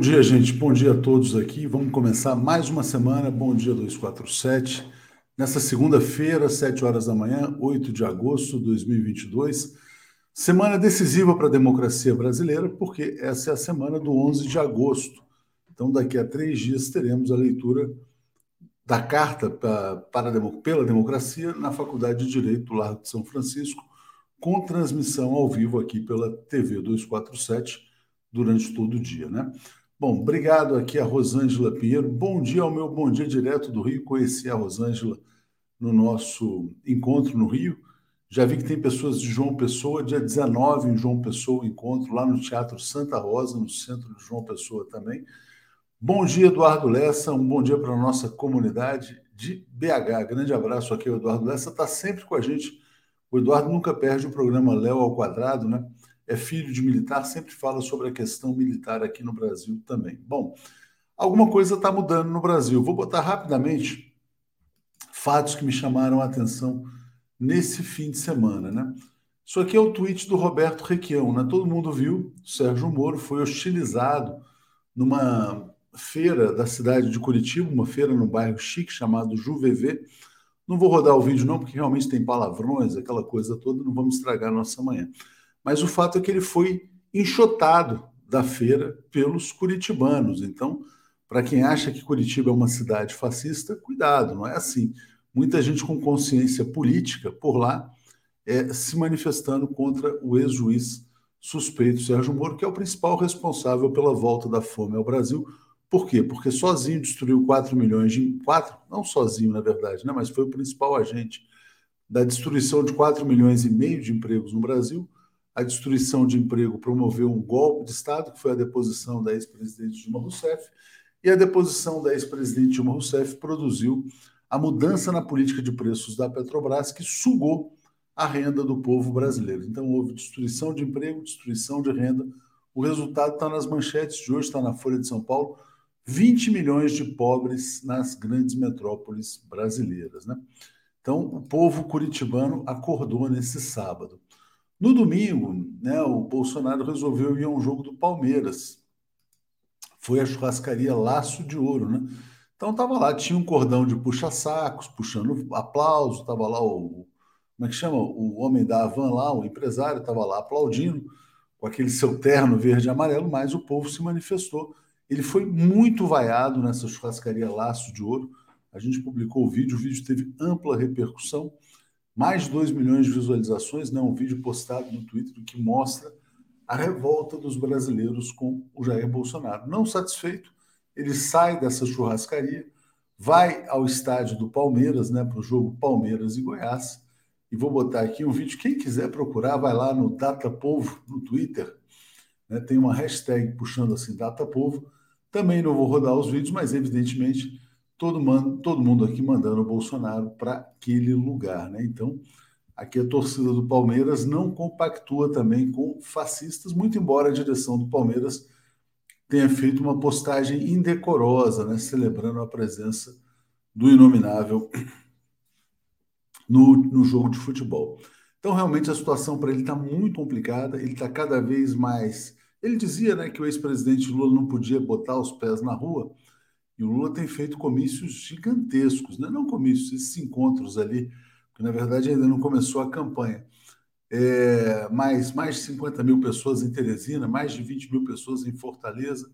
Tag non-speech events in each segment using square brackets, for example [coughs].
Bom dia, gente. Bom dia a todos aqui. Vamos começar mais uma semana. Bom dia 247. Nessa segunda-feira, 7 horas da manhã, 8 de agosto de 2022. Semana decisiva para a democracia brasileira, porque essa é a semana do 11 de agosto. Então, daqui a três dias, teremos a leitura da Carta para, pela Democracia na Faculdade de Direito do Largo de São Francisco, com transmissão ao vivo aqui pela TV 247 durante todo o dia, né? Bom, obrigado aqui a Rosângela Pinheiro. Bom dia ao meu bom dia direto do Rio. Conheci a Rosângela no nosso encontro no Rio. Já vi que tem pessoas de João Pessoa, dia 19 em João Pessoa, encontro lá no Teatro Santa Rosa, no centro de João Pessoa também. Bom dia, Eduardo Lessa. Um bom dia para a nossa comunidade de BH. Grande abraço aqui, o Eduardo Lessa. Está sempre com a gente. O Eduardo nunca perde o programa Léo ao Quadrado, né? É filho de militar, sempre fala sobre a questão militar aqui no Brasil também. Bom, alguma coisa está mudando no Brasil. Vou botar rapidamente fatos que me chamaram a atenção nesse fim de semana, né? Isso aqui é o tweet do Roberto Requião, né? Todo mundo viu, Sérgio Moro foi hostilizado numa feira da cidade de Curitiba, uma feira no bairro chique chamado Juvevê. Não vou rodar o vídeo não, porque realmente tem palavrões, aquela coisa toda, não vamos estragar a nossa manhã. Mas o fato é que ele foi enxotado da feira pelos curitibanos. Então, para quem acha que Curitiba é uma cidade fascista, cuidado, não é assim. Muita gente com consciência política por lá é, se manifestando contra o ex-juiz suspeito Sérgio Moro, que é o principal responsável pela volta da fome ao Brasil. Por quê? Porque sozinho destruiu 4 milhões de. 4, não sozinho, na verdade, né? mas foi o principal agente da destruição de 4 milhões e meio de empregos no Brasil a destruição de emprego promoveu um golpe de Estado, que foi a deposição da ex-presidente Dilma Rousseff, e a deposição da ex-presidente Dilma Rousseff produziu a mudança na política de preços da Petrobras, que sugou a renda do povo brasileiro. Então, houve destruição de emprego, destruição de renda. O resultado está nas manchetes de hoje, está na Folha de São Paulo. 20 milhões de pobres nas grandes metrópoles brasileiras. Né? Então, o povo curitibano acordou nesse sábado. No domingo, né, o Bolsonaro resolveu ir a um jogo do Palmeiras. Foi a churrascaria Laço de Ouro, né? Então tava lá, tinha um cordão de puxa-sacos, puxando aplauso, tava lá o como é que chama? O homem da Avan lá, o empresário, estava lá aplaudindo com aquele seu terno verde e amarelo, mas o povo se manifestou. Ele foi muito vaiado nessa churrascaria Laço de Ouro. A gente publicou o vídeo, o vídeo teve ampla repercussão mais de 2 milhões de visualizações, né, um vídeo postado no Twitter que mostra a revolta dos brasileiros com o Jair Bolsonaro. Não satisfeito, ele sai dessa churrascaria, vai ao estádio do Palmeiras, né, para o jogo Palmeiras e Goiás, e vou botar aqui um vídeo. Quem quiser procurar, vai lá no Data Povo, no Twitter, né, tem uma hashtag puxando assim Data Povo. Também não vou rodar os vídeos, mas evidentemente todo, mundo, todo mundo aqui mandando o Bolsonaro para aquele lugar. Né? Então, aqui a torcida do Palmeiras não compactua também com fascistas, muito embora a direção do Palmeiras tenha feito uma postagem indecorosa, né? celebrando a presença do inominável no, no jogo de futebol. Então, realmente, a situação para ele está muito complicada, ele está cada vez mais. Ele dizia né, que o ex-presidente Lula não podia botar os pés na rua, e o Lula tem feito comícios gigantescos, né? não comícios, esses encontros ali, que na verdade ainda não começou a campanha. É, mais, mais de 50 mil pessoas em Teresina, mais de 20 mil pessoas em Fortaleza.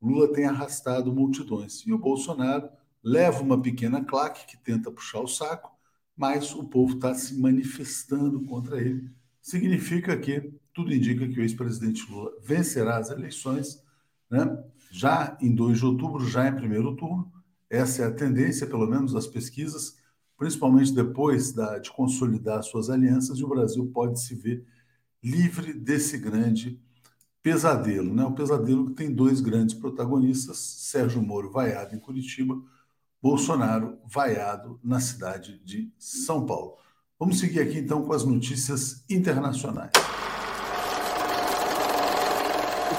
Lula tem arrastado multidões. E o Bolsonaro leva uma pequena claque que tenta puxar o saco, mas o povo está se manifestando contra ele. Significa que tudo indica que o ex-presidente Lula vencerá as eleições, né? Já em 2 de outubro, já em primeiro turno. Essa é a tendência, pelo menos das pesquisas, principalmente depois da, de consolidar suas alianças, e o Brasil pode se ver livre desse grande pesadelo. Né? O pesadelo que tem dois grandes protagonistas, Sérgio Moro vaiado em Curitiba, Bolsonaro vaiado na cidade de São Paulo. Vamos seguir aqui então com as notícias internacionais.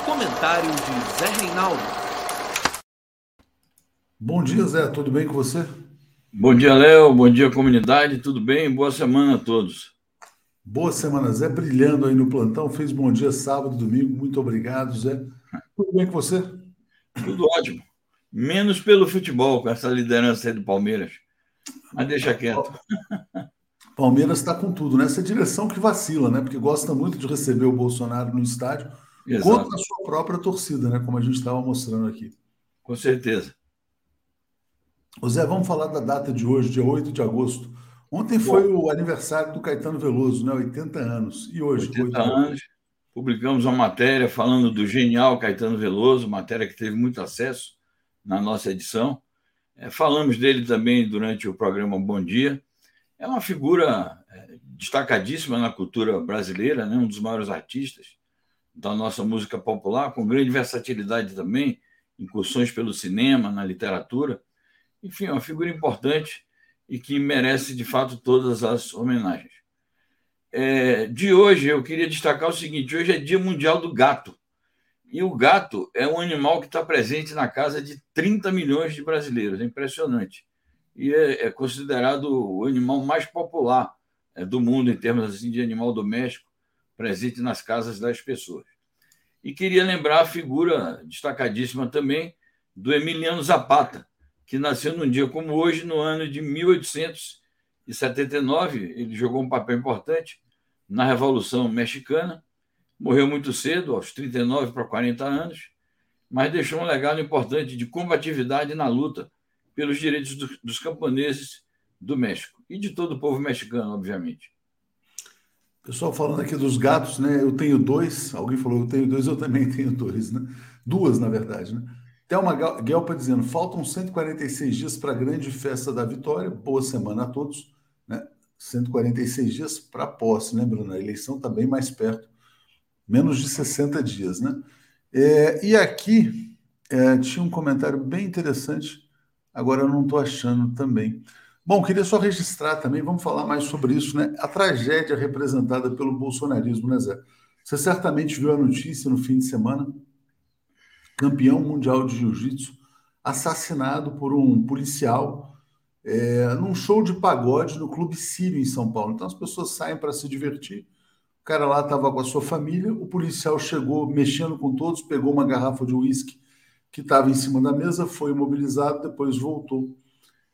Comentário de Zé Reinaldo. Bom dia, Zé. Tudo bem com você? Bom dia, Léo. Bom dia, comunidade. Tudo bem? Boa semana a todos. Boa semana, Zé. Brilhando aí no plantão. Fez bom dia sábado, domingo. Muito obrigado, Zé. Tudo bem com você? Tudo ótimo. Menos pelo futebol, com essa liderança aí do Palmeiras. Mas deixa quieto. Palmeiras está com tudo, nessa né? direção que vacila, né? Porque gosta muito de receber o Bolsonaro no estádio Exato. contra a sua própria torcida, né? Como a gente estava mostrando aqui. Com certeza. Zé, vamos falar da data de hoje, dia 8 de agosto. Ontem foi o aniversário do Caetano Veloso, né? 80 anos. E hoje? 80 anos. Publicamos uma matéria falando do genial Caetano Veloso, matéria que teve muito acesso na nossa edição. É, falamos dele também durante o programa Bom Dia. É uma figura é, destacadíssima na cultura brasileira, né? um dos maiores artistas da nossa música popular, com grande versatilidade também, incursões pelo cinema, na literatura. Enfim, é uma figura importante e que merece, de fato, todas as homenagens. É, de hoje, eu queria destacar o seguinte: hoje é Dia Mundial do Gato. E o gato é um animal que está presente na casa de 30 milhões de brasileiros. É impressionante e é, é considerado o animal mais popular é, do mundo em termos assim, de animal doméstico presente nas casas das pessoas. E queria lembrar a figura destacadíssima também do Emiliano Zapata, que nasceu num dia como hoje, no ano de 1879. Ele jogou um papel importante na Revolução Mexicana, morreu muito cedo, aos 39 para 40 anos, mas deixou um legado importante de combatividade na luta pelos direitos do, dos camponeses do México e de todo o povo mexicano, obviamente. Pessoal, falando aqui dos gatos, né? Eu tenho dois. Alguém falou, eu tenho dois, eu também [laughs] tenho dois, né? Duas, na verdade, né? Thelma Guelpa dizendo: faltam 146 dias para a grande festa da vitória. Boa semana a todos. Né? 146 dias para a posse, lembrando, né, a eleição está bem mais perto, menos de 60 dias, né? É, e aqui é, tinha um comentário bem interessante agora eu não estou achando também. Bom, queria só registrar também, vamos falar mais sobre isso, né? A tragédia representada pelo bolsonarismo, né, Zé? Você certamente viu a notícia no fim de semana. Campeão mundial de jiu-jitsu assassinado por um policial é, num show de pagode no Clube Sírio, em São Paulo. Então as pessoas saem para se divertir. O cara lá estava com a sua família, o policial chegou mexendo com todos, pegou uma garrafa de uísque que estava em cima da mesa, foi imobilizado, depois voltou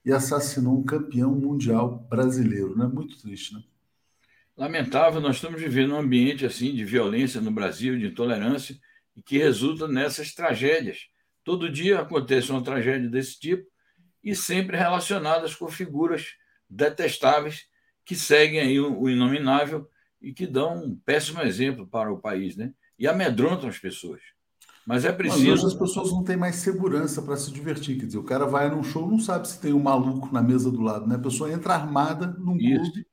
e assassinou um campeão mundial brasileiro. Né? Muito triste, né? Lamentável, nós estamos vivendo um ambiente assim de violência no Brasil, de intolerância, e que resulta nessas tragédias. Todo dia acontece uma tragédia desse tipo e sempre relacionadas com figuras detestáveis que seguem aí o inominável e que dão um péssimo exemplo para o país, né? E amedrontam as pessoas. Mas é preciso. Mas hoje as pessoas não têm mais segurança para se divertir. Quer dizer, o cara vai num show, não sabe se tem um maluco na mesa do lado, né? A pessoa entra armada num Isso. clube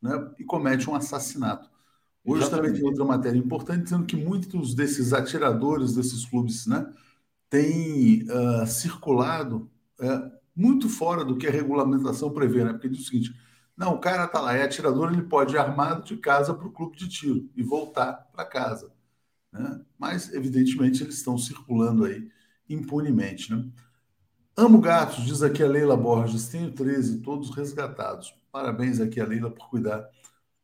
né? e comete um assassinato. Hoje Exatamente. também tem outra matéria importante dizendo que muitos desses atiradores desses clubes né, têm uh, circulado uh, muito fora do que a regulamentação prevê, né? Porque diz o seguinte: não, o cara está lá, é atirador, ele pode ir armado de casa para o clube de tiro e voltar para casa. Né? Mas, evidentemente, eles estão circulando aí impunemente. Né? Amo gatos, diz aqui a Leila Borges. Tenho 13, todos resgatados. Parabéns aqui a Leila por cuidar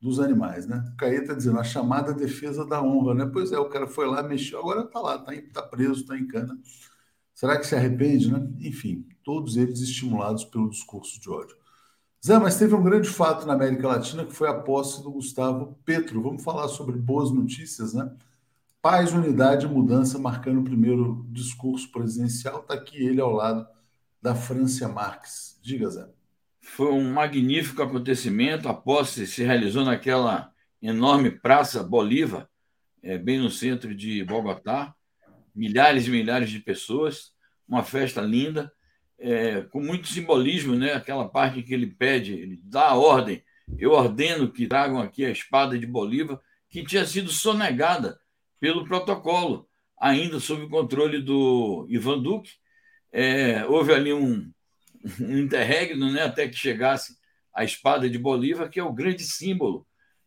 dos animais, né? O Caê está dizendo a chamada defesa da honra, né? Pois é, o cara foi lá, mexeu, agora está lá, está tá preso, está em cana. Será que se arrepende, né? Enfim, todos eles estimulados pelo discurso de ódio. Zé, mas teve um grande fato na América Latina que foi a posse do Gustavo Petro. Vamos falar sobre boas notícias, né? Paz, unidade e mudança, marcando o primeiro discurso presidencial. Está aqui ele ao lado da Francia Marques. Diga, Zé. Foi um magnífico acontecimento. A posse se realizou naquela enorme Praça Bolívar, é, bem no centro de Bogotá. Milhares e milhares de pessoas. Uma festa linda, é, com muito simbolismo, né? aquela parte que ele pede, ele dá a ordem. Eu ordeno que tragam aqui a espada de Bolívar, que tinha sido sonegada pelo protocolo, ainda sob controle do Ivan Duque. É, houve ali um, um interregno né, até que chegasse a espada de Bolívar, que é o grande símbolo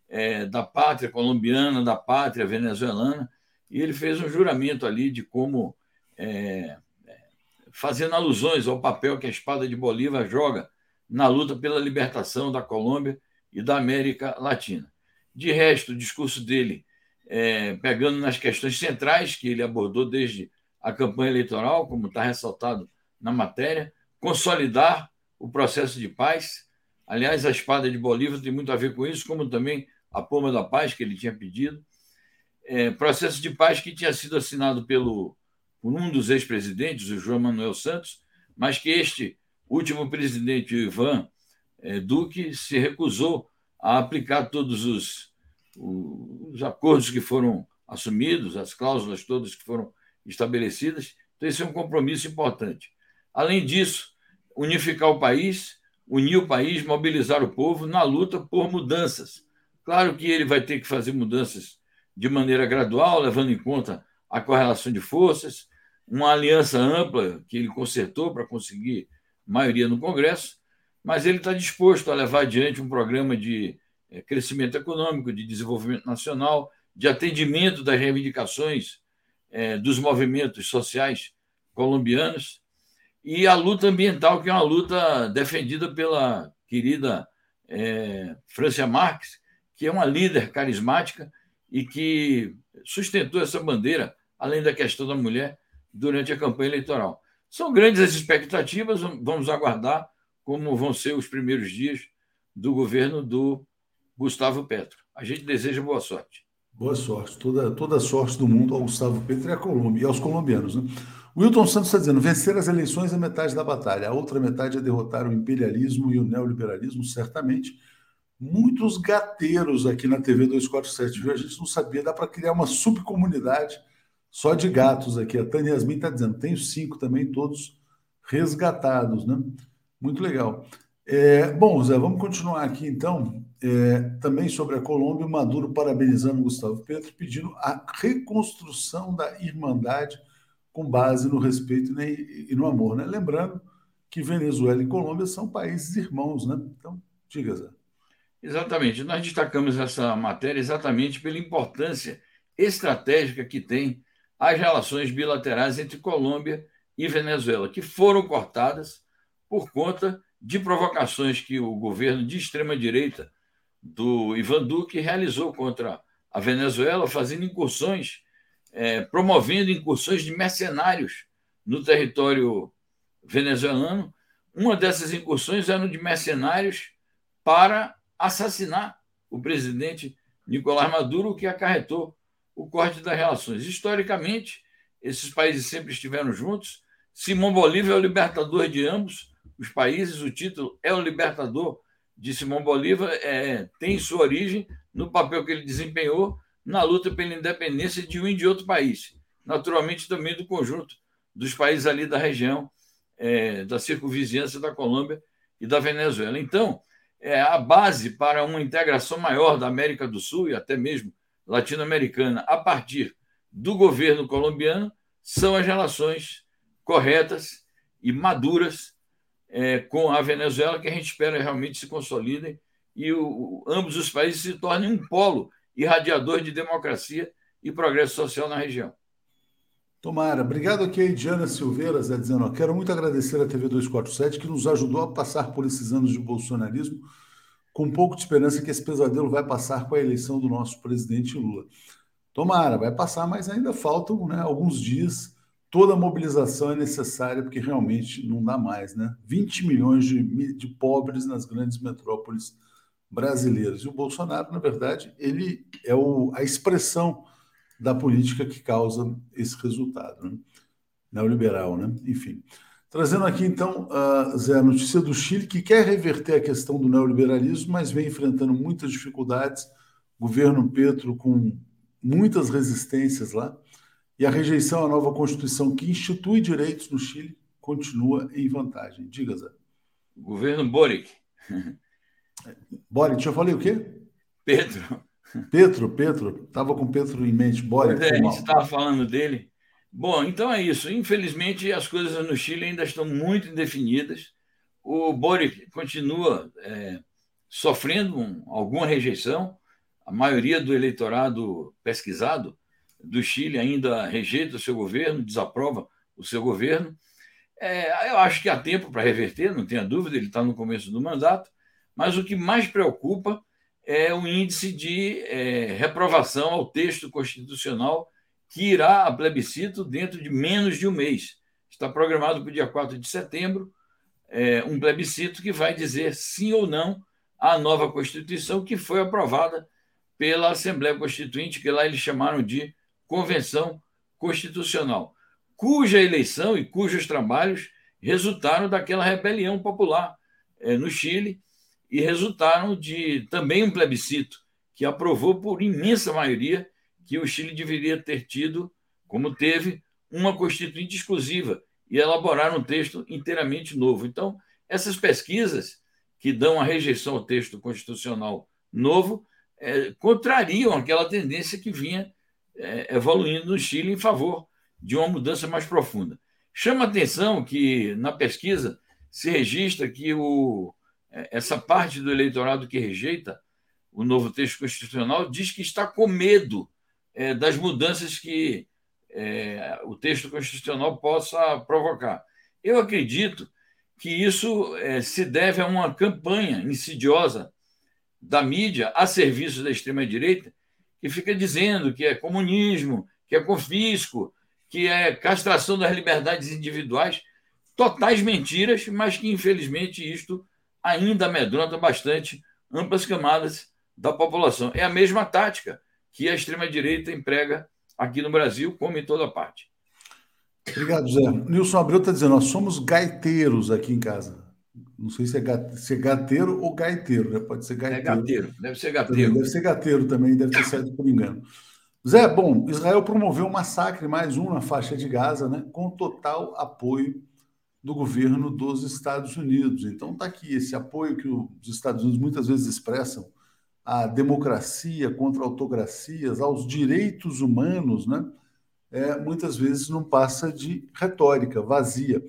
é, da pátria colombiana, da pátria venezuelana, e ele fez um juramento ali de como, é, fazendo alusões ao papel que a espada de Bolívar joga na luta pela libertação da Colômbia e da América Latina. De resto, o discurso dele é, pegando nas questões centrais que ele abordou desde a campanha eleitoral, como está ressaltado na matéria, consolidar o processo de paz. Aliás, a espada de Bolívar tem muito a ver com isso, como também a poma da paz que ele tinha pedido. É, processo de paz que tinha sido assinado pelo, por um dos ex-presidentes, o João Manuel Santos, mas que este último presidente, o Ivan é, Duque, se recusou a aplicar todos os, os acordos que foram assumidos, as cláusulas todas que foram estabelecidas. Então, esse é um compromisso importante. Além disso, unificar o país, unir o país, mobilizar o povo na luta por mudanças. Claro que ele vai ter que fazer mudanças de maneira gradual, levando em conta a correlação de forças, uma aliança ampla que ele consertou para conseguir maioria no Congresso, mas ele está disposto a levar adiante um programa de crescimento econômico, de desenvolvimento nacional, de atendimento das reivindicações é, dos movimentos sociais colombianos e a luta ambiental, que é uma luta defendida pela querida é, Francia Marques, que é uma líder carismática e que sustentou essa bandeira, além da questão da mulher, durante a campanha eleitoral. São grandes as expectativas, vamos aguardar como vão ser os primeiros dias do governo do Gustavo Petro. A gente deseja boa sorte. Boa sorte, toda, toda a sorte do mundo ao Gustavo Petro e, Colômbia, e aos colombianos. Né? Wilton Santos está dizendo: vencer as eleições é metade da batalha, a outra metade é derrotar o imperialismo e o neoliberalismo, certamente. Muitos gateiros aqui na TV 247, viu? A gente não sabia, dá para criar uma subcomunidade só de gatos aqui. A Tânia Yasmin está dizendo: tenho cinco também, todos resgatados, né? Muito legal. É, bom, Zé, vamos continuar aqui então. É, também sobre a Colômbia, Maduro parabenizando Gustavo Petro, pedindo a reconstrução da Irmandade com base no respeito né, e no amor. Né? Lembrando que Venezuela e Colômbia são países irmãos, né? Então, diga, Zé. Exatamente. Nós destacamos essa matéria exatamente pela importância estratégica que tem as relações bilaterais entre Colômbia e Venezuela, que foram cortadas por conta de provocações que o governo de extrema-direita do Ivan Duque realizou contra a Venezuela, fazendo incursões, é, promovendo incursões de mercenários no território venezuelano. Uma dessas incursões era de mercenários para assassinar o presidente Nicolás Maduro, o que acarretou o corte das relações. Historicamente, esses países sempre estiveram juntos. Simão Bolívar é o libertador de ambos os países, o título é o Libertador de Simão Bolívar, é, tem sua origem no papel que ele desempenhou na luta pela independência de um e de outro país. Naturalmente, também do conjunto dos países ali da região, é, da circunvizinhança da Colômbia e da Venezuela. Então, é, a base para uma integração maior da América do Sul e até mesmo latino-americana a partir do governo colombiano são as relações corretas e maduras é, com a Venezuela, que a gente espera realmente se consolidem e o, ambos os países se tornem um polo irradiador de democracia e progresso social na região. Tomara. Obrigado aqui a Diana Silveira, Zé, dizendo, ó, quero muito agradecer à TV 247 que nos ajudou a passar por esses anos de bolsonarismo com um pouco de esperança que esse pesadelo vai passar com a eleição do nosso presidente Lula. Tomara, vai passar, mas ainda faltam né, alguns dias toda a mobilização é necessária, porque realmente não dá mais, né? 20 milhões de, de pobres nas grandes metrópoles brasileiras. E o Bolsonaro, na verdade, ele é o, a expressão da política que causa esse resultado, né? neoliberal, né? Enfim. Trazendo aqui, então, uh, Zé, a notícia do Chile, que quer reverter a questão do neoliberalismo, mas vem enfrentando muitas dificuldades. Governo Petro com muitas resistências lá. E a rejeição à nova Constituição que institui direitos no Chile continua em vantagem. Diga, Zé. Governo Boric. [laughs] Boric, eu falei o quê? Pedro. Pedro, Pedro. Estava com Pedro em mente. Boric. É, a gente estava falando dele. Bom, então é isso. Infelizmente, as coisas no Chile ainda estão muito indefinidas. O Boric continua é, sofrendo um, alguma rejeição. A maioria do eleitorado pesquisado do Chile ainda rejeita o seu governo, desaprova o seu governo. É, eu acho que há tempo para reverter, não tenha dúvida, ele está no começo do mandato, mas o que mais preocupa é o índice de é, reprovação ao texto constitucional que irá a plebiscito dentro de menos de um mês. Está programado para o dia 4 de setembro é, um plebiscito que vai dizer sim ou não à nova Constituição que foi aprovada pela Assembleia Constituinte, que lá eles chamaram de Convenção Constitucional, cuja eleição e cujos trabalhos resultaram daquela rebelião popular é, no Chile e resultaram de também um plebiscito que aprovou por imensa maioria que o Chile deveria ter tido, como teve, uma constituinte exclusiva e elaborar um texto inteiramente novo. Então, essas pesquisas que dão a rejeição ao texto constitucional novo é, contrariam aquela tendência que vinha é, evoluindo no Chile em favor de uma mudança mais profunda. Chama atenção que na pesquisa se registra que o, é, essa parte do eleitorado que rejeita o novo texto constitucional diz que está com medo é, das mudanças que é, o texto constitucional possa provocar. Eu acredito que isso é, se deve a uma campanha insidiosa da mídia a serviço da extrema-direita, que fica dizendo que é comunismo, que é confisco, que é castração das liberdades individuais, totais mentiras, mas que, infelizmente, isto ainda amedronta bastante amplas camadas da população. É a mesma tática que a extrema-direita emprega aqui no Brasil, como em toda parte. Obrigado, Zé. Nilson Abreu está dizendo: nós somos gaiteiros aqui em casa. Não sei se é, gat, se é gateiro ou gaiteiro, né? Pode ser gaiteiro. É gateiro, deve ser gateiro. Deve ser gateiro também, deve ter certo por engano. Zé, bom, Israel promoveu um massacre, mais um na faixa de Gaza, né? Com total apoio do governo dos Estados Unidos. Então está aqui esse apoio que os Estados Unidos muitas vezes expressam à democracia contra autocracias, aos direitos humanos, né? É, muitas vezes não passa de retórica vazia.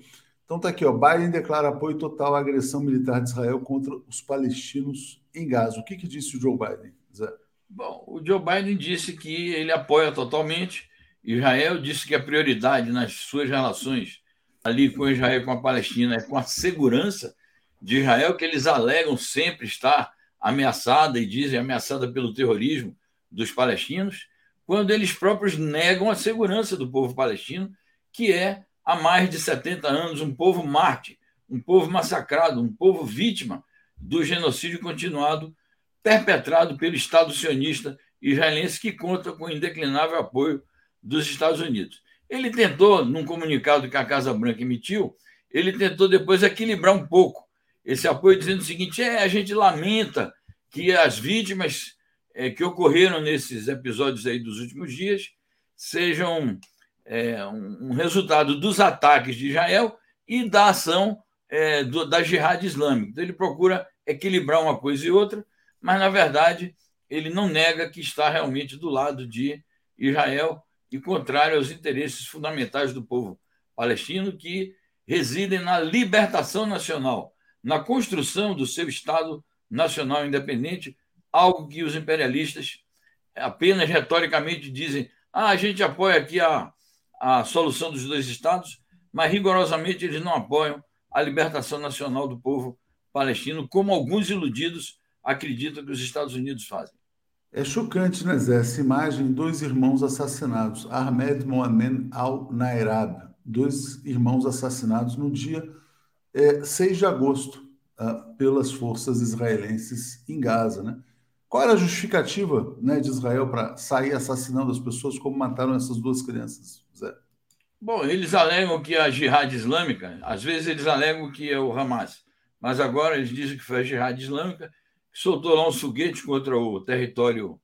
Então tá aqui, ó, Biden declara apoio total à agressão militar de Israel contra os palestinos em Gaza. O que, que disse o Joe Biden, Zé? Bom, o Joe Biden disse que ele apoia totalmente. Israel disse que a prioridade nas suas relações ali com Israel e com a Palestina é com a segurança de Israel, que eles alegam sempre estar ameaçada e dizem ameaçada pelo terrorismo dos palestinos, quando eles próprios negam a segurança do povo palestino, que é há mais de 70 anos um povo mártir, um povo massacrado, um povo vítima do genocídio continuado perpetrado pelo Estado sionista israelense, que conta com o indeclinável apoio dos Estados Unidos. Ele tentou, num comunicado que a Casa Branca emitiu, ele tentou depois equilibrar um pouco esse apoio dizendo o seguinte: é, a gente lamenta que as vítimas é, que ocorreram nesses episódios aí dos últimos dias sejam é, um, um, resultado dos ataques de Israel e da ação é, do, da jihad islâmica. Então, ele procura equilibrar uma coisa e outra, mas, na verdade, ele não nega que está realmente do lado de Israel e contrário aos interesses fundamentais do povo palestino, que residem na libertação nacional na construção do seu Estado nacional independente, algo que os imperialistas apenas retoricamente dizem: ah, a gente apoia aqui a, a solução dos dois Estados, mas rigorosamente eles não apoiam a libertação nacional do povo palestino, como alguns iludidos acreditam que os Estados Unidos fazem. É chocante, né, Zé? Essa imagem: dois irmãos assassinados, Ahmed Mohamed al-Nairab, dois irmãos assassinados no dia é, 6 de agosto uh, pelas forças israelenses em Gaza. Né? Qual era a justificativa né, de Israel para sair assassinando as pessoas como mataram essas duas crianças, Zé? Bom, eles alegam que a jihad islâmica, às vezes eles alegam que é o Hamas, mas agora eles dizem que foi a jihad islâmica que soltou lá um foguete contra o território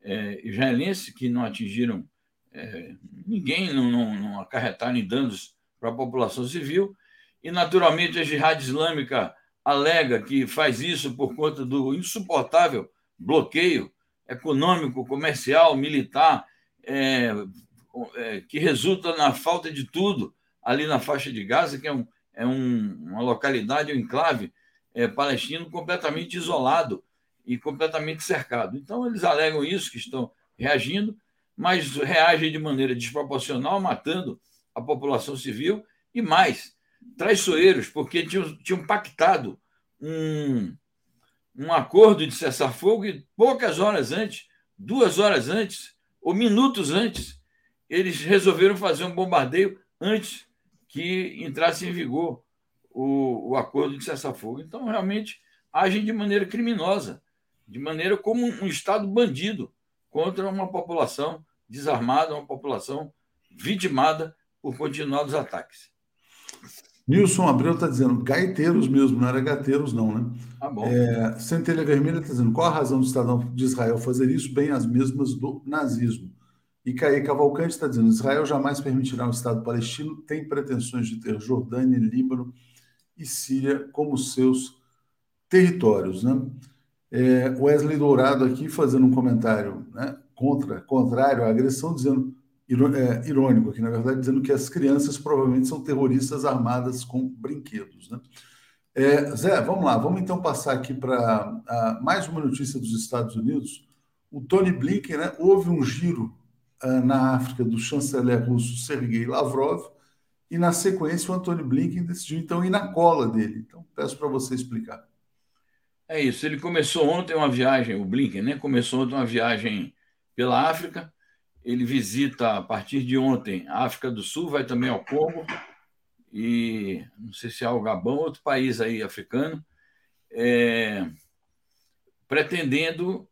é, israelense, que não atingiram é, ninguém, não, não, não acarretaram em danos para a população civil, e, naturalmente, a Jihad Islâmica alega que faz isso por conta do insuportável bloqueio econômico, comercial, militar, é, é, que resulta na falta de tudo ali na faixa de Gaza, que é, um, é um, uma localidade, um enclave é, palestino completamente isolado e completamente cercado. Então, eles alegam isso, que estão reagindo, mas reagem de maneira desproporcional, matando a população civil e mais traiçoeiros, porque tinham, tinham pactado um, um acordo de cessar-fogo e poucas horas antes, duas horas antes, ou minutos antes, eles resolveram fazer um bombardeio antes que entrasse em vigor o, o acordo de cessar-fogo. Então, realmente, agem de maneira criminosa, de maneira como um Estado bandido contra uma população desarmada, uma população vitimada por continuados ataques. Nilson Abreu está dizendo gaiteiros mesmo, não era gateiros, não, né? Tá bom. É, Centelha Vermelha está dizendo qual a razão do Estadão de Israel fazer isso? Bem, as mesmas do nazismo. E Caí Cavalcante está dizendo: Israel jamais permitirá um Estado palestino, tem pretensões de ter Jordânia, Líbano e Síria como seus territórios. Né? É, Wesley Dourado aqui fazendo um comentário né, contra, contrário à agressão, dizendo irônico aqui, na verdade, dizendo que as crianças provavelmente são terroristas armadas com brinquedos. Né? É, Zé, vamos lá, vamos então passar aqui para mais uma notícia dos Estados Unidos. O Tony Blinken, né, houve um giro uh, na África do chanceler russo Sergei Lavrov, e na sequência o Antônio Blinken decidiu então ir na cola dele. Então, peço para você explicar. É isso, ele começou ontem uma viagem, o Blinken, né? Começou ontem uma viagem pela África, ele visita a partir de ontem a África do Sul, vai também ao Congo e não sei se é o Gabão, outro país aí africano, é, pretendendo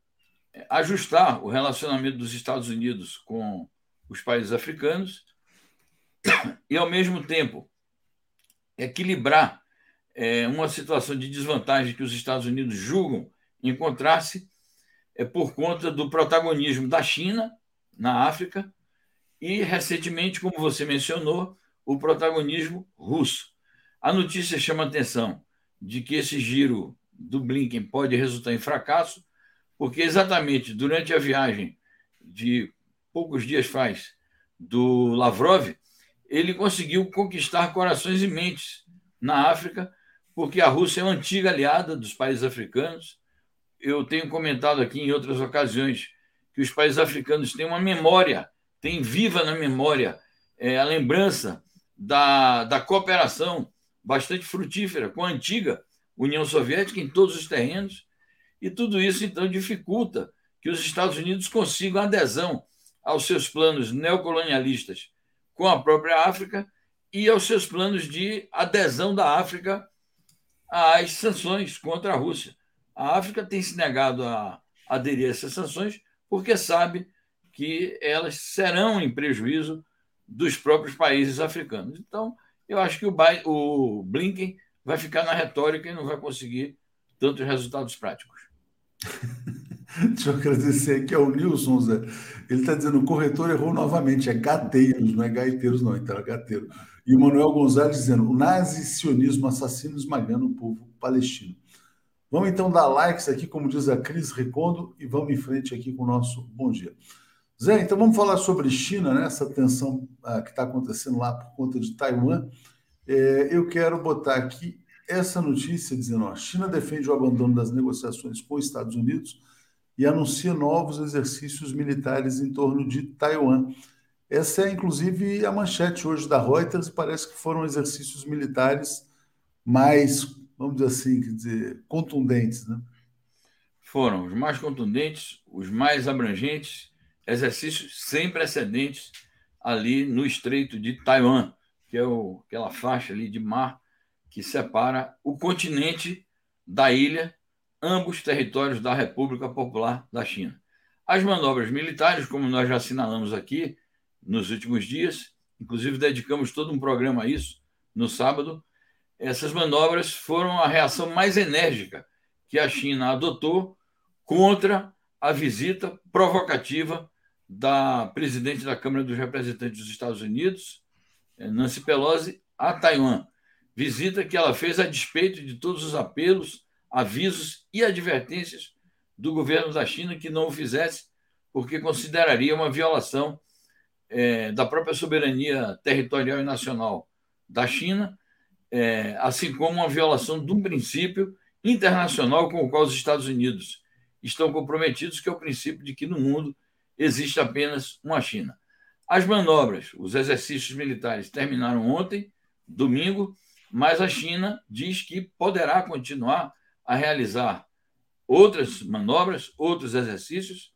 ajustar o relacionamento dos Estados Unidos com os países africanos e, ao mesmo tempo, equilibrar é, uma situação de desvantagem que os Estados Unidos julgam encontrar-se é, por conta do protagonismo da China na África e, recentemente, como você mencionou, o protagonismo russo. A notícia chama a atenção de que esse giro do Blinken pode resultar em fracasso, porque exatamente durante a viagem de poucos dias faz do Lavrov, ele conseguiu conquistar corações e mentes na África, porque a Rússia é uma antiga aliada dos países africanos. Eu tenho comentado aqui em outras ocasiões que os países africanos têm uma memória, têm viva na memória é, a lembrança da, da cooperação bastante frutífera com a antiga União Soviética em todos os terrenos, e tudo isso então dificulta que os Estados Unidos consigam adesão aos seus planos neocolonialistas com a própria África e aos seus planos de adesão da África às sanções contra a Rússia. A África tem se negado a aderir a essas sanções porque sabe que elas serão em prejuízo dos próprios países africanos. Então, eu acho que o, o Blinken vai ficar na retórica e não vai conseguir tantos resultados práticos. [laughs] Deixa eu agradecer aqui ao Nilson, Zé. Ele está dizendo: o corretor errou novamente, é gateiros, não é gaiteiros, não, então é gateiro. E o Manuel Gonzalez dizendo: o nazi-sionismo assassino esmagando o povo palestino. Vamos então dar likes aqui, como diz a Cris Recondo, e vamos em frente aqui com o nosso bom dia. Zé, então vamos falar sobre China, né? essa tensão ah, que está acontecendo lá por conta de Taiwan. É, eu quero botar aqui essa notícia dizendo: ó, China defende o abandono das negociações com os Estados Unidos e anuncia novos exercícios militares em torno de Taiwan. Essa é, inclusive, a manchete hoje da Reuters parece que foram exercícios militares mais vamos dizer assim, quer dizer, contundentes, né? Foram os mais contundentes, os mais abrangentes, exercícios sem precedentes ali no Estreito de Taiwan, que é o, aquela faixa ali de mar que separa o continente da ilha, ambos territórios da República Popular da China. As manobras militares, como nós já assinalamos aqui nos últimos dias, inclusive dedicamos todo um programa a isso no sábado, essas manobras foram a reação mais enérgica que a China adotou contra a visita provocativa da presidente da Câmara dos Representantes dos Estados Unidos, eh, Nancy Pelosi, a Taiwan. Visita que ela fez a despeito de todos os apelos, avisos e advertências do governo da China que não o fizesse, porque consideraria uma violação é, da própria soberania territorial e nacional da China é, assim como uma violação de um princípio internacional com o qual os Estados Unidos estão comprometidos, que é o princípio de que no mundo existe apenas uma China. As manobras, os exercícios militares terminaram ontem, domingo, mas a China diz que poderá continuar a realizar outras manobras, outros exercícios,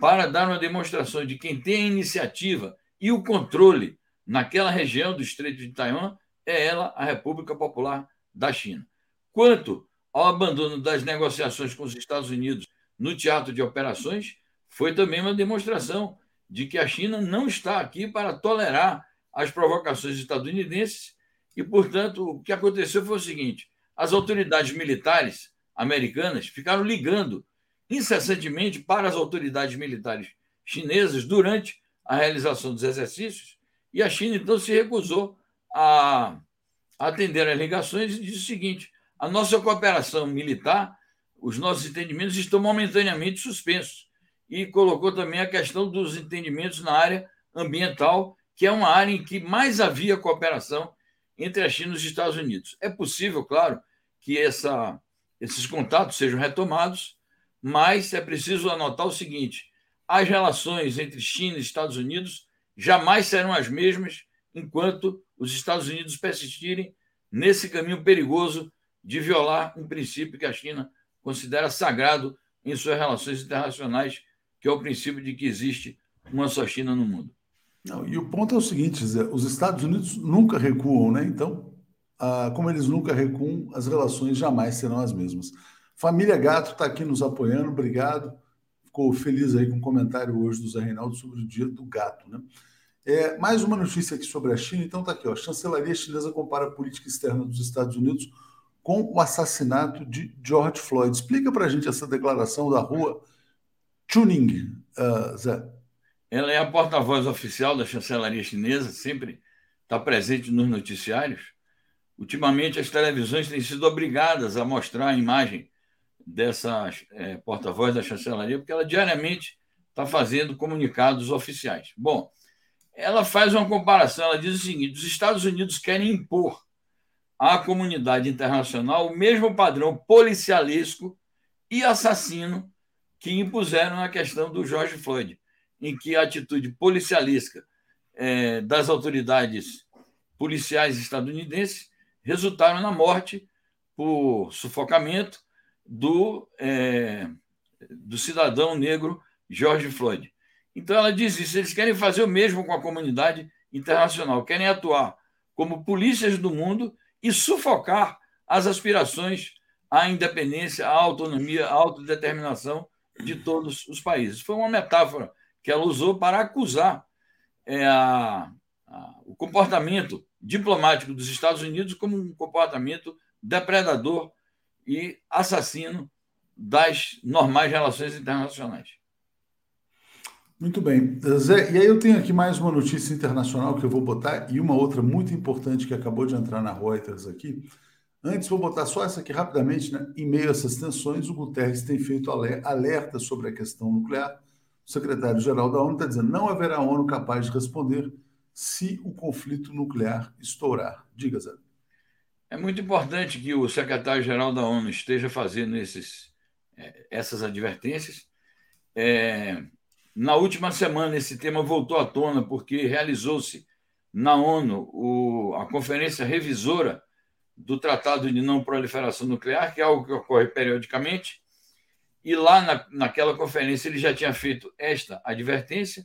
para dar uma demonstração de quem tem a iniciativa e o controle naquela região do Estreito de Taiwan é ela a República Popular da China. Quanto ao abandono das negociações com os Estados Unidos no teatro de operações, foi também uma demonstração de que a China não está aqui para tolerar as provocações estadunidenses e, portanto, o que aconteceu foi o seguinte: as autoridades militares americanas ficaram ligando incessantemente para as autoridades militares chinesas durante a realização dos exercícios, e a China então se recusou a atender às ligações e disse o seguinte: a nossa cooperação militar, os nossos entendimentos estão momentaneamente suspensos. E colocou também a questão dos entendimentos na área ambiental, que é uma área em que mais havia cooperação entre a China e os Estados Unidos. É possível, claro, que essa, esses contatos sejam retomados, mas é preciso anotar o seguinte: as relações entre China e Estados Unidos jamais serão as mesmas enquanto os Estados Unidos persistirem nesse caminho perigoso de violar um princípio que a China considera sagrado em suas relações internacionais, que é o princípio de que existe uma só China no mundo. Não, e o ponto é o seguinte, Zé, os Estados Unidos nunca recuam, né? Então, ah, como eles nunca recuam, as relações jamais serão as mesmas. Família Gato está aqui nos apoiando, obrigado. Ficou feliz aí com o comentário hoje do Zé Reinaldo sobre o dia do gato, né? É, mais uma notícia aqui sobre a China, então está aqui, ó. A chancelaria chinesa compara a política externa dos Estados Unidos com o assassinato de George Floyd. Explica para a gente essa declaração da rua Tuning, uh, Zé. Ela é a porta-voz oficial da chancelaria chinesa, sempre está presente nos noticiários. Ultimamente, as televisões têm sido obrigadas a mostrar a imagem dessa é, porta-voz da chancelaria, porque ela diariamente está fazendo comunicados oficiais. Bom, ela faz uma comparação, ela diz o seguinte: os Estados Unidos querem impor à comunidade internacional o mesmo padrão policialesco e assassino que impuseram na questão do George Floyd, em que a atitude policialesca é, das autoridades policiais estadunidenses resultaram na morte por sufocamento do, é, do cidadão negro George Floyd. Então ela diz isso, eles querem fazer o mesmo com a comunidade internacional, querem atuar como polícias do mundo e sufocar as aspirações à independência, à autonomia, à autodeterminação de todos os países. Foi uma metáfora que ela usou para acusar é, a, a, o comportamento diplomático dos Estados Unidos como um comportamento depredador e assassino das normais relações internacionais. Muito bem. Zé, e aí eu tenho aqui mais uma notícia internacional que eu vou botar e uma outra muito importante que acabou de entrar na Reuters aqui. Antes, vou botar só essa aqui rapidamente. Né? Em meio a essas tensões, o Guterres tem feito alerta sobre a questão nuclear. O secretário-geral da ONU está dizendo não haverá ONU capaz de responder se o conflito nuclear estourar. Diga, Zé. É muito importante que o secretário-geral da ONU esteja fazendo esses, é, essas advertências. É, na última semana, esse tema voltou à tona porque realizou-se na ONU o, a conferência revisora do Tratado de Não Proliferação Nuclear, que é algo que ocorre periodicamente, e lá na, naquela conferência ele já tinha feito esta advertência,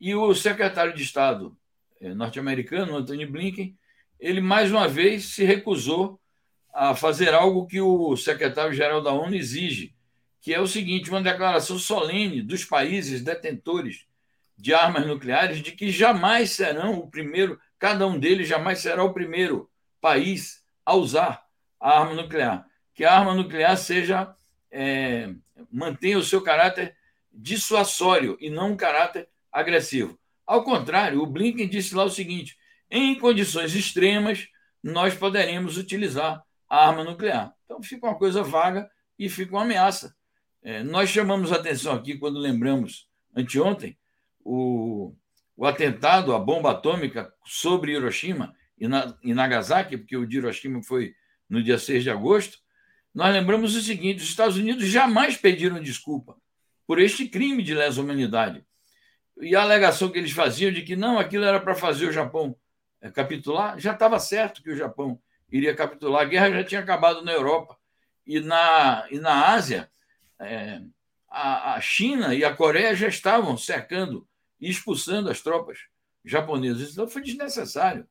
e o secretário de Estado eh, norte-americano, Anthony Blinken, ele mais uma vez se recusou a fazer algo que o secretário-geral da ONU exige, que é o seguinte: uma declaração solene dos países detentores de armas nucleares de que jamais serão o primeiro, cada um deles jamais será o primeiro país a usar a arma nuclear. Que a arma nuclear seja é, mantenha o seu caráter dissuasório e não um caráter agressivo. Ao contrário, o Blinken disse lá o seguinte: em condições extremas, nós poderemos utilizar a arma nuclear. Então fica uma coisa vaga e fica uma ameaça é, nós chamamos a atenção aqui quando lembramos, anteontem, o, o atentado, a bomba atômica sobre Hiroshima e, na, e Nagasaki, porque o de Hiroshima foi no dia 6 de agosto. Nós lembramos o seguinte: os Estados Unidos jamais pediram desculpa por este crime de lesa humanidade. E a alegação que eles faziam de que não, aquilo era para fazer o Japão é, capitular, já estava certo que o Japão iria capitular. A guerra já tinha acabado na Europa. E na, e na Ásia, é, a, a, China e a Coreia já estavam cercando e expulsando as tropas japoneses. Então foi desnecessário.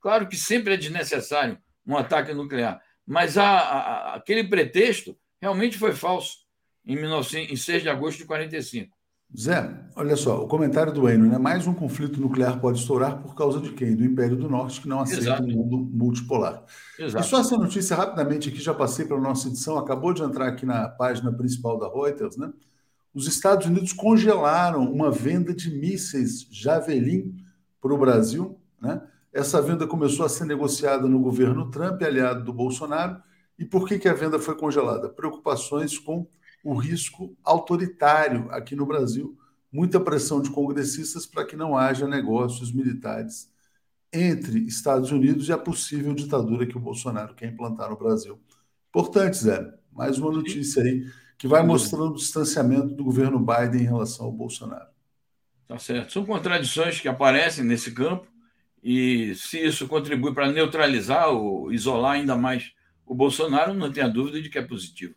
Claro que sempre é desnecessário um ataque nuclear, mas a, a, aquele pretexto realmente foi falso em, 19, em 6 de agosto de 45. Zé, olha só, o comentário do Eno, né? Mais um conflito nuclear pode estourar por causa de quem? Do Império do Norte, que não aceita Exato. um mundo multipolar. Exato. E só essa notícia rapidamente aqui, já passei para a nossa edição, acabou de entrar aqui na página principal da Reuters, né? Os Estados Unidos congelaram uma venda de mísseis Javelin para o Brasil, né? Essa venda começou a ser negociada no governo Trump, aliado do Bolsonaro. E por que, que a venda foi congelada? Preocupações com o risco autoritário aqui no Brasil, muita pressão de congressistas para que não haja negócios militares entre Estados Unidos e a possível ditadura que o Bolsonaro quer implantar no Brasil. Importante, Zé. Mais uma notícia aí que vai mostrando o distanciamento do governo Biden em relação ao Bolsonaro. Tá certo. São contradições que aparecem nesse campo e se isso contribui para neutralizar ou isolar ainda mais o Bolsonaro, não tenha dúvida de que é positivo.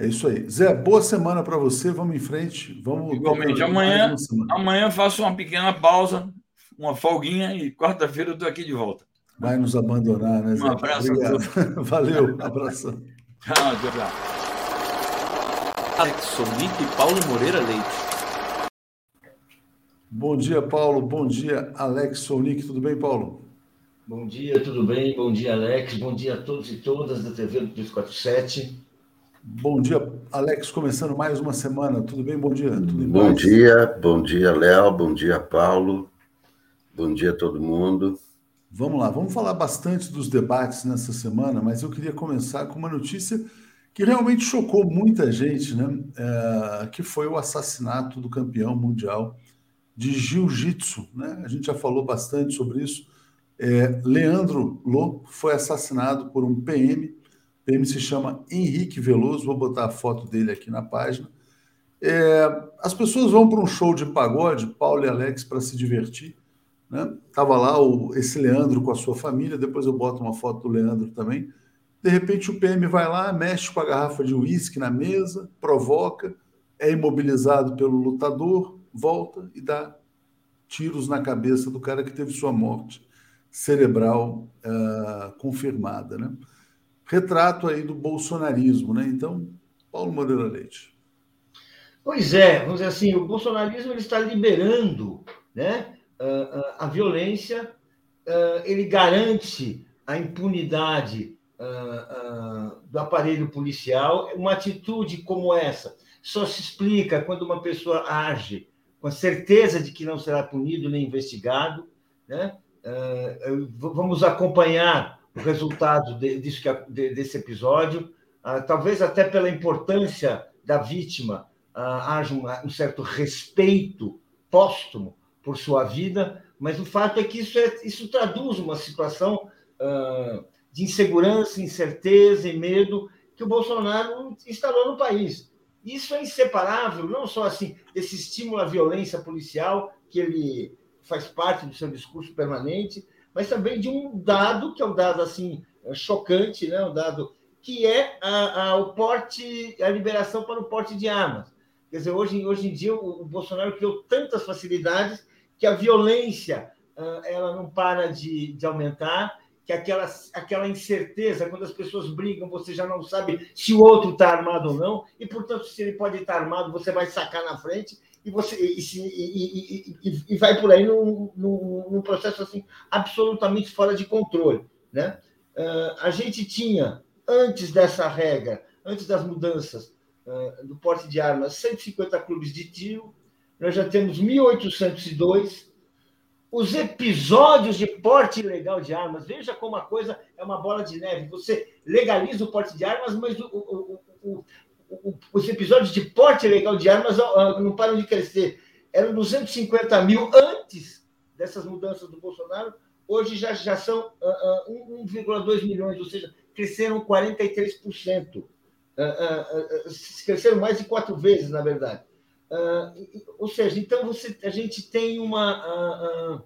É isso aí. Zé, boa semana para você. Vamos em frente. Vamos Igualmente. Amanhã, amanhã faço uma pequena pausa, uma folguinha e quarta-feira eu estou aqui de volta. Vai nos abandonar, né, Zé? Um abraço. [laughs] Valeu. Um abração. Tchau, tchau. Alex Sonic e Paulo Moreira Leite. Bom dia, Paulo. Bom dia, Alex Sonic. Tudo bem, Paulo? Bom dia, tudo bem? Bom dia, Alex. Bom dia a todos e todas da TV do 247. Bom dia, Alex, começando mais uma semana. Tudo bem? Bom dia. bom dia, bom dia, Léo, bom dia, Paulo. Bom dia a todo mundo. Vamos lá, vamos falar bastante dos debates nessa semana, mas eu queria começar com uma notícia que realmente chocou muita gente, né? É, que foi o assassinato do campeão mundial de jiu-jitsu. Né? A gente já falou bastante sobre isso. É, Leandro Lô foi assassinado por um PM PM se chama Henrique Veloso, vou botar a foto dele aqui na página. É, as pessoas vão para um show de pagode, Paulo e Alex, para se divertir. Né? Tava lá o, esse Leandro com a sua família, depois eu boto uma foto do Leandro também. De repente o PM vai lá, mexe com a garrafa de uísque na mesa, provoca, é imobilizado pelo lutador, volta e dá tiros na cabeça do cara que teve sua morte cerebral uh, confirmada, né? Retrato aí do bolsonarismo, né? Então, Paulo Moreira Leite. Pois é, vamos dizer assim, o bolsonarismo ele está liberando né, a, a violência, ele garante a impunidade do aparelho policial. Uma atitude como essa só se explica quando uma pessoa age com a certeza de que não será punido nem investigado. Né? Vamos acompanhar o resultado de, disso que, de, desse episódio, ah, talvez até pela importância da vítima ah, haja um, um, certo respeito póstumo por sua vida, mas o fato é que isso, é, isso traduz uma situação ah, de insegurança, incerteza e medo que o Bolsonaro instalou no país. Isso é inseparável, não só assim desse estímulo à violência policial que ele faz parte do seu discurso permanente, mas também de um dado, que é um dado assim chocante, né? um dado que é a, a, o porte, a liberação para o porte de armas. Quer dizer, hoje, hoje em dia o, o Bolsonaro criou tantas facilidades que a violência uh, ela não para de, de aumentar, que aquela, aquela incerteza, quando as pessoas brigam, você já não sabe se o outro está armado ou não, e, portanto, se ele pode estar armado, você vai sacar na frente, e você e, e, e, vai por aí num, num, processo assim absolutamente fora de controle, né? Uh, a gente tinha antes dessa regra, antes das mudanças uh, do porte de armas, 150 clubes de tiro, nós já temos 1.802 os episódios de porte ilegal de armas. Veja como a coisa é uma bola de neve. Você legaliza o porte de armas, mas o, o, o, os episódios de porte ilegal de armas não param de crescer. Eram 250 mil antes dessas mudanças do Bolsonaro, hoje já, já são uh, uh, 1,2 milhões, ou seja, cresceram 43%. Uh, cresceram mais de quatro vezes, na verdade. ou seja, então você, a gente tem uma,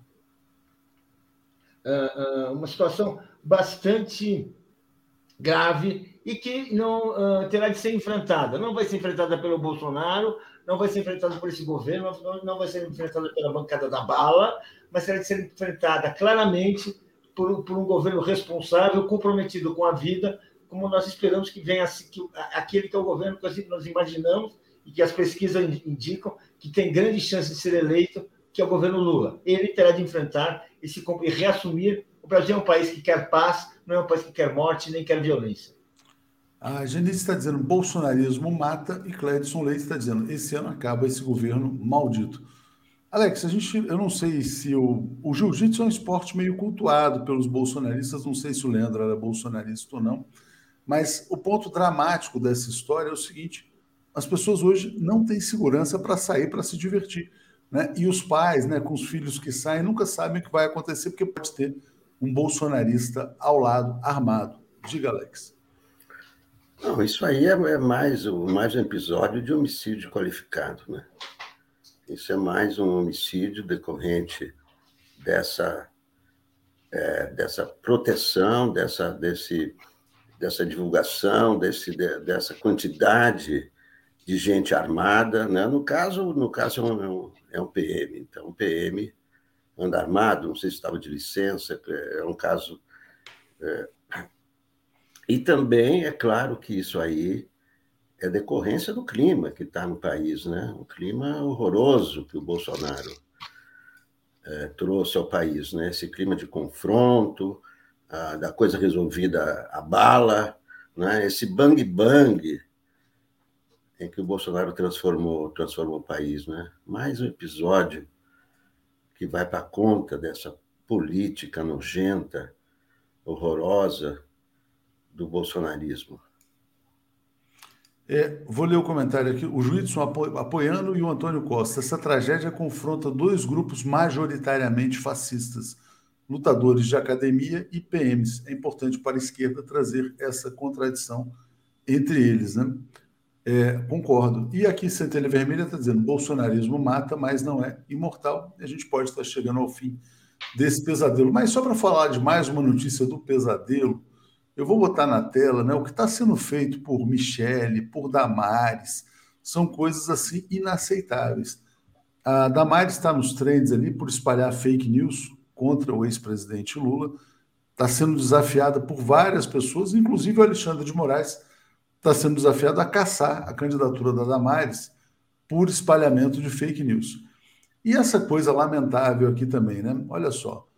uma situação bastante grave e que não uh, terá de ser enfrentada. Não vai ser enfrentada pelo Bolsonaro, não vai ser enfrentada por esse governo, não vai ser enfrentada pela bancada da bala, mas será ser enfrentada claramente por, por um governo responsável, comprometido com a vida, como nós esperamos que venha que, aquele que é o governo que nós imaginamos e que as pesquisas indicam que tem grande chance de ser eleito, que é o governo Lula. Ele terá de enfrentar esse, e reassumir. O Brasil é um país que quer paz, não é um país que quer morte nem quer violência. A Janice está dizendo bolsonarismo mata e Clédson Leite está dizendo esse ano acaba esse governo maldito. Alex, a gente, eu não sei se o, o jiu-jitsu é um esporte meio cultuado pelos bolsonaristas, não sei se o Leandro era bolsonarista ou não, mas o ponto dramático dessa história é o seguinte: as pessoas hoje não têm segurança para sair para se divertir. Né? E os pais, né, com os filhos que saem, nunca sabem o que vai acontecer, porque pode ter um bolsonarista ao lado, armado. Diga, Alex. Não, isso aí é, é mais, mais um episódio de homicídio qualificado, né? Isso é mais um homicídio decorrente dessa, é, dessa proteção, dessa, desse, dessa divulgação, desse, dessa quantidade de gente armada. Né? No caso, no caso é um, é um PM, então o PM anda armado, não sei se estava de licença, é um caso é, e também é claro que isso aí é decorrência do clima que está no país, né? O clima horroroso que o Bolsonaro é, trouxe ao país, né? Esse clima de confronto, a, da coisa resolvida a bala, né? Esse bang bang em que o Bolsonaro transformou transformou o país, né? Mais um episódio que vai para conta dessa política nojenta, horrorosa do bolsonarismo. É, vou ler o comentário aqui. O Juízo apoiando e o Antônio Costa. Essa tragédia confronta dois grupos majoritariamente fascistas, lutadores de academia e PMs. É importante para a esquerda trazer essa contradição entre eles, né? É, concordo. E aqui Centelha Vermelha está dizendo: bolsonarismo mata, mas não é imortal. A gente pode estar chegando ao fim desse pesadelo. Mas só para falar de mais uma notícia do pesadelo, eu vou botar na tela né, o que está sendo feito por Michele, por Damares, são coisas assim inaceitáveis. A Damares está nos trends ali por espalhar fake news contra o ex-presidente Lula, está sendo desafiada por várias pessoas, inclusive o Alexandre de Moraes está sendo desafiado a caçar a candidatura da Damares por espalhamento de fake news. E essa coisa lamentável aqui também, né? Olha só.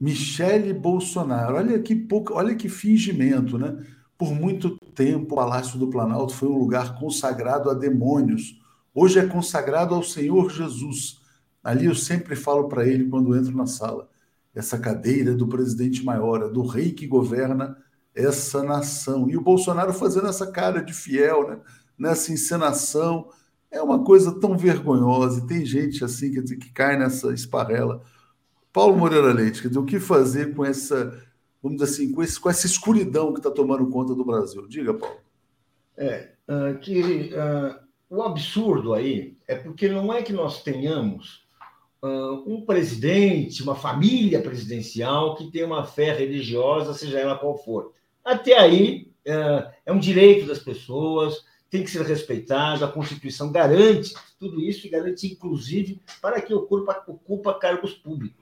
Michele Bolsonaro. Olha que pouco, olha que fingimento, né? Por muito tempo, o Palácio do Planalto foi um lugar consagrado a demônios. Hoje é consagrado ao Senhor Jesus. Ali eu sempre falo para ele quando entro na sala: essa cadeira do presidente maior, do rei que governa essa nação. E o Bolsonaro fazendo essa cara de fiel, né? nessa encenação. É uma coisa tão vergonhosa. E tem gente assim dizer, que cai nessa esparrela. Paulo Moreira Leite, dizer, o que fazer com essa, vamos dizer assim, com, esse, com essa escuridão que está tomando conta do Brasil? Diga, Paulo. É, uh, que uh, o absurdo aí é porque não é que nós tenhamos uh, um presidente, uma família presidencial que tem uma fé religiosa, seja ela qual for. Até aí é um direito das pessoas, tem que ser respeitado, a Constituição garante tudo isso e garante, inclusive, para que ocupa, ocupa cargos públicos.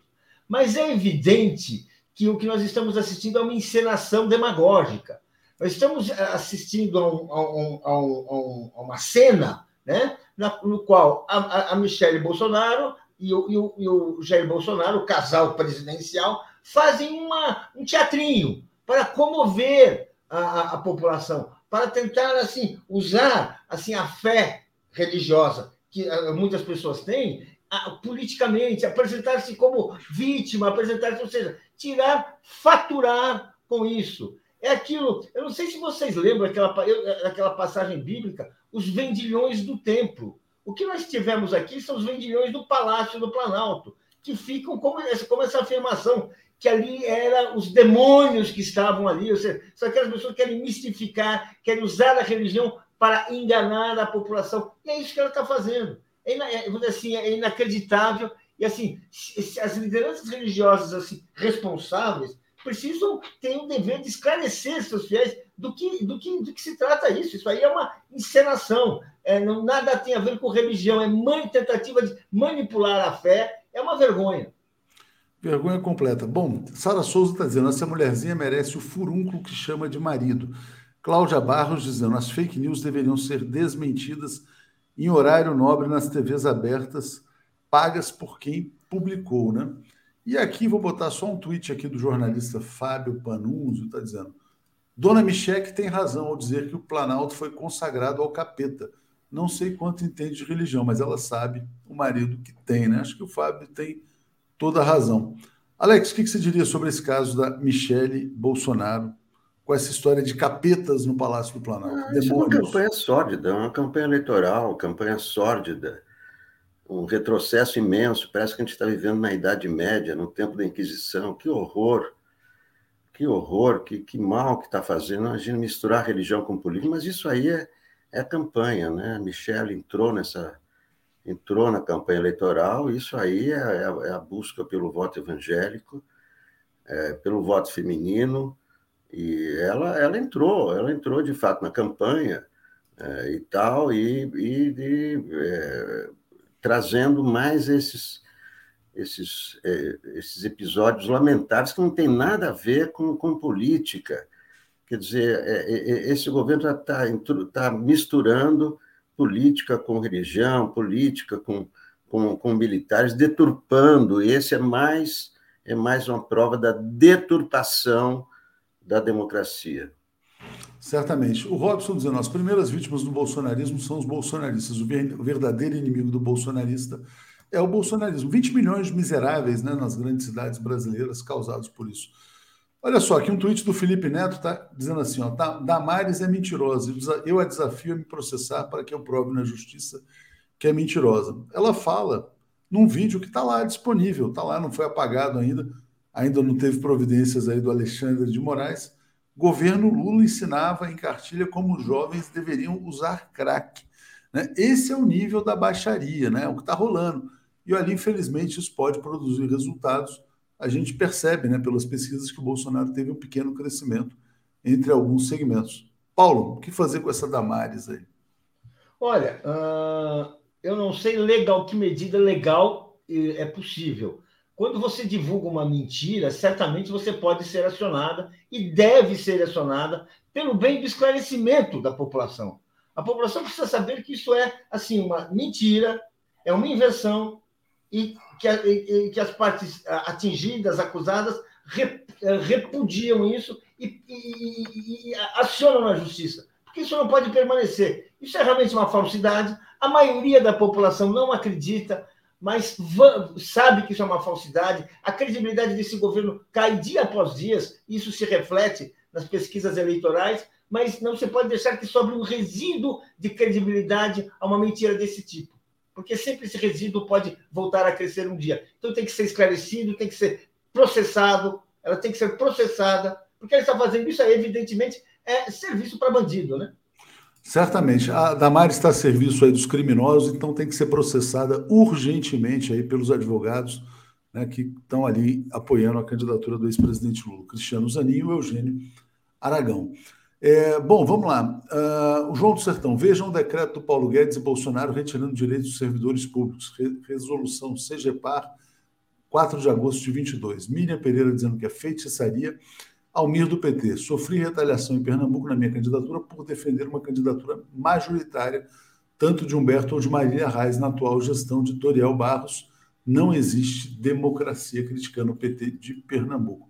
Mas é evidente que o que nós estamos assistindo é uma encenação demagógica. Nós estamos assistindo a, um, a, um, a, uma cena né, no qual a, a Michelle Bolsonaro e o, e, o, e o Jair Bolsonaro, o casal presidencial, fazem uma, um teatrinho para comover a, a, população, para tentar assim usar assim a fé religiosa que ah, muitas pessoas têm politicamente, apresentar-se como vítima, apresentar-se, ou seja, tirar, faturar com isso. É aquilo, eu não sei se vocês lembram aquela, aquela passagem bíblica, os vendilhões do templo. O que nós tivemos aqui são os vendilhões do Palácio do Planalto, que ficam como essa, como essa afirmação, que ali eram os demônios que estavam ali, ou seja, são aquelas pessoas que querem mistificar, querem usar a religião para enganar a população. E é isso que ela está fazendo é, é assim, é inacreditável. E assim, as lideranças religiosas assim, responsáveis precisam ter o dever de esclarecer seus fiéis do que, do que, do que se trata isso. Isso aí é uma encenação. é, não, nada tem a ver com religião, é man, tentativa de manipular a fé, é uma vergonha. Vergonha completa. Bom, Sara Souza está dizendo: essa mulherzinha merece o furúnculo que chama de marido. Cláudia Barros dizendo: as fake news deveriam ser desmentidas em horário nobre nas TVs abertas, pagas por quem publicou, né? E aqui vou botar só um tweet aqui do jornalista Fábio Panunzio, está dizendo: Dona Micheque tem razão ao dizer que o Planalto foi consagrado ao capeta. Não sei quanto entende de religião, mas ela sabe o marido que tem, né? Acho que o Fábio tem toda a razão. Alex, o que você diria sobre esse caso da Michele Bolsonaro com essa história de capetas no Palácio do Planalto? Ah, isso é uma campanha sórdida, uma campanha eleitoral, campanha sórdida um retrocesso imenso. Parece que a gente está vivendo na Idade Média, no tempo da Inquisição. Que horror! Que horror, que, que mal que está fazendo. Imagina misturar religião com política, mas isso aí é, é campanha, né? A Michelle entrou nessa entrou na campanha eleitoral, isso aí é, é, é a busca pelo voto evangélico, é, pelo voto feminino, e ela, ela entrou, ela entrou de fato na campanha é, e tal, e, e, é, trazendo mais esses, esses, é, esses episódios lamentáveis que não tem nada a ver com, com política. Quer dizer, é, é, é esse governo está tá, misturando política com religião, política com, com, com militares, deturpando. Esse é mais, é mais uma prova da deturpação da democracia. Certamente. O Robson dizendo: as primeiras vítimas do bolsonarismo são os bolsonaristas. O verdadeiro inimigo do bolsonarista é o bolsonarismo. 20 milhões de miseráveis né, nas grandes cidades brasileiras causados por isso. Olha só, aqui um tweet do Felipe Neto está dizendo assim: ó, Damares é mentirosa. Eu a desafio a me processar para que eu prove na justiça que é mentirosa. Ela fala num vídeo que está lá disponível, está lá, não foi apagado ainda, ainda não teve providências aí do Alexandre de Moraes governo Lula ensinava em cartilha como os jovens deveriam usar crack. Né? Esse é o nível da baixaria, né? o que está rolando. E ali, infelizmente, isso pode produzir resultados. A gente percebe, né, pelas pesquisas, que o Bolsonaro teve um pequeno crescimento entre alguns segmentos. Paulo, o que fazer com essa Damares aí? Olha, uh, eu não sei legal que medida legal é possível. Quando você divulga uma mentira, certamente você pode ser acionada e deve ser acionada pelo bem do esclarecimento da população. A população precisa saber que isso é assim uma mentira, é uma inversão e que, e, que as partes atingidas, acusadas, eh, repudiam isso e, e, e acionam na justiça. Porque isso não pode permanecer. Isso é realmente uma falsidade. A maioria da população não acredita mas sabe que isso é uma falsidade. A credibilidade desse governo cai dia após dia, isso se reflete nas pesquisas eleitorais, mas não se pode deixar que sobre um resíduo de credibilidade a uma mentira desse tipo. Porque sempre esse resíduo pode voltar a crescer um dia. Então tem que ser esclarecido, tem que ser processado, ela tem que ser processada, porque ela está fazendo isso, evidentemente, é serviço para bandido, né? Certamente. A Damares está a serviço aí dos criminosos, então tem que ser processada urgentemente aí pelos advogados né, que estão ali apoiando a candidatura do ex-presidente Lula, Cristiano Zanin e Eugênio Aragão. É, bom, vamos lá. Uh, o João do Sertão. Vejam o decreto do Paulo Guedes e Bolsonaro retirando direitos dos servidores públicos. Re resolução CGPAR, 4 de agosto de 22. Miriam Pereira dizendo que é feitiçaria Almir do PT. Sofri retaliação em Pernambuco na minha candidatura por defender uma candidatura majoritária, tanto de Humberto ou de Maria Reis, na atual gestão de Toriel Barros. Não existe democracia criticando o PT de Pernambuco.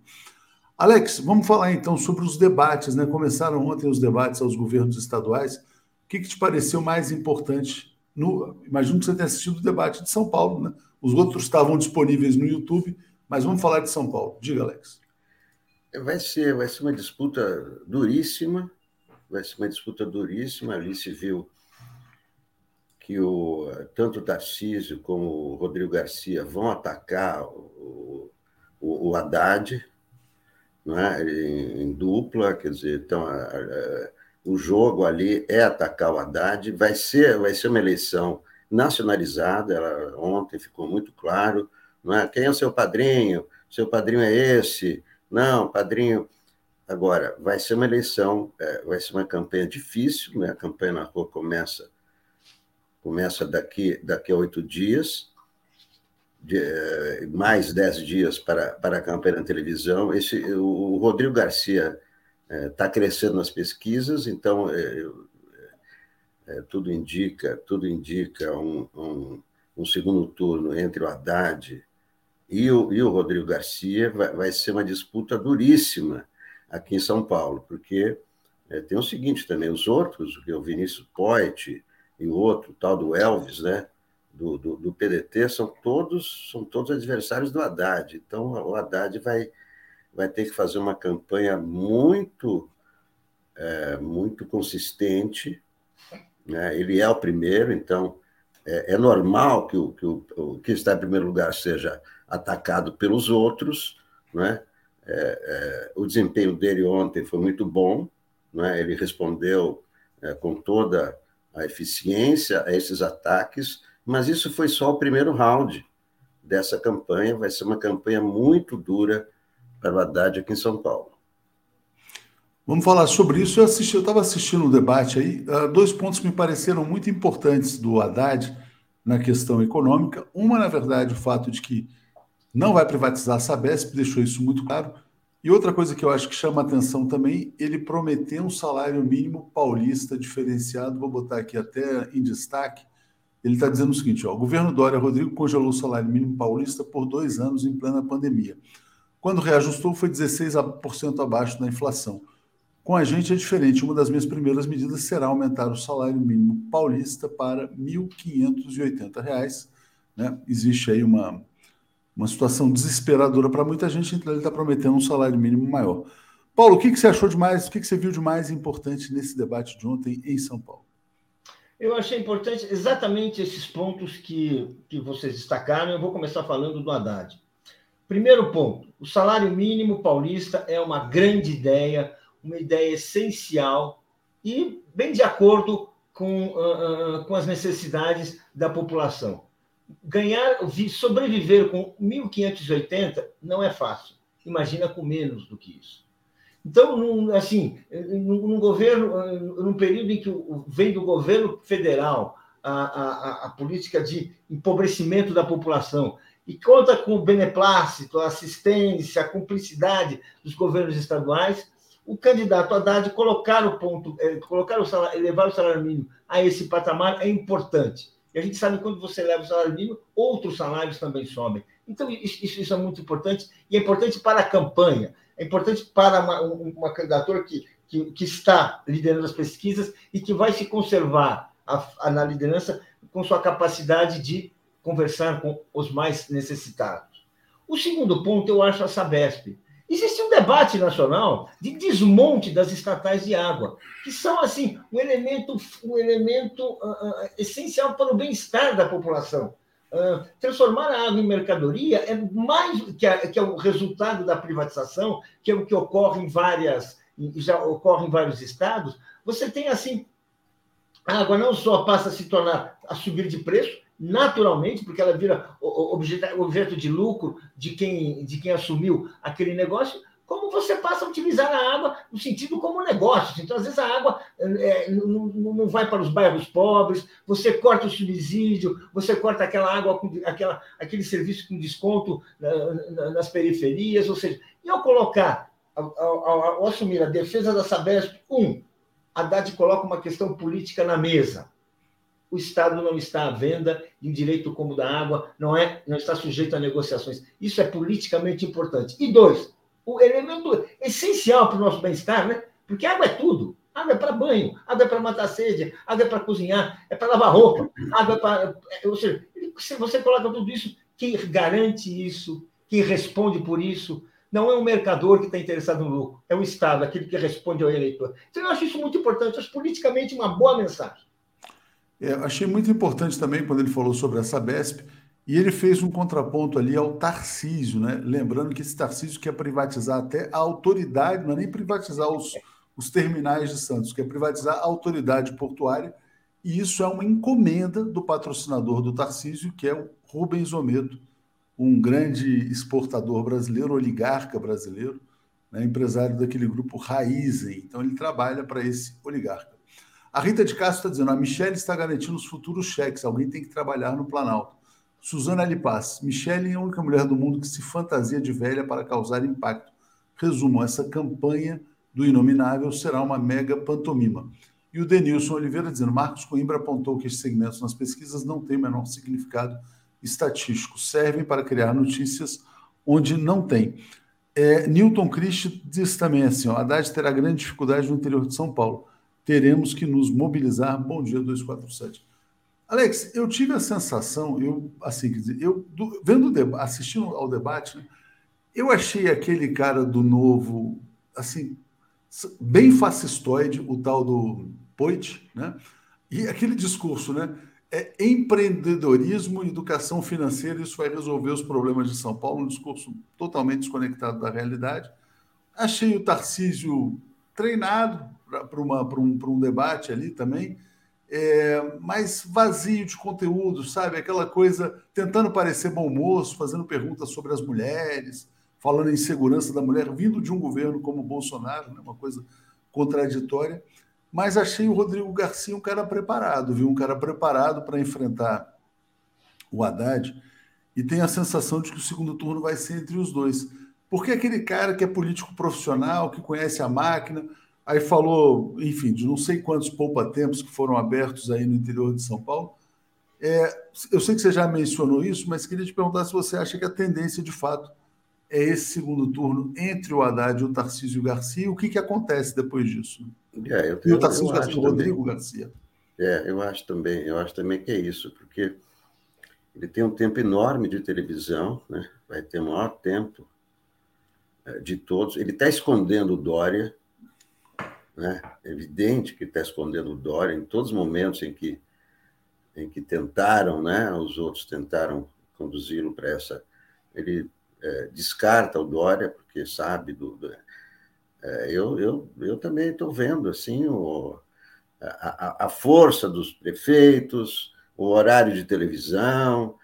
Alex, vamos falar então sobre os debates, né? Começaram ontem os debates aos governos estaduais. O que, que te pareceu mais importante? No, imagino que você tenha assistido o debate de São Paulo, né? Os outros estavam disponíveis no YouTube, mas vamos falar de São Paulo. Diga, Alex. Vai ser, vai ser uma disputa duríssima, vai ser uma disputa duríssima. Ali se viu que o, tanto o Tarcísio como o Rodrigo Garcia vão atacar o, o, o Haddad não é? em, em dupla, quer dizer, então, a, a, o jogo ali é atacar o Haddad. Vai ser, vai ser uma eleição nacionalizada, ela, ontem ficou muito claro. Não é? Quem é o seu padrinho? Seu padrinho é esse não, padrinho. Agora, vai ser uma eleição, é, vai ser uma campanha difícil, né? a campanha na rua começa começa daqui, daqui a oito dias, de, eh, mais dez dias para, para a campanha na televisão. Esse, o Rodrigo Garcia está é, crescendo nas pesquisas, então é, é, tudo indica tudo indica um, um, um, segundo turno entre o Haddad e o, e o Rodrigo Garcia vai, vai ser uma disputa duríssima aqui em São Paulo, porque é, tem o seguinte também, os outros, o Vinícius Poit e o outro, o tal do Elvis, né, do, do, do, PDT, são todos, são todos adversários do Haddad. Então, o Haddad vai, vai ter que fazer uma campanha muito, é, muito consistente. Né? Ele é o primeiro, então é, é normal que o, que o, que está em primeiro lugar seja atacado pelos outros. Né? É, é, o desempenho dele ontem foi muito bom, né? ele respondeu é, com toda a eficiência a esses ataques, mas isso foi só o primeiro round dessa campanha, vai ser uma campanha muito dura para o Haddad aqui em São Paulo. Vamos falar sobre isso. Eu assisti, eu estava assistindo o debate aí. Uh, dois pontos me pareceram muito importantes do Haddad na questão econômica. Uma, na verdade, o fato de que não vai privatizar a Sabesp, deixou isso muito claro. E outra coisa que eu acho que chama atenção também, ele prometeu um salário mínimo paulista diferenciado, vou botar aqui até em destaque. Ele está dizendo o seguinte: ó, o governo Dória Rodrigo congelou o salário mínimo paulista por dois anos em plena pandemia. Quando reajustou, foi 16% abaixo da inflação. Com a gente é diferente. Uma das minhas primeiras medidas será aumentar o salário mínimo paulista para R$ 1.580. Né? Existe aí uma, uma situação desesperadora para muita gente, então ele está prometendo um salário mínimo maior. Paulo, o que, que você achou de mais, o que, que você viu de mais importante nesse debate de ontem em São Paulo? Eu achei importante exatamente esses pontos que, que vocês destacaram. Eu vou começar falando do Haddad. Primeiro ponto: o salário mínimo paulista é uma grande ideia, uma ideia essencial e bem de acordo com, uh, uh, com as necessidades da população ganhar, sobreviver com 1.580 não é fácil. Imagina com menos do que isso. Então, num, assim, num, governo, num período em que vem do governo federal a, a, a política de empobrecimento da população e conta com o beneplácito, a assistência, a cumplicidade dos governos estaduais, o candidato Haddad colocar o ponto, eh, colocar o salário, elevar o salário mínimo a esse patamar é importante. E a gente sabe que quando você leva o salário mínimo, outros salários também sobem. Então, isso, isso, é muito importante, e é importante para a campanha, é importante para uma, uma candidatura que, que, que, está liderando as pesquisas e que vai se conservar a, a, na liderança com sua capacidade de conversar com os mais necessitados. O segundo ponto, eu acho a Sabesp. Existe um debate nacional de desmonte das estatais de água, que são assim um elemento, um elemento uh, uh, essencial para o bem-estar da população. Uh, transformar a água em mercadoria é mais que, a, que é o resultado da privatização, que é o que ocorre em várias, já ocorre em vários estados. Você tem assim, a água não só passa a se tornar a subir de preço, naturalmente, porque ela vira objeto, de lucro de quem, de quem assumiu aquele negócio, como você passa a utilizar a água no sentido como negócio. Então, às vezes, a água é, não, não vai para os bairros pobres, você corta o subsídio, você corta aquela água, aquela, aquele serviço com desconto nas periferias, ou seja, e ao colocar, ao, ao, ao assumir a defesa da Sabesp, um, Haddad coloca uma questão política na mesa o Estado não está à venda e o direito como da água não é, não está sujeito a negociações. Isso é politicamente importante. E dois, o elemento essencial para o nosso bem-estar, né? Porque água é tudo. Água é para banho, água é para matar sede, água é para cozinhar, é para lavar roupa, água é para. É, ou seja, você coloca tudo isso, quem garante isso, quem responde por isso, não é um mercador que está interessado no lucro, é o Estado, aquele que responde ao eleitor. Então, eu acho isso muito importante, eu acho politicamente uma boa mensagem. É, achei muito importante também quando ele falou sobre a Sabesp, e ele fez um contraponto ali ao Tarcísio, né? Lembrando que esse Tarcísio quer privatizar até a autoridade, não é nem privatizar os, os terminais de Santos, quer privatizar a autoridade portuária, e isso é uma encomenda do patrocinador do Tarcísio, que é o Rubens Ometo, um grande exportador brasileiro, oligarca brasileiro, né? empresário daquele grupo Raizen. Então ele trabalha para esse oligarca. A Rita de Castro está dizendo: a Michelle está garantindo os futuros cheques, alguém tem que trabalhar no Planalto. Suzana Alipaz, Michelle é a única mulher do mundo que se fantasia de velha para causar impacto. Resumo, essa campanha do Inominável será uma mega pantomima. E o Denilson Oliveira dizendo: Marcos Coimbra apontou que esses segmentos nas pesquisas não têm o menor significado estatístico, servem para criar notícias onde não tem. É, Newton Christ diz também assim: ó, Haddad terá grande dificuldade no interior de São Paulo. Teremos que nos mobilizar. Bom dia, 247. Alex, eu tive a sensação, eu assim, dizer, eu do, vendo assistindo ao debate, né, eu achei aquele cara do novo, assim, bem fascistoide, o tal do Poit, né? E aquele discurso, né? É empreendedorismo educação financeira, isso vai resolver os problemas de São Paulo, um discurso totalmente desconectado da realidade. Achei o Tarcísio treinado para um, um debate ali também, é, mas vazio de conteúdo, sabe? Aquela coisa tentando parecer bom moço, fazendo perguntas sobre as mulheres, falando em segurança da mulher, vindo de um governo como o Bolsonaro, né? uma coisa contraditória. Mas achei o Rodrigo Garcia um cara preparado, viu? Um cara preparado para enfrentar o Haddad. E tenho a sensação de que o segundo turno vai ser entre os dois. Porque aquele cara que é político profissional, que conhece a máquina, aí falou, enfim, de não sei quantos poupa-tempos que foram abertos aí no interior de São Paulo. É, eu sei que você já mencionou isso, mas queria te perguntar se você acha que a tendência, de fato, é esse segundo turno entre o Haddad e o Tarcísio Garcia. O que, que acontece depois disso? É, eu, e o Tarcísio Garcia, o Rodrigo Garcia. É, eu acho também, eu acho também que é isso, porque ele tem um tempo enorme de televisão, né? vai ter o maior tempo é, de todos. Ele está escondendo o Dória, né? é evidente que está escondendo o Dória em todos os momentos em que, em que tentaram, né? os outros tentaram conduzi-lo para essa. Ele é, descarta o Dória, porque sabe do. do é, eu, eu, eu também estou vendo assim o, a, a força dos prefeitos, o horário de televisão,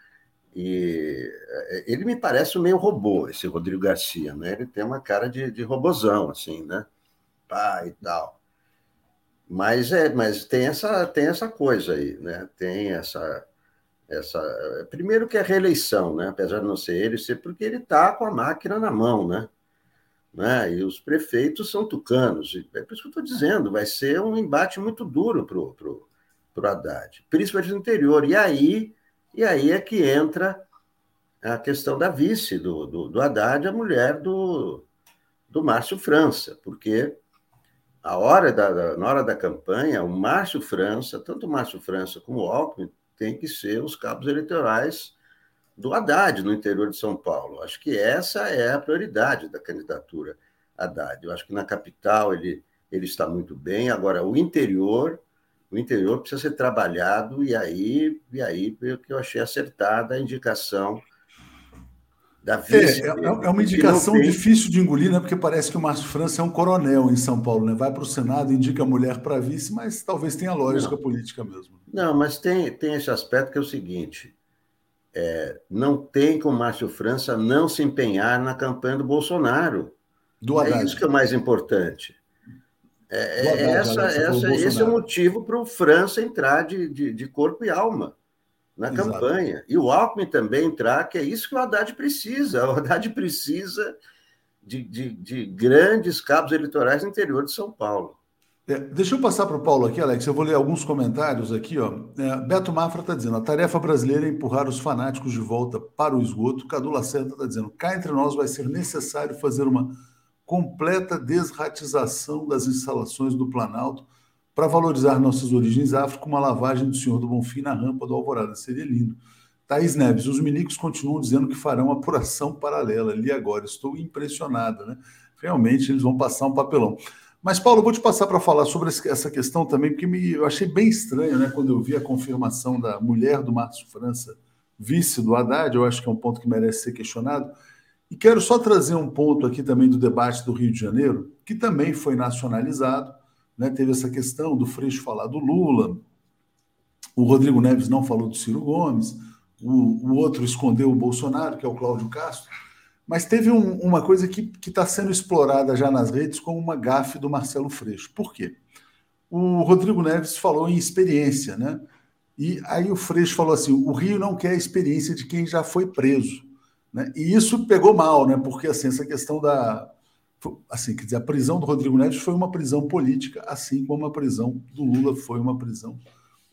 e é, ele me parece meio robô, esse Rodrigo Garcia, né? Ele tem uma cara de, de robozão, assim, né? Pá, e tal. Mas é, mas tem essa tem essa coisa aí, né? Tem essa essa primeiro que é reeleição, né? Apesar de não ser ele, ser porque ele está com a máquina na mão, né? né? E os prefeitos são tucanos. É por isso que eu estou dizendo, vai ser um embate muito duro para o pro, pro Haddad, principalmente no interior. E aí, e aí é que entra a questão da vice do, do, do Haddad, a mulher do, do Márcio França, porque a hora da, na hora da campanha, o Márcio França, tanto o Márcio França como o Alckmin, tem que ser os cabos eleitorais do Haddad no interior de São Paulo. Acho que essa é a prioridade da candidatura Haddad. Eu acho que na capital ele, ele está muito bem. Agora, o interior, o interior precisa ser trabalhado, e aí, e aí que eu achei acertada a indicação da. É, é, é uma indicação difícil de engolir, né? Porque parece que o Márcio França é um coronel em São Paulo, né? Vai para o Senado, indica a mulher para vice, mas talvez tenha lógica não. política mesmo. Não, mas tem, tem esse aspecto que é o seguinte: é, não tem como Márcio França não se empenhar na campanha do Bolsonaro. Do é isso que é o mais importante. É, é essa, essa, esse é o motivo para o França entrar de, de, de corpo e alma na Exato. campanha. E o Alckmin também entrar, que é isso que o Haddad precisa. [laughs] O Haddad precisa de, de, de grandes cabos eleitorais no interior de São Paulo. É, deixa eu passar para o Paulo aqui, Alex. Eu vou ler alguns comentários aqui. Ó. É, Beto Mafra está dizendo: a tarefa brasileira é empurrar os fanáticos de volta para o esgoto. Cadu Lacerda está dizendo: cá entre nós vai ser necessário fazer uma completa desratização das instalações do Planalto para valorizar nossas origens afro uma lavagem do Senhor do Bonfim na rampa do Alvorada. Seria lindo. Thaís Neves, os milicos continuam dizendo que farão apuração paralela. Ali agora, estou impressionada, né? Realmente eles vão passar um papelão. Mas, Paulo, vou te passar para falar sobre essa questão também, porque me, eu achei bem estranho, né, quando eu vi a confirmação da mulher do Márcio França, vice do Haddad, eu acho que é um ponto que merece ser questionado. E quero só trazer um ponto aqui também do debate do Rio de Janeiro, que também foi nacionalizado, né? Teve essa questão do Freixo falar do Lula, o Rodrigo Neves não falou do Ciro Gomes, o, o outro escondeu o Bolsonaro, que é o Cláudio Castro. Mas teve um, uma coisa que está sendo explorada já nas redes como uma gafe do Marcelo Freixo. Por quê? o Rodrigo Neves falou em experiência, né? E aí o Freixo falou assim: o Rio não quer a experiência de quem já foi preso. Né? E isso pegou mal, né? Porque assim, essa questão da. Assim, quer dizer, a prisão do Rodrigo Neves foi uma prisão política, assim como a prisão do Lula foi uma prisão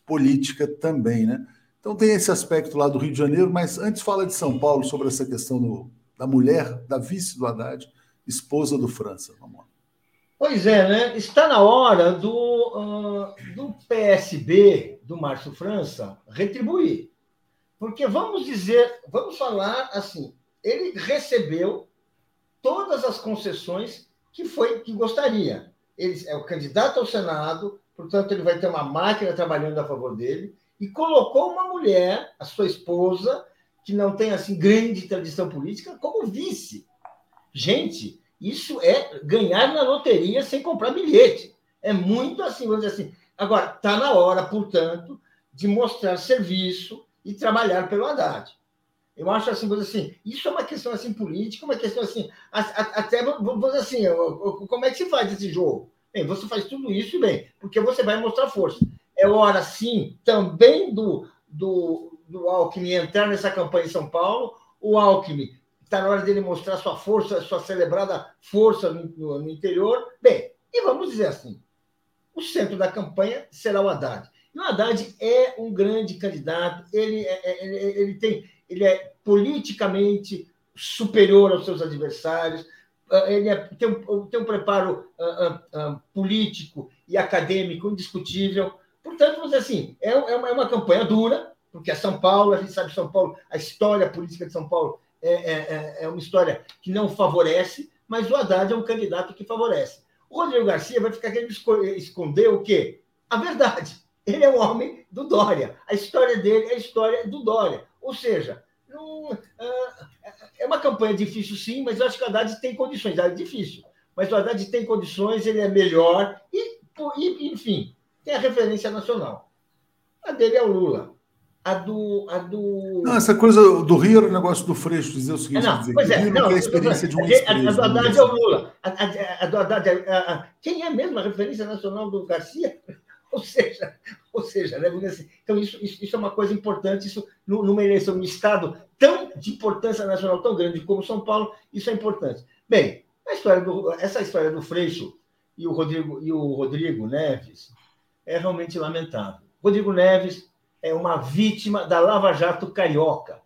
política também, né? Então tem esse aspecto lá do Rio de Janeiro, mas antes fala de São Paulo sobre essa questão do, da mulher, da vice do Haddad, esposa do França. Vamos lá. Pois é, né? Está na hora do, uh, do PSB, do Márcio França, retribuir. Porque vamos dizer, vamos falar assim, ele recebeu todas as concessões que foi que gostaria. Ele é o candidato ao Senado, portanto ele vai ter uma máquina trabalhando a favor dele e colocou uma mulher, a sua esposa, que não tem assim grande tradição política, como vice. Gente, isso é ganhar na loteria sem comprar bilhete. É muito assim, vamos dizer assim. Agora, está na hora, portanto, de mostrar serviço e trabalhar pelo Haddad. Eu acho assim, vamos dizer assim, isso é uma questão assim política, uma questão assim, até vamos dizer assim, como é que se faz esse jogo? Bem, você faz tudo isso bem, porque você vai mostrar força é hora, sim, também do, do, do Alckmin entrar nessa campanha em São Paulo. O Alckmin está na hora dele mostrar sua força, sua celebrada força no, no, no, interior. Bem, e vamos dizer assim: o centro da campanha será o Haddad. E o Haddad é um grande candidato, ele, é, é ele, ele, tem, ele é politicamente superior aos seus adversários, ah, ele é, tem, um, tem um preparo uh, uh, político e acadêmico indiscutível. Portanto, vamos dizer assim, é, é, uma, é uma campanha dura, porque é São Paulo, a gente sabe São Paulo, a história política de São Paulo é, é, é, é uma história que não favorece, mas o Haddad é um candidato que favorece. O Rodrigo Garcia vai ficar querendo esconder o quê? A verdade. Ele é um homem do Dória. A história dele é a história do Dória. Ou seja, não, ah, é uma campanha difícil, sim, mas eu acho que o Haddad tem condições. É difícil, mas o Haddad tem condições, ele é melhor, e, e enfim, tem a referência nacional. A dele é o Lula. A do. A do... Não, essa coisa do Rio era o negócio do Freixo dizer o seguinte: não, dizer, pois é, não, a experiência de um A, a, do Haddad é o Lula. A, a, a do Haddad é. Quem é mesmo a referência nacional do Garcia? [laughs] Ou seja, ou seja né, assim, então isso, isso, isso, é uma coisa importante, isso numa eleição, num estado tão de importância nacional tão grande como São Paulo, isso é importante. Bem, história do, essa história do Freixo e o Rodrigo, e o Rodrigo Neves, é realmente lamentável. Rodrigo Neves é uma vítima da Lava Jato carioca.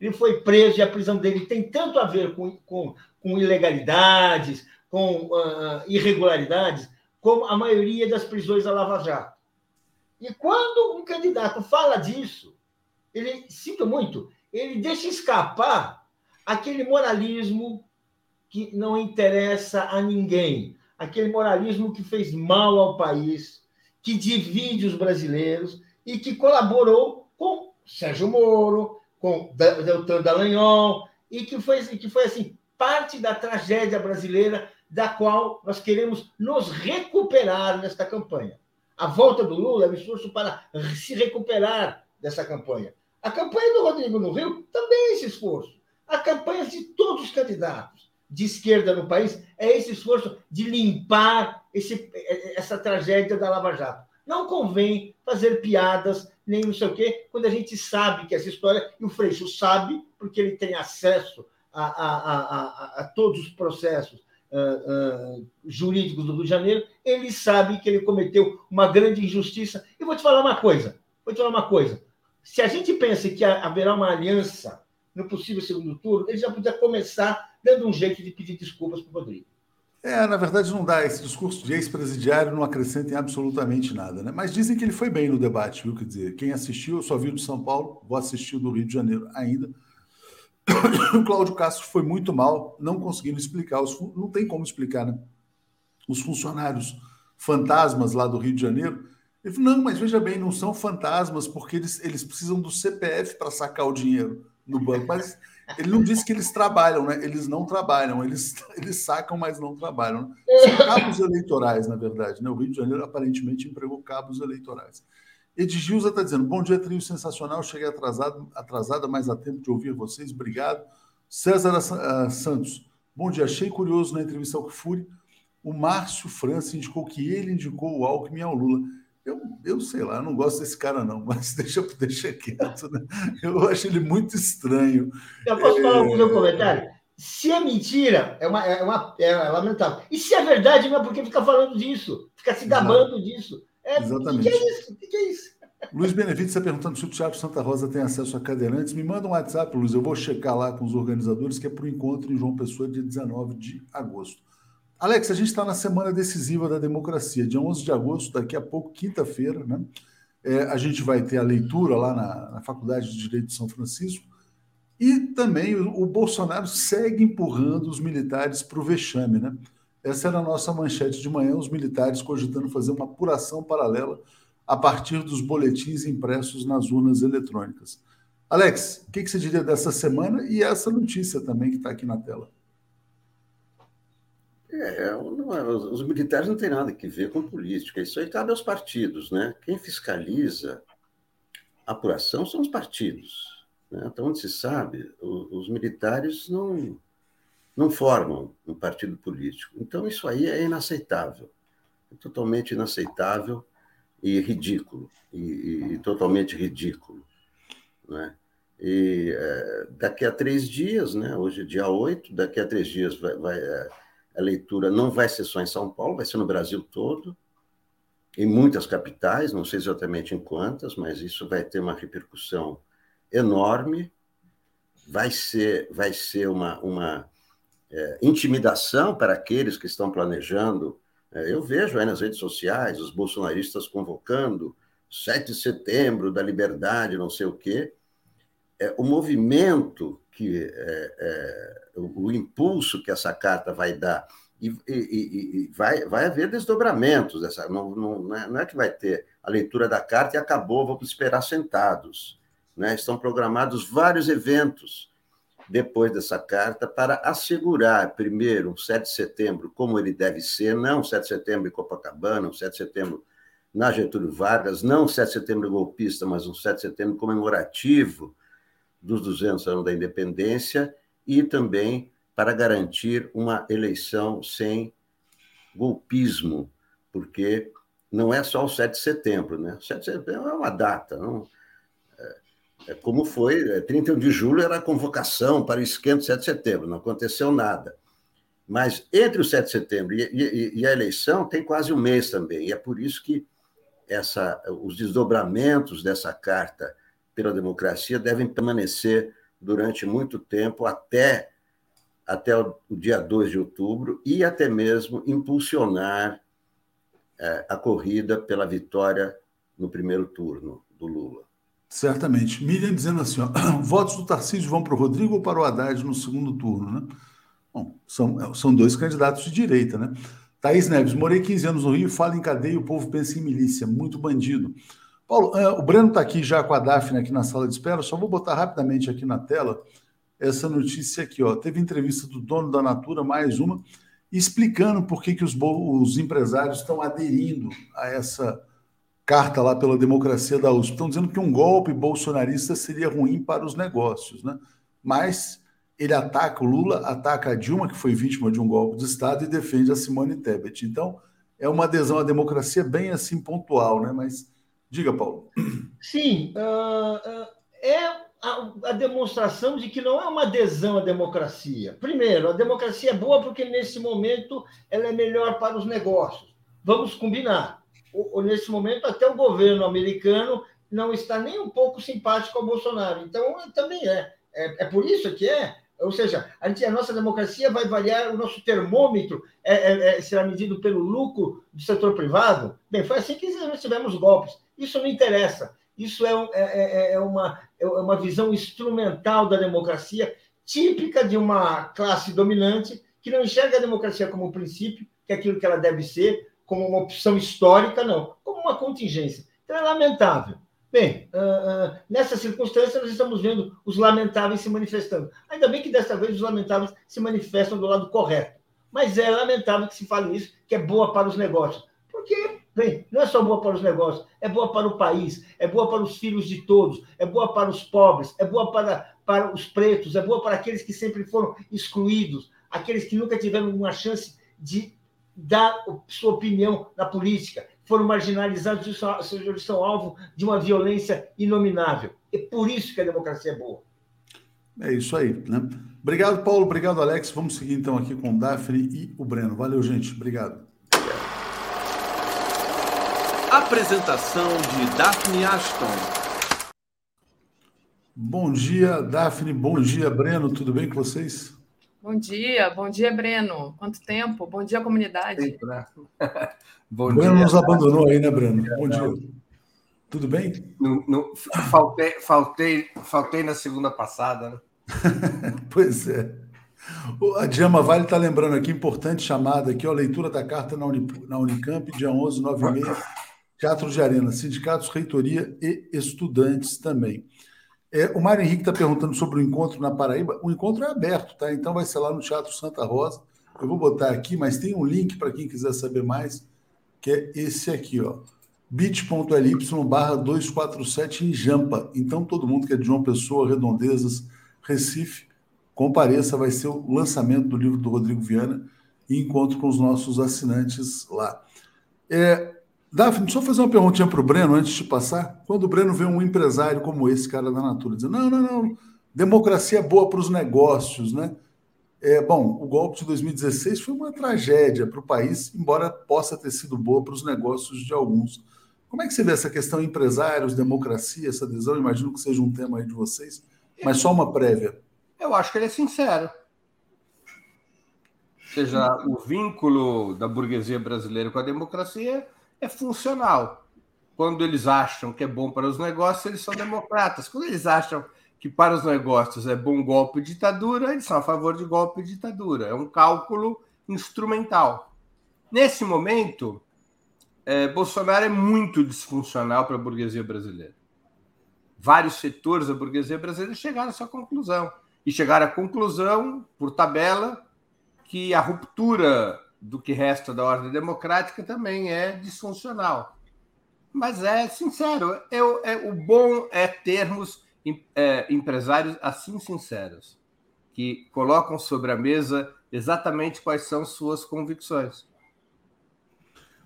Ele foi preso e a prisão dele tem tanto a ver com, com, com ilegalidades, com uh, irregularidades, como a maioria das prisões da Lava Jato. E quando um candidato fala disso, ele, sinto muito, ele deixa escapar aquele moralismo que não interessa a ninguém, aquele moralismo que fez mal ao país, que divide os brasileiros e que colaborou com Sérgio Moro, com Deltan Dallagnol, e que foi, que foi assim, parte da tragédia brasileira da qual nós queremos nos recuperar nesta campanha. A volta do Lula é um esforço para se recuperar dessa campanha. A campanha do Rodrigo no Rio também é esse esforço. A campanha de todos os candidatos de esquerda no país é esse esforço de limpar esse, essa tragédia da Lava Jato. Não convém fazer piadas, nem não sei o quê, quando a gente sabe que essa história, e o Freixo sabe, porque ele tem acesso a, a, a, a todos os processos uh, jurídicos do Rio de Janeiro, ele sabe que ele cometeu uma grande injustiça. E vou te falar uma coisa, vou te falar uma coisa. Se a gente pensa que haverá uma aliança no possível segundo turno, ele já podia começar dando um jeito de pedir desculpas para o Rodrigo. É, na verdade não dá. Esse discurso de ex-presidiário não acrescenta em absolutamente nada, né? Mas dizem que ele foi bem no debate, viu? Quer dizer, quem assistiu, eu só vi o de São Paulo, vou assistir do Rio de Janeiro ainda. O [coughs] Cláudio Castro foi muito mal, não conseguindo explicar. Os, não tem como explicar, né? Os funcionários fantasmas lá do Rio de Janeiro. Ele falou: não, mas veja bem, não são fantasmas, porque eles, eles precisam do CPF para sacar o dinheiro no banco. Mas ele não disse que eles trabalham, né? Eles não trabalham, eles, [laughs] eles sacam, mas não trabalham. Né? São cabos eleitorais, na verdade. Né? O Rio de Janeiro aparentemente empregou cabos eleitorais. Edgilza está dizendo: bom dia, trio sensacional. Cheguei atrasado, atrasada, mas há tempo de ouvir vocês. Obrigado. César uh, Santos, bom dia. Achei curioso na entrevista ao Fúria o Márcio França indicou que ele indicou o Alckmin ao Lula. Eu, eu sei lá, não gosto desse cara, não, [laughs] mas deixa, deixa quieto, né? Eu acho ele muito estranho. Eu posso falar é... comentário? Se é mentira, é, uma, é, uma, é lamentável. E se é verdade, não é porque fica falando disso, fica se gabando disso. É, Exatamente. O que, é isso? O que, é isso? Luiz Benevides está perguntando se o Teatro Santa Rosa tem acesso a cadeirantes. Me manda um WhatsApp, Luiz. Eu vou checar lá com os organizadores, que é para o encontro em João Pessoa, dia 19 de agosto. Alex, a gente está na semana decisiva da democracia, dia 11 de agosto, daqui a pouco, quinta-feira, né? É, a gente vai ter a leitura lá na, na, Faculdade de Direito de São Francisco e também o, o Bolsonaro segue empurrando os militares para o vexame, né? Essa era a nossa manchete de manhã, os militares cogitando fazer uma apuração paralela a partir dos boletins impressos nas urnas eletrônicas. Alex, o que, você diria dessa semana e essa notícia também que está aqui na tela? É, não, é, os militares não têm nada que ver com política. Isso aí cabe aos partidos, né? Quem fiscaliza a apuração são os partidos. Né? Então, onde se sabe, os, os militares não, não formam um partido político. Então, isso aí é inaceitável. É totalmente inaceitável e ridículo. E, e, totalmente ridículo. Né? E é, daqui a três dias, né? hoje é dia 8, daqui a três dias vai, vai é, a leitura não vai ser só em São Paulo, vai ser no Brasil todo, em muitas capitais, não sei exatamente em quantas, mas isso vai ter uma repercussão enorme, vai ser, vai ser uma, uma é, intimidação para aqueles que estão planejando. É, eu vejo aí nas redes sociais os bolsonaristas convocando 7 de setembro da liberdade, não sei o quê. É, o movimento que é, é, o, o, impulso que essa carta vai dar e, e, e, vai, vai haver desdobramentos dessa não, não, é, não é que vai ter a leitura da carta e acabou vamos esperar sentados né? estão programados vários eventos depois dessa carta para assegurar primeiro um 7 de setembro como ele deve ser não um 7 de setembro em Copacabana um 7 de setembro na Getúlio Vargas não um 7 de setembro golpista mas um 7 de setembro comemorativo dos 200 anos da independência e também para garantir uma eleição sem golpismo, porque não é só o 7 de setembro, né? O 7 de setembro é uma data, não? É, é como foi, é, 31 de julho era a convocação para o esquema 7 de setembro, não aconteceu nada. Mas entre o 7 de setembro e, e, e a eleição tem quase um mês também, e é por isso que essa, os desdobramentos dessa carta pela democracia devem permanecer durante muito tempo, até, até o, dia 2 de outubro, e até mesmo impulsionar é, a corrida pela vitória no primeiro turno do Lula. Certamente. Miriam dizendo assim: ó, [clears throat] votos do Tarcísio vão para o Rodrigo ou para o Haddad no segundo turno, né? Bom, são, são dois candidatos de direita, né? Thaís Neves, morei 15 anos no Rio, fala em cadeia e o povo pensa em milícia, muito bandido. Paulo, é, o Breno está aqui já com a Daphne aqui na sala de espera, só vou botar rapidamente aqui na tela essa notícia aqui. Ó. Teve entrevista do dono da Natura, mais uma, explicando por que, que os, os empresários estão aderindo a essa carta lá pela democracia da USP. Estão dizendo que um golpe bolsonarista seria ruim para os negócios, né? Mas ele ataca o Lula, ataca a Dilma, que foi vítima de um golpe de Estado, e defende a Simone Tebet. Então, é uma adesão à democracia bem assim pontual, né? Mas Diga, Paulo. Sim, uh, é a, demonstração de que não é uma adesão à democracia. Primeiro, a democracia é boa porque, nesse momento, ela é melhor para os negócios. Vamos combinar. Nesse momento, até o governo americano não está nem um pouco simpático ao Bolsonaro. Então, também é. É, é por isso que é. Ou seja, a, gente, a, nossa democracia vai variar, o nosso termômetro é, é, é, será medido pelo lucro do setor privado. Bem, foi assim que nós tivemos golpes. Isso não interessa. Isso é, é, é, é, uma, é uma visão instrumental da democracia, típica de uma classe dominante que não enxerga a democracia como um princípio, que é aquilo que ela deve ser, como uma opção histórica, não, como uma contingência. Então é lamentável. Bem, uh, uh, nessa circunstância, nós estamos vendo os lamentáveis se manifestando. Ainda bem que desta vez os lamentáveis se manifestam do lado correto. Mas é lamentável que se fale isso, que é boa para os negócios. Porque Bem, não é só boa para os negócios, é boa para o país, é boa para os filhos de todos, é boa para os pobres, é boa para, para os pretos, é boa para aqueles que sempre foram excluídos, aqueles que nunca tiveram uma chance de dar sua opinião na política, foram marginalizados e são alvo de uma violência inominável. É por isso que a democracia é boa. É isso aí, né? Obrigado, Paulo. Obrigado, Alex. Vamos seguir então aqui com o Daphne e o Breno. Valeu, gente. Obrigado. Apresentação de Daphne Ashton. Bom dia, Daphne. Bom dia, Breno. Tudo bem com vocês? Bom dia, bom dia, Breno. Quanto tempo? Bom dia, comunidade. Né? [laughs] bom Breno dia. nos abandonou aí, né, Breno? Bom dia. Tudo bem? No, no, faltei, faltei, faltei na segunda passada, né? [laughs] pois é. A Djama Vale está lembrando aqui, importante chamada aqui, ó, leitura da carta na, Uni, na Unicamp, dia 11, 9 e meia, Teatro de Arena, sindicatos, reitoria e estudantes também. É, o Mário Henrique está perguntando sobre o encontro na Paraíba. O encontro é aberto, tá? Então vai ser lá no Teatro Santa Rosa. Eu vou botar aqui, mas tem um link para quem quiser saber mais, que é esse aqui, ó. bit.ly barra 247 em Jampa. Então todo mundo que é de João Pessoa, Redondezas, Recife, compareça, vai ser o lançamento do livro do Rodrigo Viana e encontro com os nossos assinantes lá. É, Daphne, só fazer uma perguntinha para o Breno antes de passar. Quando o Breno vê um empresário como esse cara da Natura dizendo: não, não, não, democracia é boa para os negócios, né? É, bom, o golpe de 2016 foi uma tragédia para o país, embora possa ter sido boa para os negócios de alguns. Como é que você vê essa questão empresários, democracia, essa adesão? Imagino que seja um tema aí de vocês. Mas só uma prévia. Eu acho que ele é sincero. Ou seja, o vínculo da burguesia brasileira com a democracia é funcional. Quando eles acham que é bom para os negócios, eles são democratas. Quando eles acham que para os negócios é bom golpe de ditadura, eles são a favor de golpe de ditadura. É um cálculo instrumental. Nesse momento, é, Bolsonaro é muito disfuncional para a burguesia brasileira vários setores da burguesia brasileira chegaram a essa conclusão. E chegaram à conclusão, por tabela, que a ruptura do que resta da ordem democrática também é disfuncional. Mas é sincero, eu, é, o bom é termos é, empresários assim sinceros, que colocam sobre a mesa exatamente quais são suas convicções.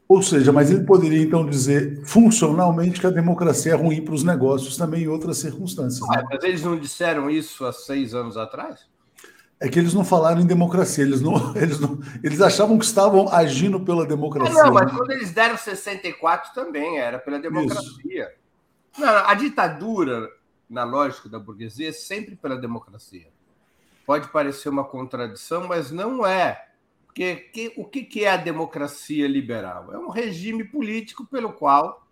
Ou seja, mas ele poderia então dizer funcionalmente que a democracia é ruim para os negócios também em outras circunstâncias. Né? Mas eles não disseram isso há seis anos atrás? É que eles não falaram em democracia, eles não, [laughs] eles não, eles achavam que estavam agindo pela democracia. Ah, não, mas quando eles deram 64 também era pela democracia. Não, a ditadura, na lógica da burguesia, é sempre pela democracia. Pode parecer uma contradição, mas não é. Porque que, o que, que é a democracia liberal? É um regime político pelo qual,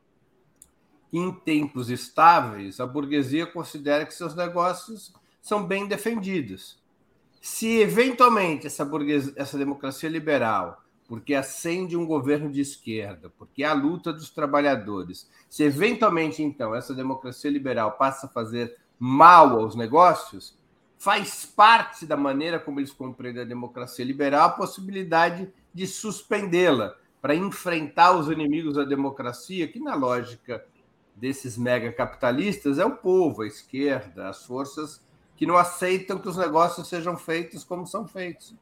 em tempos estáveis, a burguesia considera que seus negócios são bem defendidos. Se eventualmente essa, burguesia, essa democracia liberal, porque acende um governo de esquerda, porque a luta dos trabalhadores, se eventualmente então essa democracia liberal passa a fazer mal aos negócios, faz parte da maneira como eles compreendem a democracia liberal a possibilidade de suspendê-la para enfrentar os inimigos da democracia, que na lógica desses mega capitalistas é o povo, a esquerda, as forças que não aceitam que os negócios sejam feitos como são feitos.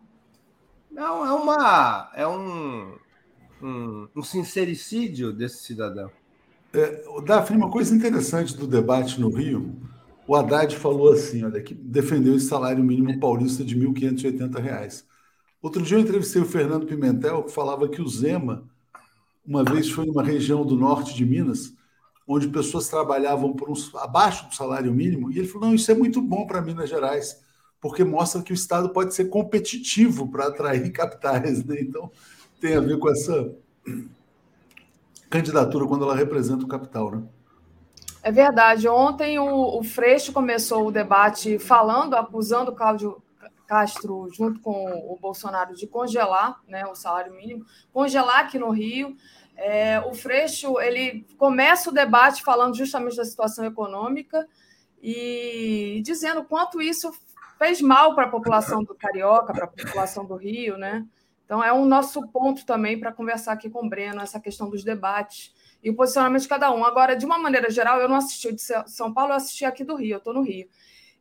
Não, é uma é um, um, um sincericídio desse cidadão. É, Daphne, uma coisa interessante do debate no Rio o Haddad falou assim, olha, que defendeu esse salário mínimo paulista de R$ 1.580. Outro dia eu entrevistei o Fernando Pimentel, que falava que o Zema, uma vez foi numa região do norte de Minas, onde pessoas trabalhavam por uns, abaixo do salário mínimo, e ele falou: não, isso é muito bom para Minas Gerais, porque mostra que o Estado pode ser competitivo para atrair [laughs] capitais. Né? Então, tem a ver com essa candidatura quando ela representa o capital. Né? É verdade. Ontem o, o Freixo começou o debate falando, acusando o Cláudio Castro, junto com o Bolsonaro, de congelar né, o salário mínimo, congelar aqui no Rio. É, o Freixo ele começa o debate falando justamente da situação econômica e dizendo quanto isso fez mal para a população do Carioca, para a população do Rio, né? Então é um nosso ponto também para conversar aqui com o Breno, essa questão dos debates e o posicionamento de cada um. Agora, de uma maneira geral, eu não assisti de São Paulo, eu assisti aqui do Rio, eu estou no Rio.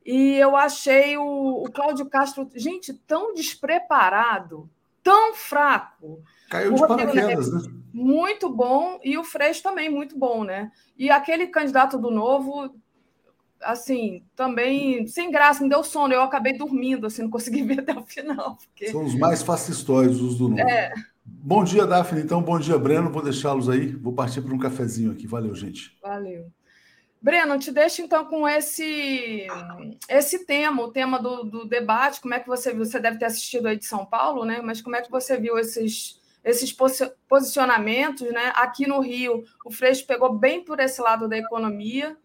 E eu achei o, o Cláudio Castro, gente, tão despreparado, tão fraco. Caiu de paraquedas, né? Muito bom, e o Freixo também muito bom, né? E aquele candidato do Novo, assim, também sem graça, me deu sono. Eu acabei dormindo, assim, não consegui [laughs] ver até o final. Porque... São os mais fascistóides, os do Novo. É. Bom dia, Daphne. Então, bom dia, Breno. Vou deixá-los aí. Vou partir para um cafezinho aqui. Valeu, gente. Valeu. Breno, te deixo então com esse esse tema, o tema do, do, debate. Como é que você viu? Você deve ter assistido aí de São Paulo, né? Mas como é que você viu esses, esses posicionamentos, né? Aqui no Rio, o Freixo pegou bem por esse lado da economia.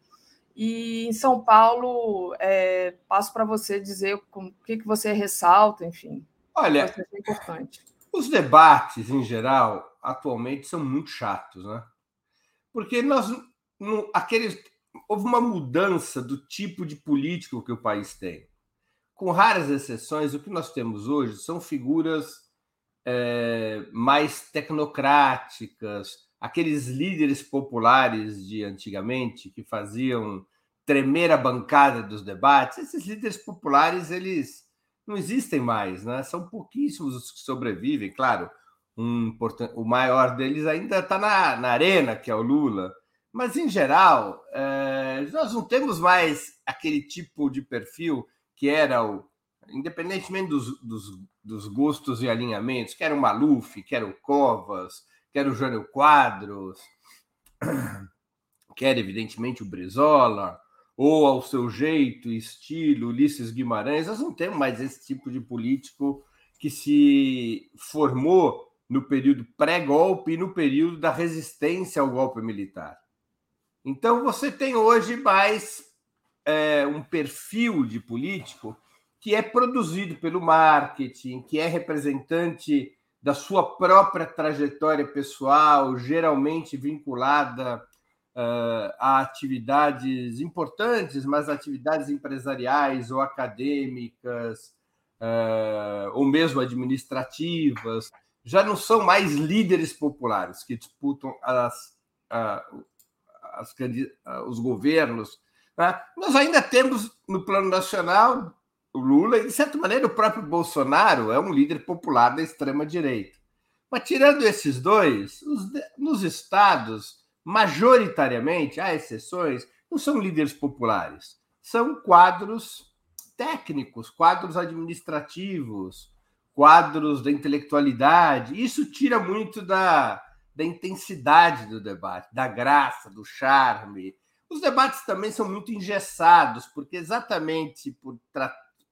E em São Paulo, é, passo para você dizer o que, que você ressalta, enfim. Olha, é importante. os debates, em geral, atualmente são muito chatos, né? Porque nós, no, aqueles, houve uma mudança do tipo de político que o país tem. Com raras exceções, o que nós temos hoje são figuras é, mais tecnocráticas, aqueles líderes populares de antigamente que faziam tremer a bancada dos debates. Esses líderes populares, eles não existem mais, né? São pouquíssimos os que sobrevivem, claro. Um, o maior deles ainda está na, na arena, que é o Lula mas, em geral, é, nós não temos mais aquele tipo de perfil que era o. Independentemente dos, dos, dos gostos e alinhamentos, que era o Maluf, que era o Covas, que era o Jânio Quadros, [clears throat] que era, evidentemente, o Brizola, ou ao seu jeito estilo, Ulisses Guimarães, nós não temos mais esse tipo de político que se formou no período pré-golpe e no período da resistência ao golpe militar. Então, você tem hoje mais é, um perfil de político que é produzido pelo marketing, que é representante da sua própria trajetória pessoal, geralmente vinculada uh, a atividades importantes, mas atividades empresariais ou acadêmicas, uh, ou mesmo administrativas, já não são mais líderes populares que disputam as, uh, as, os governos. Né? Nós ainda temos no plano nacional Lula e, de certa maneira, o próprio Bolsonaro é um líder popular da extrema-direita. Mas, tirando esses dois, os, nos estados, majoritariamente, há exceções, não são líderes populares, são quadros técnicos, quadros administrativos, quadros da intelectualidade. Isso tira muito da, da intensidade do debate, da graça, do charme. Os debates também são muito engessados, porque exatamente por,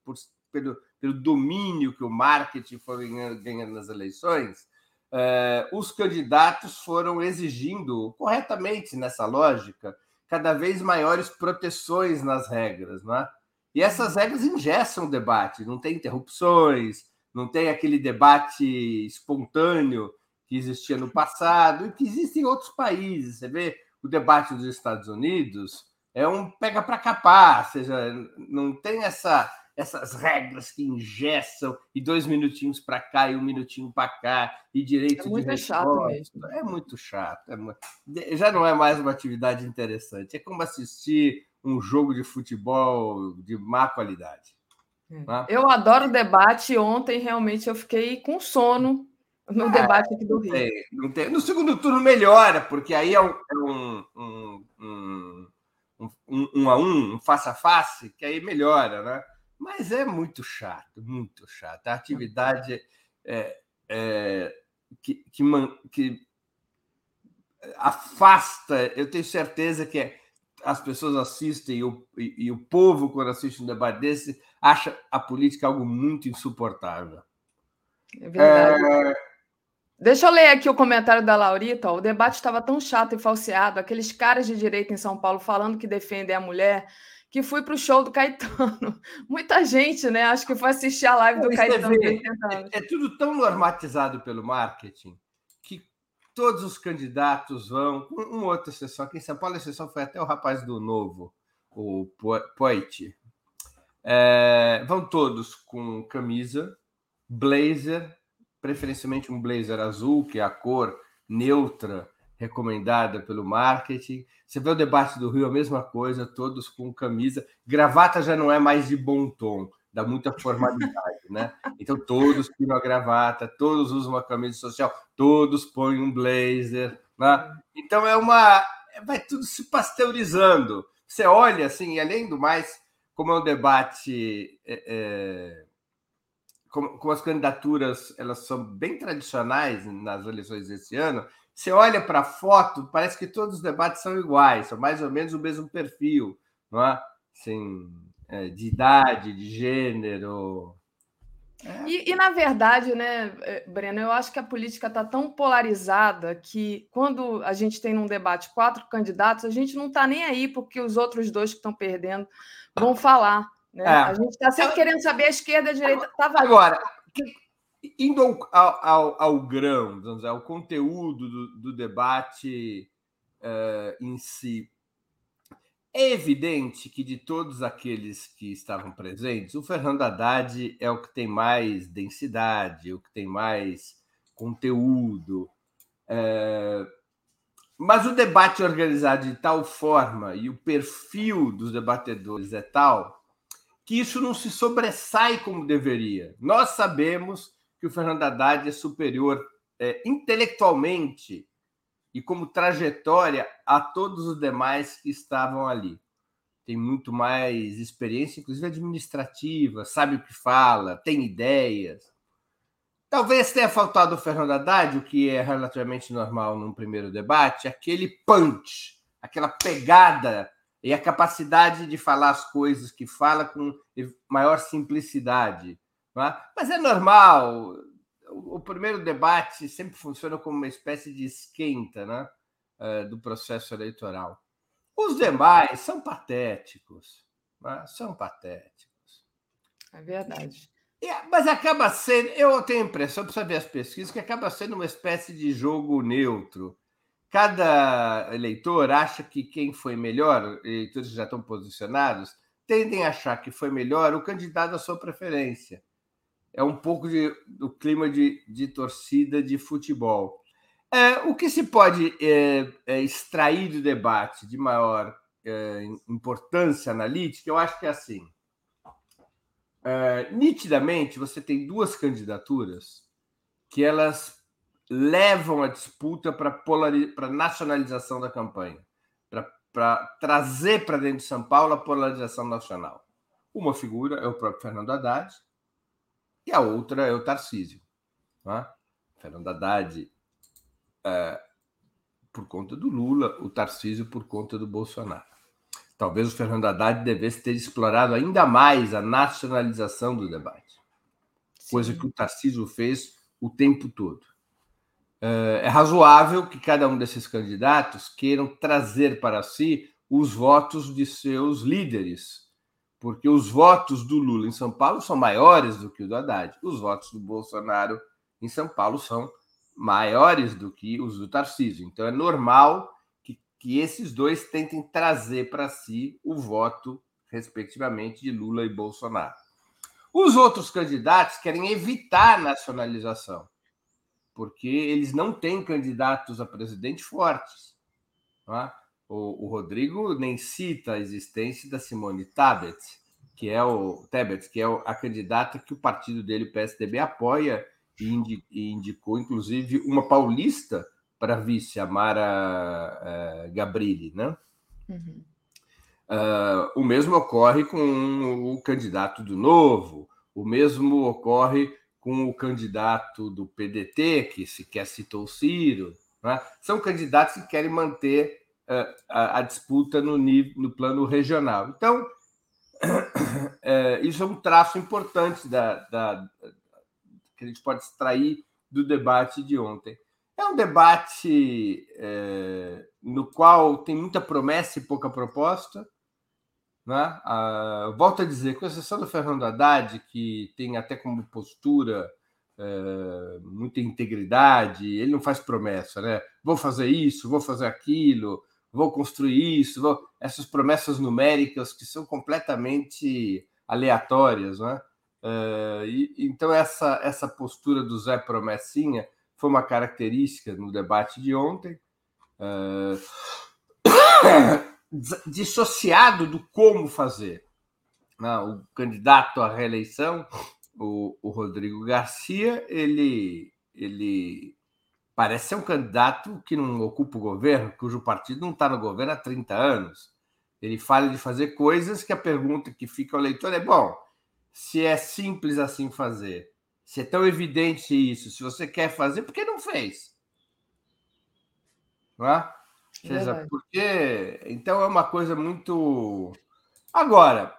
por pelo, pelo domínio que o marketing foi ganhando nas eleições, eh, os candidatos foram exigindo, corretamente nessa lógica, cada vez maiores proteções nas regras. Não é? E essas regras engessam o debate, não tem interrupções, não tem aquele debate espontâneo que existia no passado e que existe em outros países. Você vê o debate dos Estados Unidos é um pega para capar, ou seja, não tem essa essas regras que engessam e dois minutinhos para cá e um minutinho para cá e direito é muito de chato mesmo. É muito chato. É muito... Já não é mais uma atividade interessante. É como assistir um jogo de futebol de má qualidade. É. Tá? Eu adoro debate. Ontem realmente eu fiquei com sono no é, debate aqui do Rio. Tem, não tem. No segundo turno melhora, porque aí é um, é um, um, um, um, um a um, um face a face, que aí melhora, né? Mas é muito chato, muito chato. A atividade é, é, que, que, que afasta, eu tenho certeza que as pessoas assistem e o, e, e o povo, quando assiste um debate desse, acha a política algo muito insuportável. É verdade. É, Deixa eu ler aqui o comentário da Laurita. O debate estava tão chato e falseado, aqueles caras de direita em São Paulo falando que defendem a mulher, que fui para o show do Caetano. [laughs] Muita gente, né? Acho que foi assistir a live do Caetano. É, é tudo tão normatizado pelo marketing que todos os candidatos vão. Um, um outro exceção. Aqui em São Paulo, a exceção foi até o rapaz do Novo, o Poit. É, vão todos com camisa, blazer preferencialmente um blazer azul, que é a cor neutra recomendada pelo marketing. Você vê o debate do Rio, a mesma coisa, todos com camisa. Gravata já não é mais de bom tom. dá muita formalidade, né? Então todos tiram a gravata, todos usam uma camisa social, todos põem um blazer, né? Então é uma vai tudo se pasteurizando. Você olha assim, além do mais, como é um debate, é, é, como, como, as candidaturas elas são bem tradicionais nas eleições desse ano, você olha para a foto, parece que todos os debates são iguais, são mais ou menos o mesmo perfil, não é? Assim, é, de idade, de gênero. É. E, e, na verdade, né, é, Breno, eu acho que a política está tão polarizada que quando a gente tem num debate quatro candidatos, a gente não está nem aí porque os outros dois que estão perdendo vão falar. Né? É. A gente está sempre querendo saber a esquerda e a direita valendo. Agora, indo ao, ao, ao, grão, vamos dizer, ao conteúdo do, do debate uh, em si, é evidente que de todos aqueles que estavam presentes, o Fernando Haddad é o que tem mais densidade, o que tem mais conteúdo. É... Mas o debate organizado de tal forma e o perfil dos debatedores é tal que isso não se sobressai como deveria. Nós sabemos que o Fernando Haddad é superior é, intelectualmente e como trajetória a todos os demais que estavam ali. Tem muito mais experiência, inclusive administrativa, sabe o que fala, tem ideias. Talvez tenha faltado o Fernando Haddad, o que é relativamente normal num primeiro debate, aquele punch, aquela pegada e a capacidade de falar as coisas que fala com maior simplicidade. É? Mas é normal, o primeiro debate sempre funciona como uma espécie de esquenta né, eh, do processo eleitoral. Os demais são patéticos, né? são patéticos. É verdade. mas acaba sendo, eu tenho a impressão, precisa ver as pesquisas, que acaba sendo uma espécie de jogo neutro. Cada eleitor acha que quem foi melhor, eleitores que já estão posicionados, tendem a achar que foi melhor o candidato da sua preferência é um pouco de, do clima de, de torcida de futebol. É, o que se pode é, é, extrair do debate de maior é, importância analítica, eu acho que é assim. É, nitidamente, você tem duas candidaturas que elas levam a disputa para a nacionalização da campanha, para trazer para dentro de São Paulo a polarização nacional. Uma figura é o próprio Fernando Haddad, e a outra é o Tarcísio. Né? Fernando Haddad é, por conta do Lula, o Tarcísio por conta do Bolsonaro. Talvez o Fernando Haddad devesse ter explorado ainda mais a nacionalização do debate, Sim. coisa que o Tarcísio fez o tempo todo. É, é razoável que cada um desses candidatos queiram trazer para si os votos de seus líderes, porque os votos do Lula em São Paulo são maiores do que o do Haddad. Os votos do Bolsonaro em São Paulo são maiores do que os do Tarcísio. Então é normal que, que esses dois tentem trazer para si o voto, respectivamente, de Lula e Bolsonaro. Os outros candidatos querem evitar nacionalização, porque eles não têm candidatos a presidente fortes. Não é? O, o, Rodrigo nem cita a existência da Simone Tabet, que é o Tebet, que é a candidata que o partido dele, o PSDB, apoia e, indi, indicou, inclusive, uma paulista para vice, a Mara uh, Gabrilli, né? Uhum. Uh, o mesmo ocorre com o candidato do Novo, o mesmo ocorre com o candidato do PDT, que sequer citou o Ciro. Né? São candidatos que querem manter a, a disputa no, nível, no plano regional. Então, [clears throat] é, isso é um traço importante da, da, que a gente pode extrair do debate de ontem. É um debate é, no qual tem muita promessa e pouca proposta. Né? Ah, volto a dizer, com exceção do Fernando Haddad, que tem até como postura é, muita integridade, ele não faz promessa, né? Vou fazer isso, vou fazer aquilo, vou construir isso, vou... essas promessas numéricas que são completamente aleatórias, né? Uh, e, então essa essa postura do Zé Promessinha foi uma característica no debate de ontem, uh, [coughs] dissociado do como fazer. não, o candidato à reeleição, o, o Rodrigo Garcia, ele, ele parece ser um candidato que não ocupa o governo, cujo partido não está no governo há 30 anos. Ele fala de fazer coisas que a pergunta que fica ao leitor é: bom, se é simples assim fazer, se é tão evidente isso, se você quer fazer, por que não fez? Não é? seja, porque. Então é uma coisa muito. Agora,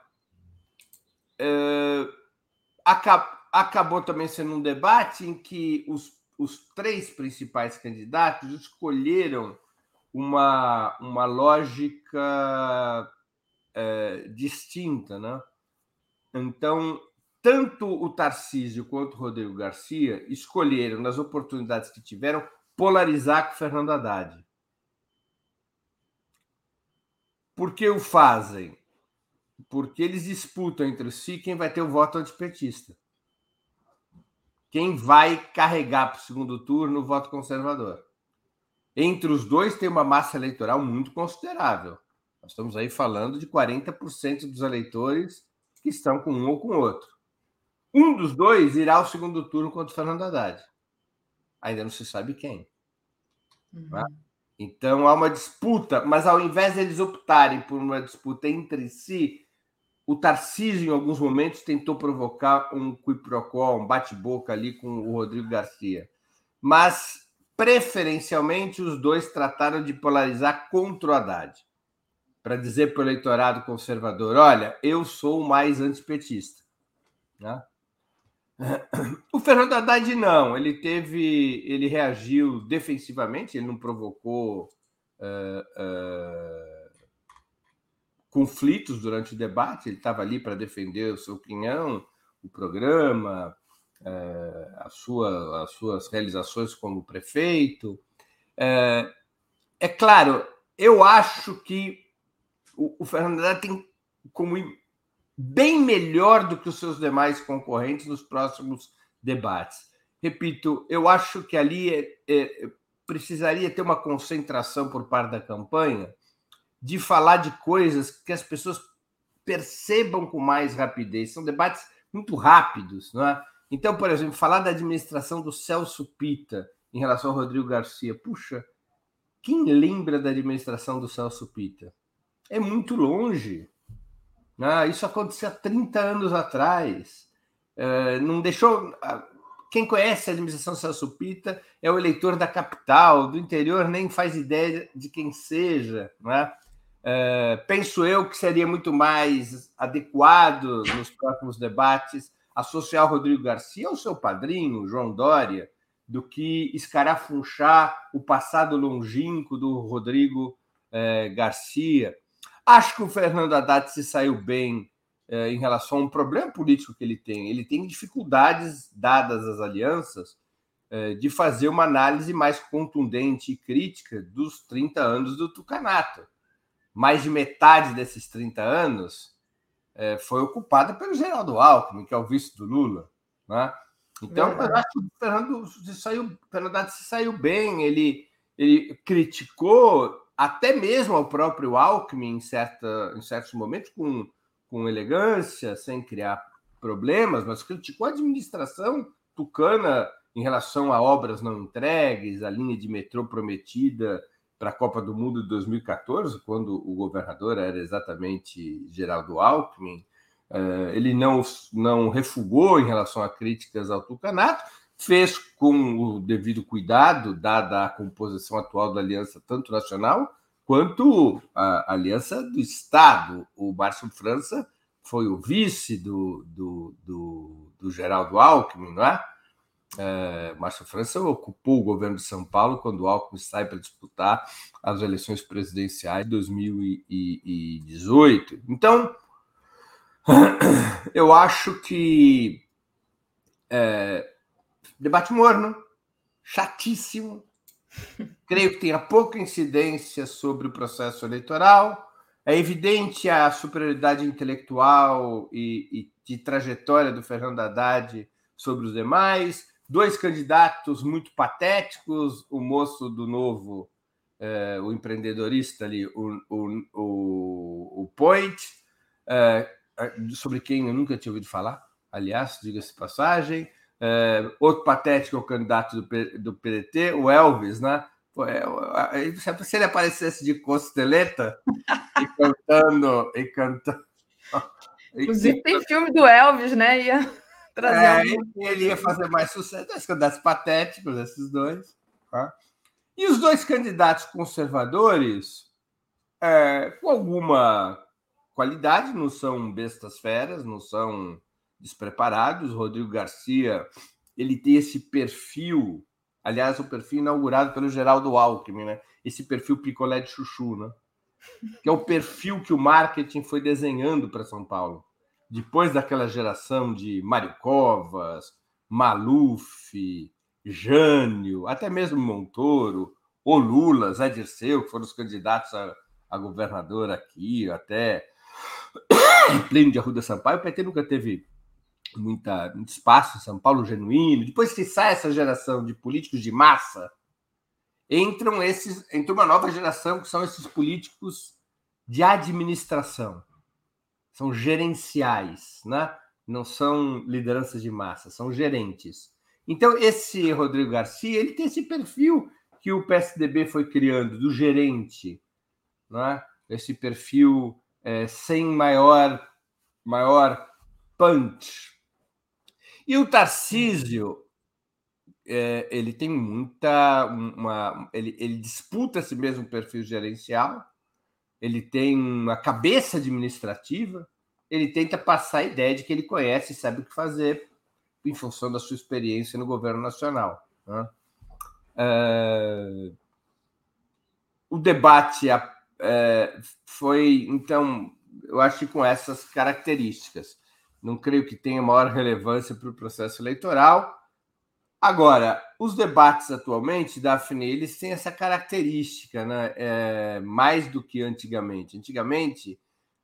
é... acabou também sendo um debate em que os, os três principais candidatos escolheram uma, uma lógica é, distinta, né? Então, tanto o Tarcísio quanto o Rodrigo Garcia escolheram, nas oportunidades que tiveram, polarizar com o Fernando Haddad. Por que o fazem? Porque eles disputam entre si quem vai ter o voto antipetista. Quem vai carregar para o segundo turno o voto conservador. Entre os dois tem uma massa eleitoral muito considerável. Nós estamos aí falando de 40% dos eleitores que estão com um ou com o outro. Um dos dois irá ao segundo turno contra o Fernando Haddad. Ainda não se sabe quem. Uhum. Tá? Então há uma disputa, mas ao invés de eles optarem por uma disputa entre si, o Tarcísio, em alguns momentos, tentou provocar um quiprocó, um bate-boca ali com o Rodrigo Garcia. Mas, preferencialmente, os dois trataram de polarizar contra o Haddad para dizer para o eleitorado conservador: olha, eu sou o mais antipetista. Né? O Fernando Haddad não, ele teve, ele reagiu defensivamente, ele não provocou uh, uh, conflitos durante o debate, ele estava ali para defender o seu opinião, o programa, uh, a sua, as suas realizações como prefeito. é claro, eu acho que o, o Fernando Haddad tem como bem melhor do que os seus demais concorrentes nos próximos debates. Repito, eu acho que ali é, é, precisaria ter uma concentração por parte da campanha de falar de coisas que as pessoas percebam com mais rapidez. São debates muito rápidos, não é? Então, por exemplo, falar da administração do Celso Pita em relação ao Rodrigo Garcia. Puxa, quem lembra da administração do Celso Pita? é muito longe. Né? Isso aconteceu há 30 anos atrás. É, não deixou. Quem conhece a administração Celso Pita é o eleitor da capital, do interior nem faz ideia de quem seja. Né? É, penso eu que seria muito mais adequado nos próximos debates associar o Rodrigo Garcia ao seu padrinho, João Dória, do que escarafunchar o passado longínquo do Rodrigo é, Garcia. Acho que o Fernando Haddad se saiu bem é, em relação a um problema político que ele tem. Ele tem dificuldades, dadas as alianças, é, de fazer uma análise mais contundente e crítica dos 30 anos do Tucanato. Mais de metade desses 30 anos é, foi ocupada pelo Geraldo Alckmin, que é o vice do Lula. Né? Então, eu acho que o Fernando, se saiu, Fernando se saiu bem, ele, ele criticou até mesmo ao próprio Alckmin, em, certa, em certos momentos, com, com elegância, sem criar problemas, mas criticou a administração tucana em relação a obras não entregues, a linha de metrô prometida para a Copa do Mundo de 2014, quando o governador era exatamente Geraldo Alckmin. Eh, ele não, não refugou em relação a críticas ao tucanato, fez com o devido cuidado, dada a composição atual da aliança, tanto nacional quanto a aliança do Estado. O Márcio França foi o vice do, do, do, do Geraldo Alckmin, não é? É? Márcio França ocupou o governo de São Paulo quando o Alckmin sai para disputar as eleições presidenciais de 2018. Então, [coughs] eu acho que é, Debate morno, chatíssimo. Creio que tenha pouca incidência sobre o processo eleitoral. É evidente a superioridade intelectual e, e de trajetória do Fernando Haddad sobre os demais. Dois candidatos muito patéticos, o moço do novo, é, o empreendedorista ali, o, o, o, o Point, é, sobre quem eu nunca tinha ouvido falar, aliás, diga-se passagem. É, outro patético é o candidato do, do PDT, o Elvis, né? É, se ele aparecesse de costeleta e cantando. E cantando [laughs] Inclusive, tem filme do Elvis, né? Ia trazer é, um... Ele ia fazer mais sucesso. Dois candidatos patéticos, esses dois. Tá? E os dois candidatos conservadores, é, com alguma qualidade, não são bestas feras, não são despreparados. Rodrigo Garcia, ele tem esse perfil, aliás, o perfil inaugurado pelo Geraldo Alckmin, né? Esse perfil picolé de chuchu, né? Que é o perfil que o marketing foi desenhando para São Paulo. Depois daquela geração de Mário Covas, Maluf, Jânio, até mesmo Montoro, o Lula, Zé Dirceu, que foram os candidatos a, a governador aqui, até [coughs] Plínio de Arruda Sampaio, o PT nunca teve muita, muito espaço em São Paulo genuíno. Depois que sai essa geração de políticos de massa, entram esses, entra uma nova geração que são esses políticos de administração. São gerenciais, né? não são lideranças de massa, são gerentes. Então, esse Rodrigo Garcia, ele tem esse perfil que o PSDB foi criando, do gerente, né? esse perfil é, sem maior, maior punch, e o Tarcísio, é, ele tem muita. Uma, ele, ele disputa esse mesmo perfil gerencial, ele tem uma cabeça administrativa, ele tenta passar a ideia de que ele conhece e sabe o que fazer em função da sua experiência no governo nacional. Né? É... O debate é, foi, então, eu acho que com essas características não creio que tenha maior relevância para o processo eleitoral. Agora, os debates atualmente, Daphne, eles têm essa característica, né? É, mais do que antigamente. Antigamente,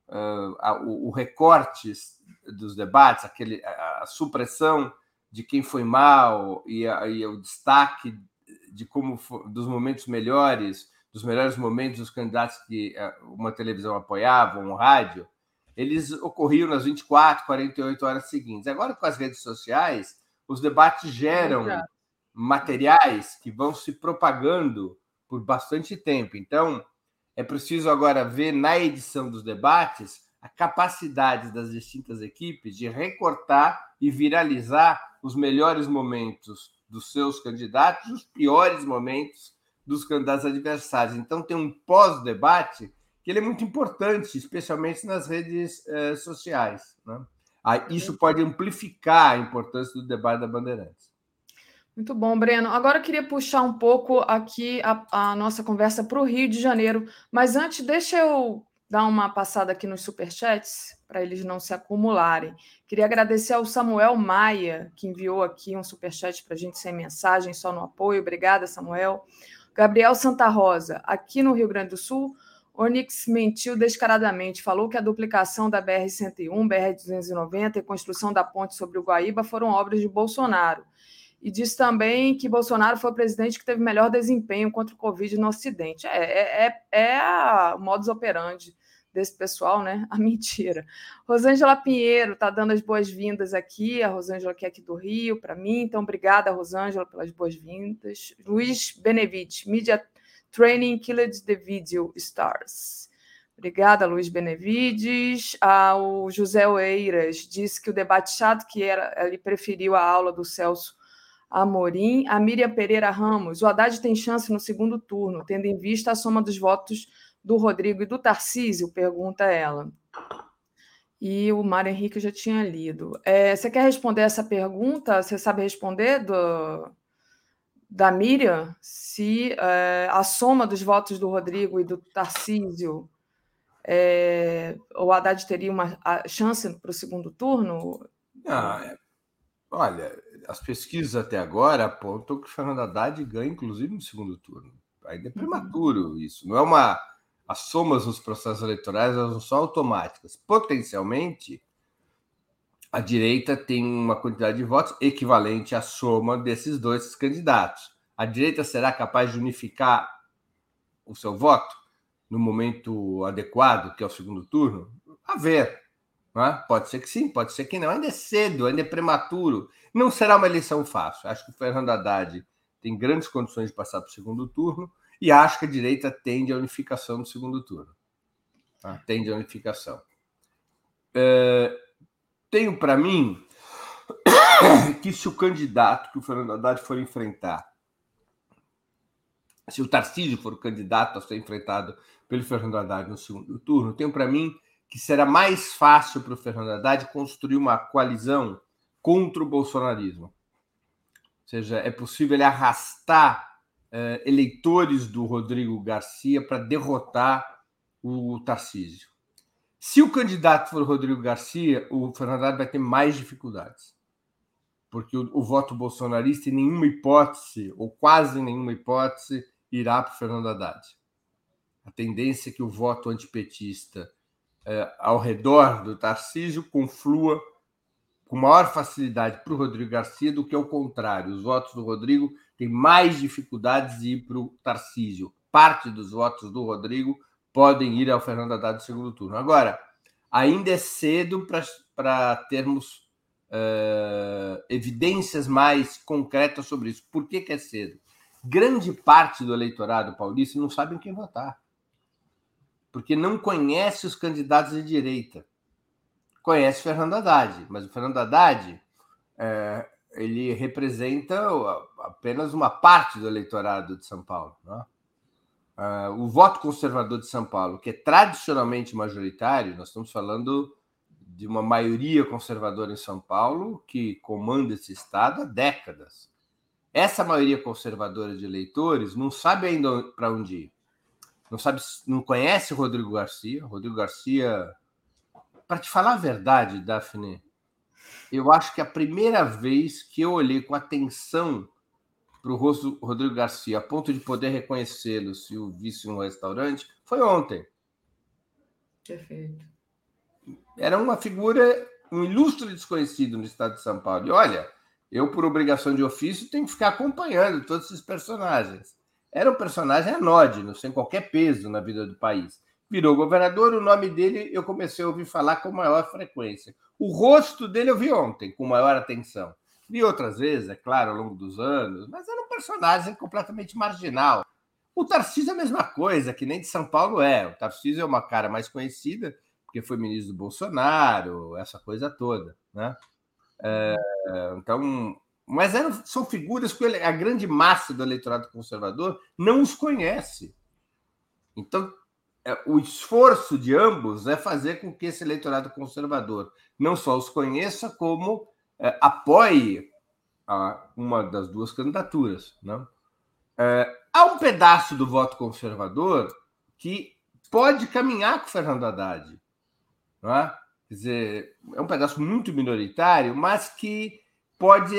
uh, a, o, o, recorte dos debates, aquele, a, a, supressão de quem foi mal e, a, e o destaque de como dos momentos melhores, dos melhores momentos dos candidatos que uh, uma televisão apoiava, um rádio, eles ocorriam nas 24, 48 horas seguintes. Agora, com as redes sociais, os debates geram é materiais que vão se propagando por bastante tempo. Então, é preciso agora ver na edição dos debates a capacidade das distintas equipes de recortar e viralizar os melhores momentos dos seus candidatos, os piores momentos dos candidatos adversários. Então, tem um pós-debate que ele é muito importante, especialmente nas redes eh, sociais. Né? Ah, isso pode amplificar a importância do debate da Bandeirantes. Muito bom, Breno. Agora eu queria puxar um pouco aqui a, a nossa conversa para o Rio de Janeiro, mas antes, deixa eu dar uma passada aqui nos superchats, para eles não se acumularem. Queria agradecer ao Samuel Maia, que enviou aqui um superchat para a gente sem mensagem, só no apoio. Obrigada, Samuel. Gabriel Santa Rosa, aqui no Rio Grande do Sul, Onix mentiu descaradamente, falou que a duplicação da BR-101, BR-290 e construção da ponte sobre o Guaíba foram obras de Bolsonaro. E disse também que Bolsonaro foi o presidente que teve melhor desempenho contra o Covid no Ocidente. É, é, é, é a modus operandi desse pessoal, né? [laughs] A mentira. Rosângela Pinheiro está dando as boas-vindas aqui. A Rosângela que é aqui do Rio, para mim. Então, obrigada, Rosângela, pelas boas-vindas. Luiz Benevides, mídia Training Killed the Video Stars. Obrigada, Luiz Benevides. Ah, o José Oeiras disse que o debate chato que era, ele preferiu a aula do Celso Amorim. A Miriam Pereira Ramos, o Haddad tem chance no segundo turno, tendo em vista a soma dos votos do Rodrigo e do Tarcísio, pergunta ela. E o Mário Henrique já tinha lido. É, você quer responder essa pergunta? Você sabe responder do, da Miriam se é, a soma dos votos do Rodrigo e do Tarcísio é, o Haddad teria uma chance para o segundo turno? Ah, é, olha, as pesquisas até agora apontam que o Fernando Haddad ganha, inclusive, no segundo turno. Ainda é prematuro uhum. isso. Não é uma. As somas nos processos eleitorais elas não são automáticas. Potencialmente, a direita tem uma quantidade de votos equivalente à soma desses dois candidatos. A direita será capaz de unificar o seu voto no momento adequado, que é o segundo turno? A ver. É? Pode ser que sim, pode ser que não. Ainda é cedo, ainda é prematuro. Não será uma eleição fácil. Acho que o Fernando Haddad tem grandes condições de passar para o segundo turno e acho que a direita tende à unificação no segundo turno. Tá? Tende à unificação. É, tenho para mim [coughs] que se o candidato que o Fernando Haddad for enfrentar, se o Tarcísio for o candidato a ser enfrentado pelo Fernando Haddad no segundo turno, tenho para mim que será mais fácil para o Fernando Haddad construir uma coalizão contra o bolsonarismo. Ou seja, é possível ele arrastar eh, eleitores do Rodrigo Garcia para derrotar o Tarcísio. Se o candidato for Rodrigo Garcia, o Fernando Haddad vai ter mais dificuldades. Porque o, o voto bolsonarista, em nenhuma hipótese, ou quase nenhuma hipótese, irá para o Fernando Haddad. A tendência é que o voto antipetista é, ao redor do Tarcísio conflua com maior facilidade para o Rodrigo Garcia do que ao contrário. Os votos do Rodrigo têm mais dificuldades de ir para o Tarcísio. Parte dos votos do Rodrigo podem ir ao Fernando Haddad no segundo turno. Agora, ainda é cedo para termos uh, evidências mais concretas sobre isso. Por que, que é cedo? Grande parte do eleitorado paulista não sabe em quem votar porque não conhece os candidatos de direita. Conhece Fernando Haddad, mas o Fernando Haddad é, ele representa apenas uma parte do eleitorado de São Paulo. Né? Uh, o voto conservador de São Paulo, que é tradicionalmente majoritário, nós estamos falando de uma maioria conservadora em São Paulo que comanda esse estado há décadas. Essa maioria conservadora de eleitores não sabe ainda para onde ir não sabe, não conhece Rodrigo Garcia. Rodrigo Garcia, para te falar a verdade, Daphne, eu acho que a primeira vez que eu olhei com atenção para o Rodrigo Garcia, a ponto de poder reconhecê-lo se o visse um restaurante, foi ontem. Perfeito. Era uma figura, um ilustre desconhecido no estado de São Paulo. E olha, eu, por obrigação de ofício, tenho que ficar acompanhando todos esses personagens. Era um personagem anódino, sem qualquer peso na vida do país. Virou governador, o nome dele eu comecei a ouvir falar com maior frequência. O rosto dele eu vi ontem, com maior atenção. Vi outras vezes, é claro, ao longo dos anos, mas era um personagem completamente marginal. O Tarcísio é a mesma coisa, que nem de São Paulo é. O Tarcísio é uma cara mais conhecida, porque foi ministro do Bolsonaro, essa coisa toda. Né? É, então, mas eram, são figuras que a grande massa do eleitorado conservador não os conhece. Então, é, o esforço de ambos é fazer com que esse eleitorado conservador não só os conheça, como é, apoie a, uma das duas candidaturas. Né? É, há um pedaço do voto conservador que pode caminhar com o Fernando Haddad. Não é? Quer dizer, é um pedaço muito minoritário, mas que pode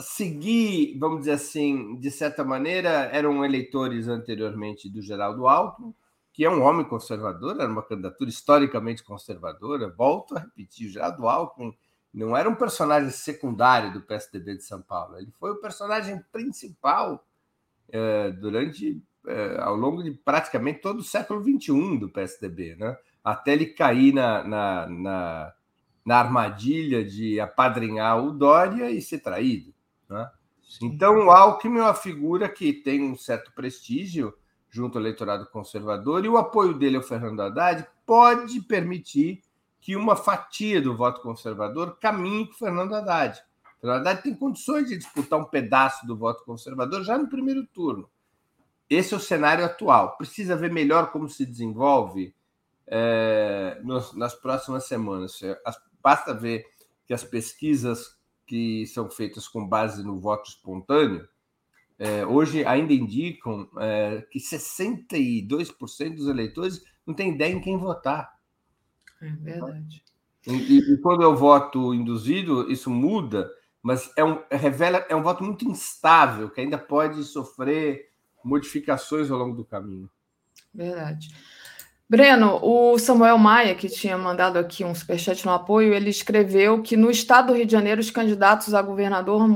seguir, vamos dizer assim, de certa maneira, eram eleitores anteriormente do Geraldo Alckmin, que é um homem conservador, era uma candidatura historicamente conservadora. Volto a repetir, Geraldo Alckmin não era um personagem secundário do PSDB de São Paulo, ele foi o personagem principal é, durante, é, ao longo de praticamente todo o século XXI do PSDB, né? até ele cair na, na, na na armadilha de apadrinhar o Dória e ser traído. Né? Então, o Alckmin é uma figura que tem um certo prestígio junto ao eleitorado conservador e o apoio dele ao Fernando Haddad pode permitir que uma fatia do voto conservador caminhe com Fernando Haddad. Fernando Haddad tem condições de disputar um pedaço do voto conservador já no primeiro turno. Esse é o cenário atual. Precisa ver melhor como se desenvolve é, nas próximas semanas. Basta ver que as pesquisas que são feitas com base no voto espontâneo, é, hoje ainda indicam é, que 62% dos eleitores não têm ideia em quem votar. É verdade. E, e, quando é o voto induzido, isso muda, mas é um, revela, é um voto muito instável, que ainda pode sofrer modificações ao longo do caminho. Verdade. Breno, o Samuel Maia, que tinha mandado aqui um superchat no apoio, ele escreveu que no estado do Rio de Janeiro os candidatos a governador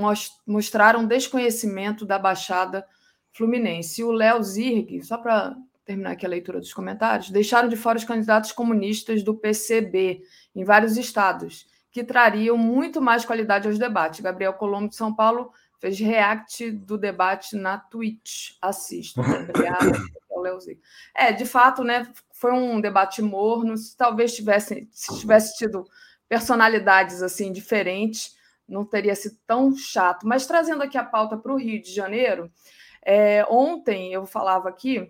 mostraram desconhecimento da Baixada Fluminense. E o Léo Zirg, só para terminar aqui a leitura dos comentários, deixaram de fora os candidatos comunistas do PCB em vários estados, que trariam muito mais qualidade aos debates. Gabriel Colombo de São Paulo fez react do debate na Twitch. Assista. Obrigada, É, de fato, né, foi um debate morno. Se talvez tivesse, se tivesse tido personalidades assim diferentes, não teria sido tão chato. Mas trazendo aqui a pauta para o Rio de Janeiro, é, ontem eu falava aqui,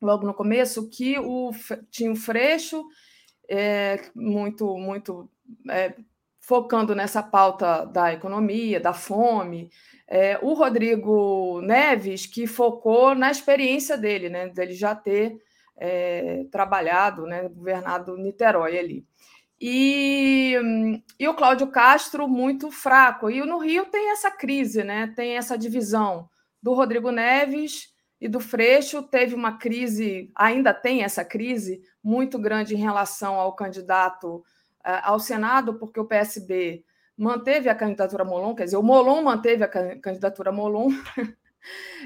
logo no começo, que o, tinha o Freixo é, muito, muito é, focando nessa pauta da economia, da fome. É, o Rodrigo Neves, que focou na experiência dele, né, dele já ter é, trabalhado, né, governado Niterói ali. E, e o Cláudio Castro muito fraco. E no Rio tem essa crise, né? tem essa divisão do Rodrigo Neves e do Freixo. Teve uma crise, ainda tem essa crise muito grande em relação ao candidato uh, ao Senado, porque o PSB manteve a candidatura Molon, quer dizer, o Molon manteve a candidatura Molon. [laughs]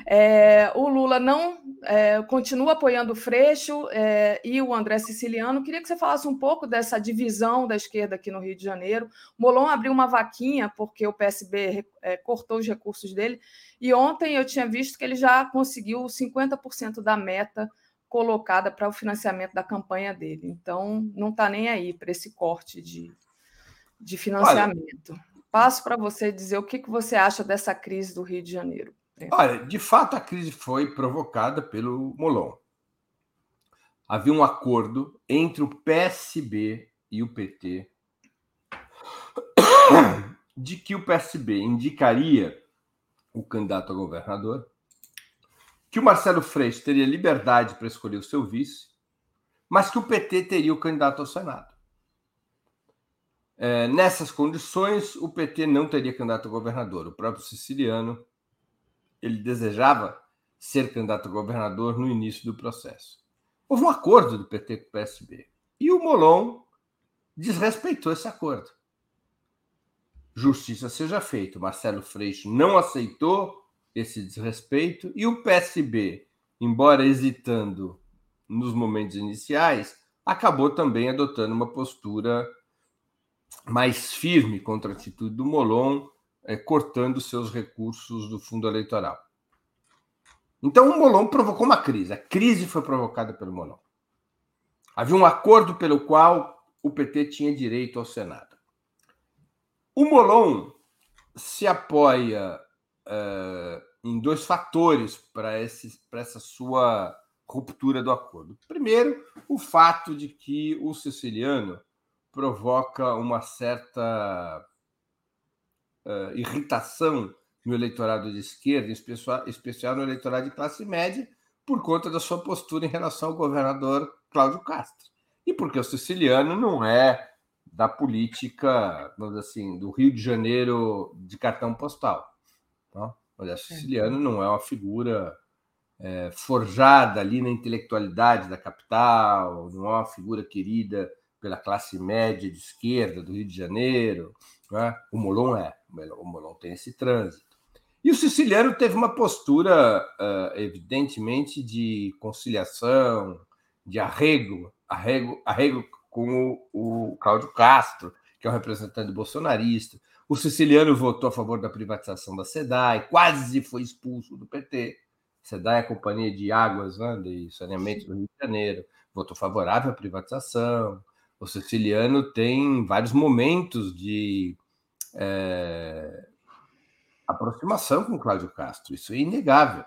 É, o Lula não é, continua apoiando o Freixo é, e o André Siciliano. Queria que você falasse um pouco dessa divisão da esquerda aqui no Rio de Janeiro. Molon abriu uma vaquinha porque o PSB é, cortou os recursos dele. E ontem eu tinha visto que ele já conseguiu 50% da meta colocada para o financiamento da campanha dele. Então, não está nem aí para esse corte de, de financiamento. Olha, Passo para você dizer o que, que você acha dessa crise do Rio de Janeiro. Olha, de fato a crise foi provocada pelo Molon. Havia um acordo entre o PSB e o PT [coughs] de que o PSB indicaria o candidato a governador, que o Marcelo Freixo teria liberdade para escolher o seu vice, mas que o PT teria o candidato ao Senado. É, nessas condições, o PT não teria candidato a governador. O próprio siciliano ele desejava ser candidato a governador no início do processo. Houve um acordo do PT com o PSB e o Molon desrespeitou esse acordo. Justiça seja feita. Marcelo Freixo não aceitou esse desrespeito e o PSB, embora hesitando nos momentos iniciais, acabou também adotando uma postura mais firme contra a atitude do Molon é, cortando seus recursos do fundo eleitoral. Então o Molon provocou uma crise. A crise foi provocada pelo Molon. Havia um acordo pelo qual o PT tinha direito ao Senado. O Molon se apoia uh, em dois fatores para essa sua ruptura do acordo. Primeiro, o fato de que o siciliano provoca uma certa uh, irritação no eleitorado de esquerda, em especial, especial no eleitorado de classe média, por conta da sua postura em relação ao governador Cláudio Castro. E porque o siciliano não é da política, vamos dizer assim, do Rio de Janeiro de cartão postal. Tá? O é. siciliano não é uma figura é, forjada ali na intelectualidade da capital, não é uma figura querida pela classe média de esquerda do Rio de Janeiro. Né? O Molon é, o Molon tem esse trânsito. E o siciliano teve uma postura, uh, evidentemente, de conciliação, de arrego, arrego, arrego com o, o Cláudio Castro, que é um representante bolsonarista. O siciliano votou a favor da privatização da SEDAI, quase foi expulso do PT. SEDAI é a Companhia de Águas né, de Saneamento do Rio de Janeiro, votou favorável à privatização o siciliano tem vários momentos de é, aproximação com Cláudio Castro, isso é inegável.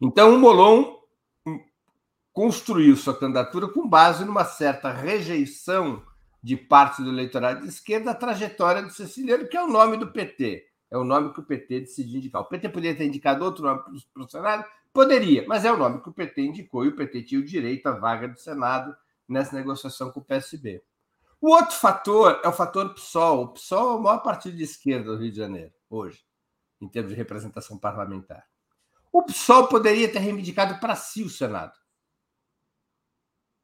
Então, o Molon construiu sua candidatura com base numa certa rejeição de parte do eleitorado de esquerda à trajetória do siciliano, que é o nome do PT. É o nome que o PT decidiu indicar. O PT poderia ter indicado outro nome para o Senado? Poderia, mas é o nome que o PT indicou e o PT tinha o direito à vaga do Senado nessa negociação com o PSB. O outro fator é o fator PSOL. O PSOL é o maior partido de esquerda do Rio de Janeiro, hoje, em termos de representação parlamentar. O PSOL poderia ter reivindicado para si o Senado.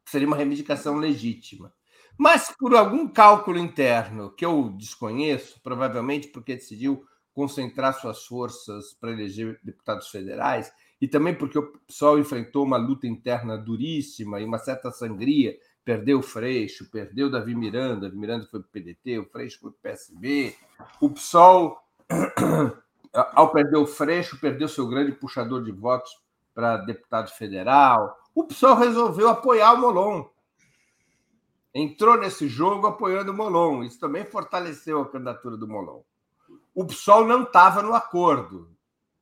Seria uma reivindicação legítima. Mas, por algum cálculo interno que eu desconheço, provavelmente porque decidiu concentrar suas forças para eleger deputados federais e também porque o PSOL enfrentou uma luta interna duríssima e uma certa sangria, perdeu o Freixo, perdeu Davi Miranda, Davi Miranda foi para o PDT, o Freixo foi para o PSB, o PSOL, [clears throat] ao perder o Freixo, perdeu seu grande puxador de votos para deputado federal. O PSOL resolveu apoiar o Molon. Entrou nesse jogo apoiando o Molon. Isso também fortaleceu a candidatura do Molon. O PSOL não estava no acordo.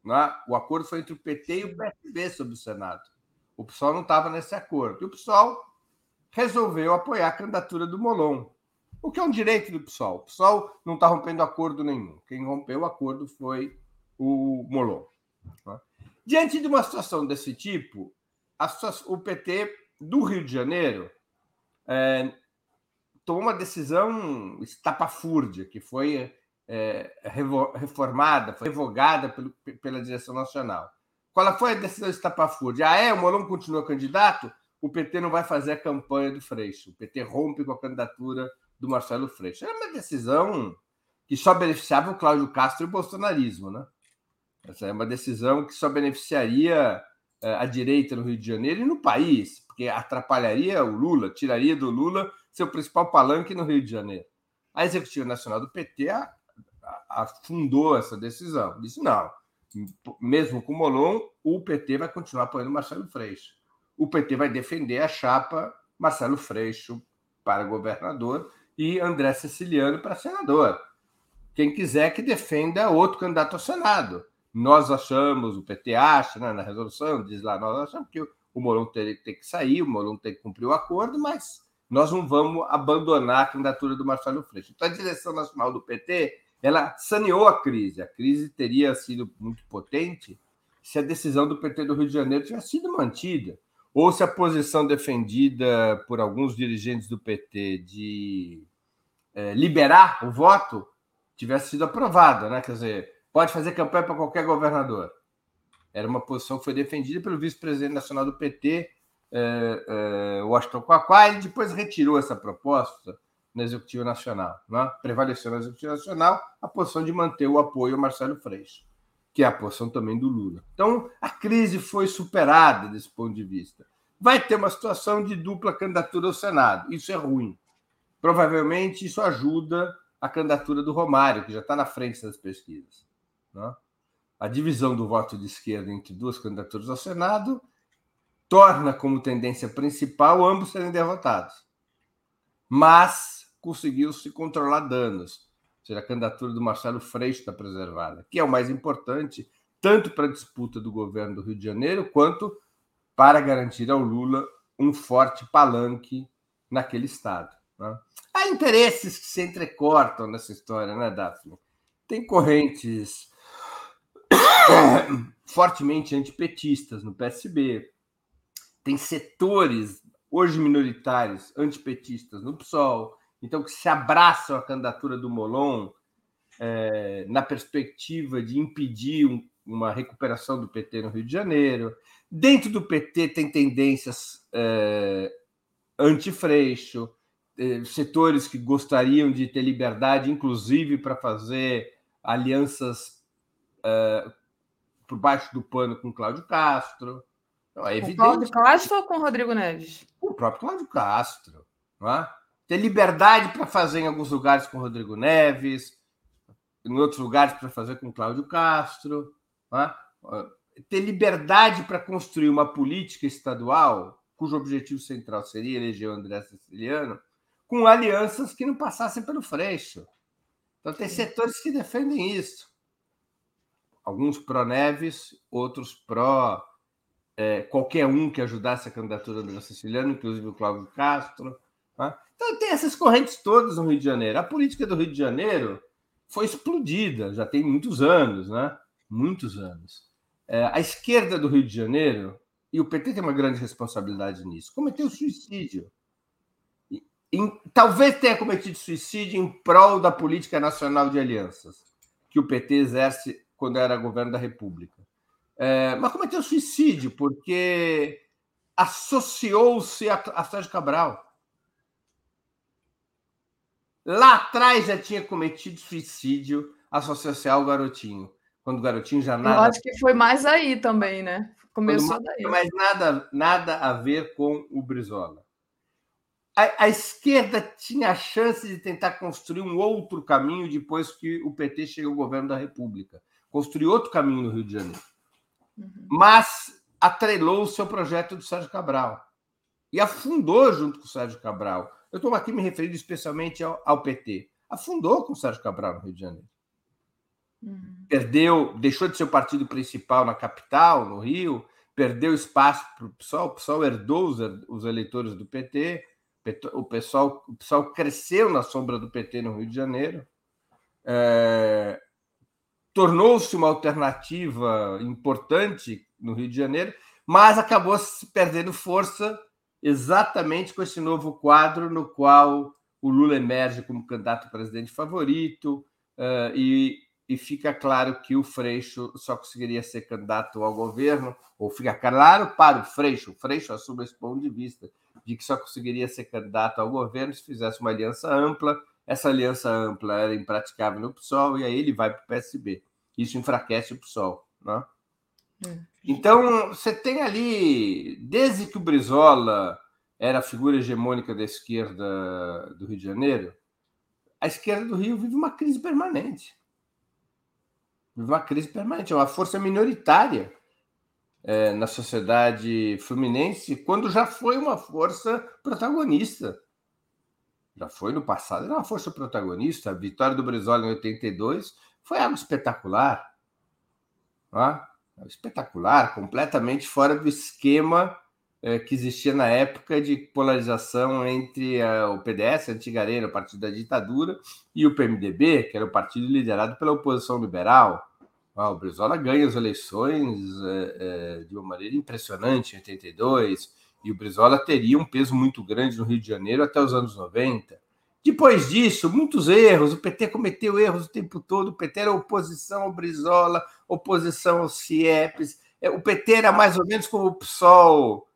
Né? O acordo foi entre o PT e o PSB sobre o Senado. O PSOL não estava nesse acordo. E o PSOL resolveu apoiar a candidatura do Molon, o que é um direito do PSOL. O PSOL não está rompendo acordo nenhum. Quem rompeu o acordo foi o Molon. Né? Diante de uma situação desse tipo, o PT do Rio de Janeiro é, tomou uma decisão estapafúrdia, que foi é, reformada, foi revogada pelo, pela direção nacional. Qual foi a decisão estapafúrdia? Ah, é? O Molon continua candidato? O PT não vai fazer a campanha do Freixo. O PT rompe com a candidatura do Marcelo Freixo. Era uma decisão que só beneficiava o Cláudio Castro e o bolsonarismo, né? Essa é uma decisão que só beneficiaria é, a direita no Rio de Janeiro e no país, porque atrapalharia o Lula, tiraria do Lula seu principal palanque no Rio de Janeiro. A Executiva Nacional do PT afundou essa decisão. Disse: não, mesmo com o Molon, o PT vai continuar apoiando Marcelo Freixo. O PT vai defender a chapa Marcelo Freixo para governador e André Siciliano para senador. Quem quiser que defenda outro candidato ao Senado. Nós achamos, o PT acha, né, na resolução, diz lá, nós achamos que o Molon tem, tem que sair, o Molon tem que cumprir o acordo, mas nós não vamos abandonar a candidatura do Marcelo Freixo. Então, a direção nacional do PT ela saneou a crise. A crise teria sido muito potente se a decisão do PT do Rio de Janeiro tivesse sido mantida, ou se a posição defendida por alguns dirigentes do PT de é, liberar o voto tivesse sido aprovada, né? Quer dizer, pode fazer campanha para qualquer governador. Era uma posição que foi defendida pelo vice-presidente nacional do PT, é, é, Washington Quaquá, e depois retirou essa proposta na Executiva Nacional. Né? Prevaleceu na Executiva Nacional a posição de manter o apoio ao Marcelo Freixo, que é a posição também do Lula. Então, a crise foi superada desse ponto de vista. Vai ter uma situação de dupla candidatura ao Senado. Isso é ruim. Provavelmente isso ajuda a candidatura do Romário, que já está na frente das pesquisas. Né? A divisão do voto de esquerda entre duas candidaturas ao Senado torna como tendência principal ambos serem derrotados. Mas conseguiu se controlar danos. Seja, a candidatura do Marcelo Freixo está preservada, que é o mais importante, tanto para a disputa do governo do Rio de Janeiro, quanto para garantir ao Lula um forte palanque naquele estado. Né? Há interesses que se entrecortam nessa história, né, Daphne? Tem correntes [coughs] fortemente antipetistas no PSB, tem setores, hoje minoritários, antipetistas no PSOL, então que se abraçam a candidatura do Molon é, na perspectiva de impedir um, uma recuperação do PT no Rio de Janeiro. Dentro do PT tem tendências é, anti-freixo, é, setores que gostariam de ter liberdade, inclusive para fazer alianças é, por baixo do pano com Cláudio Castro. Então, é evidente. Com Cláudio Castro ou com Rodrigo Neves? O próprio Cláudio Castro. Não é? Ter liberdade para fazer em alguns lugares com Rodrigo Neves, em outros lugares para fazer com Cláudio Castro, né? ter liberdade para construir uma política estadual cujo objetivo central seria eleger o André Siciliano, com alianças que não passassem pelo Freixo. Então, tem setores que defendem isso. Alguns pró-Neves, outros pró é, qualquer um que ajudasse a candidatura do André Siciliano, inclusive o Cláudio Castro. Tá? Então tem essas correntes todas no Rio de Janeiro. A política do Rio de Janeiro foi explodida, já tem muitos anos, né? Muitos anos. É, a esquerda do Rio de Janeiro, e o PT tem uma grande responsabilidade nisso, cometeu suicídio. Em, talvez tenha cometido suicídio em prol da política nacional de alianças, que o PT exerce quando era governo da República. É, mas cometeu suicídio porque associou-se a, a Sérgio Cabral Lá atrás já tinha cometido suicídio associação ao garotinho. Quando o garotinho já nada. Eu acho que foi mais aí também, né? Começou daí. Mas nada, nada a ver com o Brizola. A, a, esquerda tinha a chance de tentar construir um outro caminho depois que o PT chegou ao governo da República. Construir outro caminho no Rio de Janeiro. Uhum. Mas atrelou o seu projeto do Sérgio Cabral. E afundou junto com o Sérgio Cabral. Eu estou aqui me referindo especialmente ao, ao PT. Afundou com o Sérgio Cabral no Rio de Janeiro. Uhum. Perdeu, deixou de ser o partido principal na capital, no Rio, perdeu espaço para o PSOL, o PSOL herdou os, os eleitores do PT, o pessoal, o pessoal cresceu na sombra do PT no Rio de Janeiro, é, tornou-se uma alternativa importante no Rio de Janeiro, mas acabou se perdendo força exatamente com esse novo quadro no qual o Lula emerge como candidato presidente favorito uh, e, e fica claro que o Freixo só conseguiria ser candidato ao governo, ou fica claro para o Freixo, o Freixo assume esse ponto de vista, de que só conseguiria ser candidato ao governo se fizesse uma aliança ampla. Essa aliança ampla era impraticável no PSOL e aí ele vai para o PSB. Isso enfraquece o PSOL. Né? É. Então, você tem ali, desde que o Brizola era a figura hegemônica da esquerda do Rio de Janeiro, a esquerda do Rio vive uma crise permanente. Vive uma crise permanente, é uma força minoritária é, na sociedade fluminense, quando já foi uma força protagonista. Já foi no passado, era uma força protagonista. A vitória do Brizola em 82 foi algo espetacular. Ah, espetacular, completamente fora do esquema é, que existia na época de polarização entre a, o PDS, a arena, o partido da ditadura, e o PMDB, que era o partido liderado pela oposição liberal. Ah, o Brizola ganha as eleições é, é, de uma maneira impressionante em 82, e o Brizola teria um peso muito grande no Rio de Janeiro até os anos 90. Depois disso, muitos erros, o PT cometeu erros o tempo todo, o PT era oposição ao Brizola, oposição aos CIEPs, é, o PT era mais ou menos como o PSOL,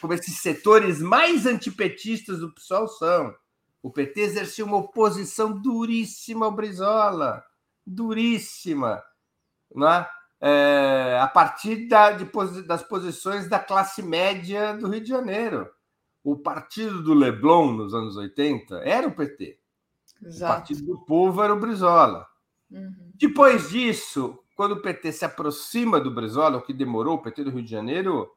como esses setores mais antipetistas do PSOL são. O PT exercia uma oposição duríssima ao Brizola, duríssima né? É, a partir da, de, das posições da classe média do Rio de Janeiro. O partido do Leblon, nos anos 80, era o PT. Exato. O partido do povo era o Brizola. Uhum. Depois disso, quando o PT se aproxima do Brizola, o que demorou, o PT do Rio de Janeiro,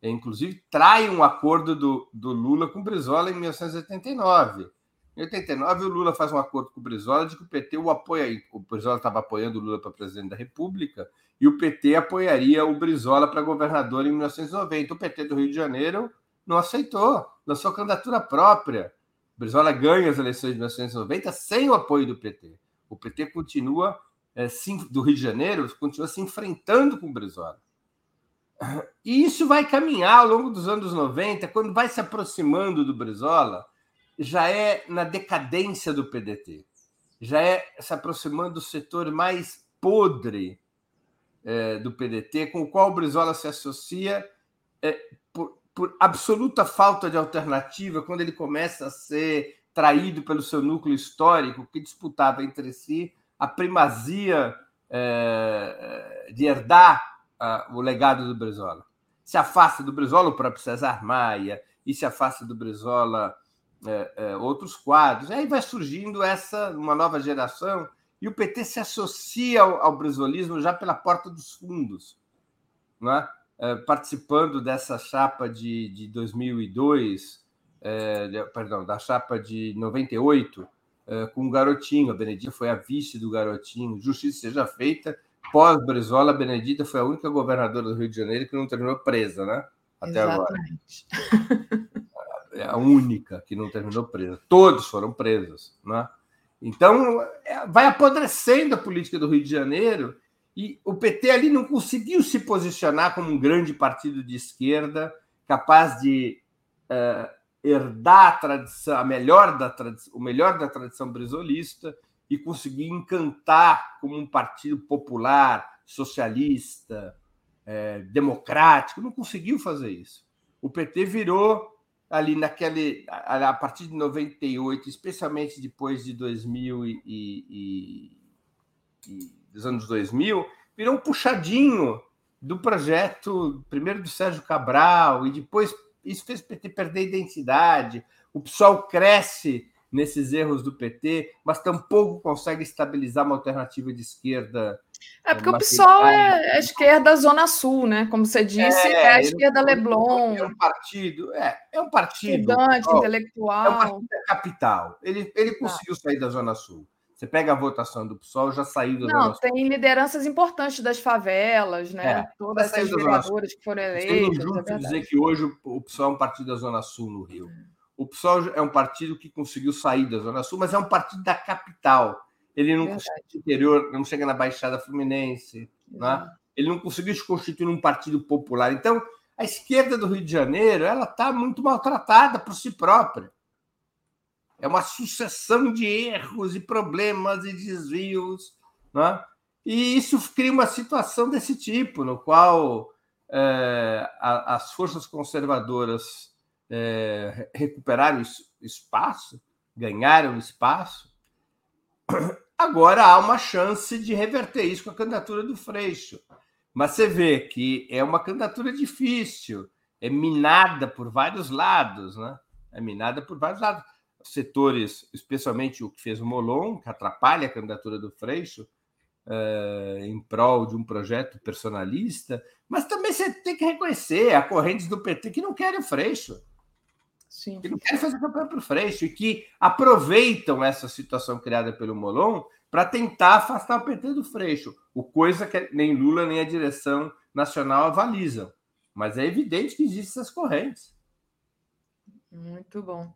é, inclusive, trai um acordo do, do Lula com o Brizola em 1989. Em 89, o Lula faz um acordo com o Brizola de que o PT o apoia. O Brizola estava apoiando o Lula para presidente da República e o PT apoiaria o Brizola para governador em 1990. O PT do Rio de Janeiro não aceitou, lançou candidatura própria. Brizola ganha as eleições de 1990 sem o apoio do PT. O PT continua, é, do Rio de Janeiro, continua se enfrentando com o Brizola. E isso vai caminhar ao longo dos anos 90, quando vai se aproximando do Brizola já é na decadência do PDT, já é se aproximando do setor mais podre é, do PDT, com o qual o Brizola se associa é, por, por absoluta falta de alternativa, quando ele começa a ser traído pelo seu núcleo histórico, que disputava entre si a primazia é, de herdar o legado do Brizola. Se afasta do Brizola o próprio César Maia, e se afasta do Brizola é, é, outros quadros. Aí vai surgindo essa uma nova geração e o PT se associa ao, ao brisolismo já pela porta dos fundos, né? É, participando dessa chapa de, de 2002, é, de, perdão, da chapa de 98, é, com o Garotinho. A Benedita foi a vice do Garotinho. Justiça seja feita. Pós-Brizola, a Benedita foi a única governadora do Rio de Janeiro que não terminou presa, né? Até Exatamente. agora. é a única que não terminou presa. Todos foram presos. Né? Então, é, vai apodrecendo a política do Rio de Janeiro e o PT ali não conseguiu se posicionar como um grande partido de esquerda capaz de uh, herdar a tradição, a melhor da o melhor da tradição brizolista e conseguir encantar como um partido popular, socialista, é, democrático. Não conseguiu fazer isso. O PT virou ali naquele a, partir de 98, especialmente depois de 2000 e, e, e dos anos 2000, virou um puxadinho do projeto, primeiro do Sérgio Cabral, e depois isso fez o PT perder identidade. O PSOL cresce nesses erros do PT, mas tampouco consegue estabilizar uma alternativa de esquerda. É porque o PSOL é a esquerda Zona Sul, né? Como você disse, é, é a esquerda Leblon. É um partido, é, é um partido. Estudante, intelectual. É um partido da capital. Ele, ele tá. conseguiu sair da Zona Sul. Você pega a votação do PSOL, já saiu da Não, tem lideranças importantes das favelas, né? É, Todas essas vereadoras que foram eleitas. Não justo é dizer que hoje o PSOL é um partido da Zona Sul no Rio. O PSOL é um partido que conseguiu sair da Zona Sul, mas é um partido da capital. Ele não conseguiu no interior, não chega na Baixada Fluminense, né? ele não conseguiu se constituir um partido popular. Então, a esquerda do Rio de Janeiro ela está muito maltratada por si própria. É uma sucessão de erros e problemas e desvios. Né? E isso cria uma situação desse tipo, no qual é, as forças conservadoras é, recuperaram espaço, ganharam espaço. Agora há uma chance de reverter isso com a candidatura do Freixo. Mas você vê que é uma candidatura difícil, é minada por vários lados, né? É minada por vários lados setores, especialmente o que fez o Molon, que atrapalha a candidatura do Freixo, é, em prol de um projeto personalista, mas também você tem que reconhecer a correntes do PT que não querem o Freixo. Sim. Que não querem fazer campanha para o Freixo e que aproveitam essa situação criada pelo Molon para tentar afastar o PT do Freixo, o coisa que nem Lula nem a direção nacional avalizam. Mas é evidente que existem essas correntes. Muito bom.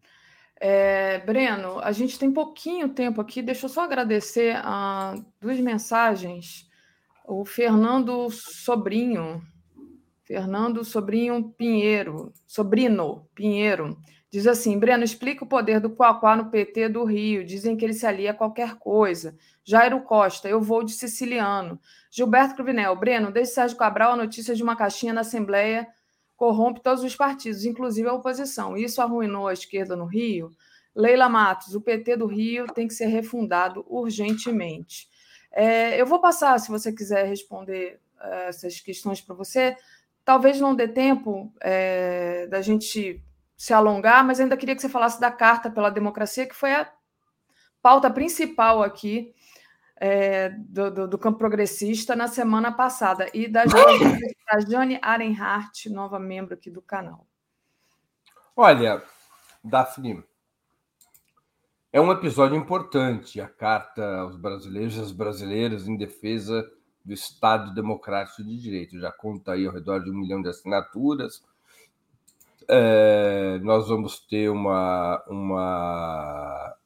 É, Breno, a gente tem pouquinho tempo aqui, deixa eu só agradecer a duas mensagens. O Fernando Sobrinho, Fernando Sobrinho Pinheiro, Sobrino Pinheiro, diz assim: Breno, explica o poder do Quaquá no PT do Rio. Dizem que ele se alia a qualquer coisa. Jairo Costa, eu vou de siciliano. Gilberto Cruvinel, Breno, desde Sérgio Cabral a notícia de uma caixinha na Assembleia corrompe todos os partidos, inclusive a oposição. Isso arruinou a esquerda no Rio. Leila Matos, o PT do Rio tem que ser refundado urgentemente. É, eu vou passar, se você quiser responder é, essas questões para você. Talvez não dê tempo é, da gente se alongar, mas ainda queria que você falasse da Carta pela Democracia, que foi a pauta principal aqui é, do, do, do, campo progressista na semana passada e [gasps] da Jane Arenhart, nova membro aqui do canal. Olha, Daphne, é um episódio importante a carta aos brasileiros e às brasileiras em defesa do Estado Democrático de Direito. Já conta aí ao redor de um milhão de assinaturas. É, nós vamos ter uma, uma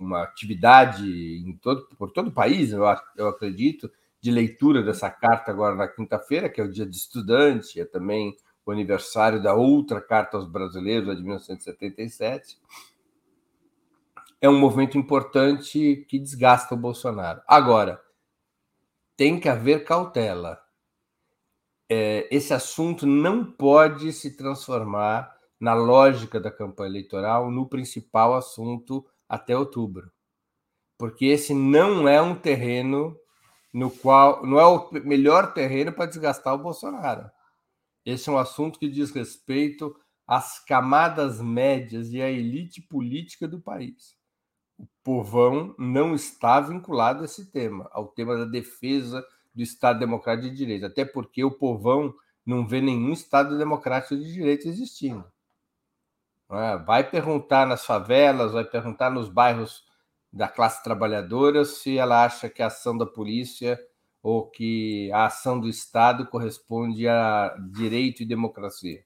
uma atividade em todo, por todo o país, eu, eu acredito, de leitura dessa carta agora na quinta-feira, que é o dia de estudante, é também o aniversário da outra Carta aos Brasileiros, de 1977. É um movimento importante que desgasta o Bolsonaro. Agora, tem que haver cautela. É, esse assunto não pode se transformar na lógica da campanha eleitoral no principal assunto até outubro. Porque esse não é um terreno no qual não é o melhor terreno para desgastar o Bolsonaro. Esse é um assunto que diz respeito às camadas médias e à elite política do país. O povão não está vinculado a esse tema, ao tema da defesa do Estado Democrático de Direito, até porque o povão não vê nenhum Estado Democrático de Direito existindo. É? Vai perguntar nas favelas, vai perguntar nos bairros da classe trabalhadora se ela acha que a ação da polícia ou que a ação do Estado corresponde a direito e democracia.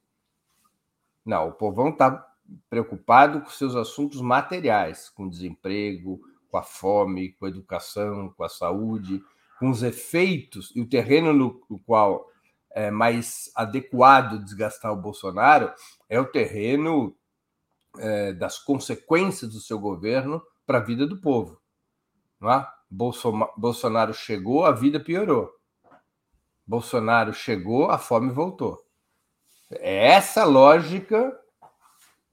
Não, o povão está preocupado com seus assuntos materiais, com desemprego, com a fome, com a educação, com a saúde, com os efeitos e o terreno no qual é mais adequado desgastar o Bolsonaro é o terreno é, das consequências do seu governo para a vida do povo. Não é? Bolsonaro chegou, a vida piorou. Bolsonaro chegou, a fome voltou. É essa lógica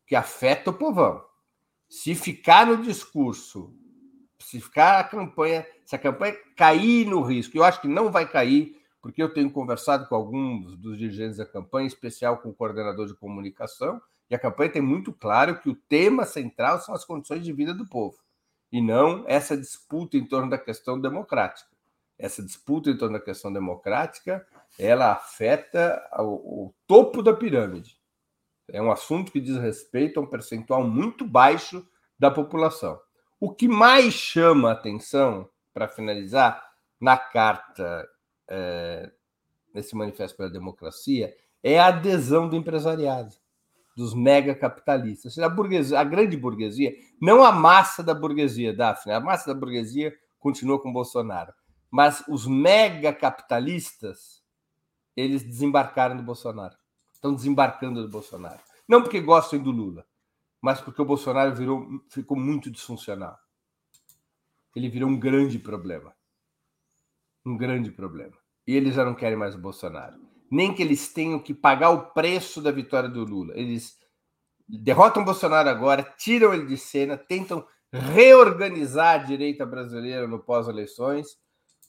que afeta o povão. Se ficar no discurso, se ficar a campanha, se a campanha cair no risco, eu acho que não vai cair, porque eu tenho conversado com alguns dos dirigentes da campanha, em especial com o coordenador de comunicação, e a campanha tem muito claro que o tema central são as condições de vida do povo, e não essa disputa em torno da questão democrática. Essa disputa em torno da questão democrática, ela afeta o, o topo da pirâmide. É um assunto que diz respeito a um percentual muito baixo da população. O que mais chama atenção, para finalizar, na carta, é, nesse Manifesto pela Democracia, é a adesão do empresariado, dos megacapitalistas. A, burguesia, a grande burguesia, não a massa da burguesia, Daphne, a massa da burguesia continua com Bolsonaro, mas os megacapitalistas, eles desembarcaram do Bolsonaro, estão desembarcando do Bolsonaro. Não porque gostem do Lula, mas porque o Bolsonaro virou, ficou muito disfuncional. Ele virou um grande problema. Um grande problema. E eles já não querem mais o Bolsonaro. Nem que eles tenham que pagar o preço da vitória do Lula. Eles derrotam Bolsonaro agora, tiram ele de cena, tentam reorganizar a direita brasileira no pós-eleições.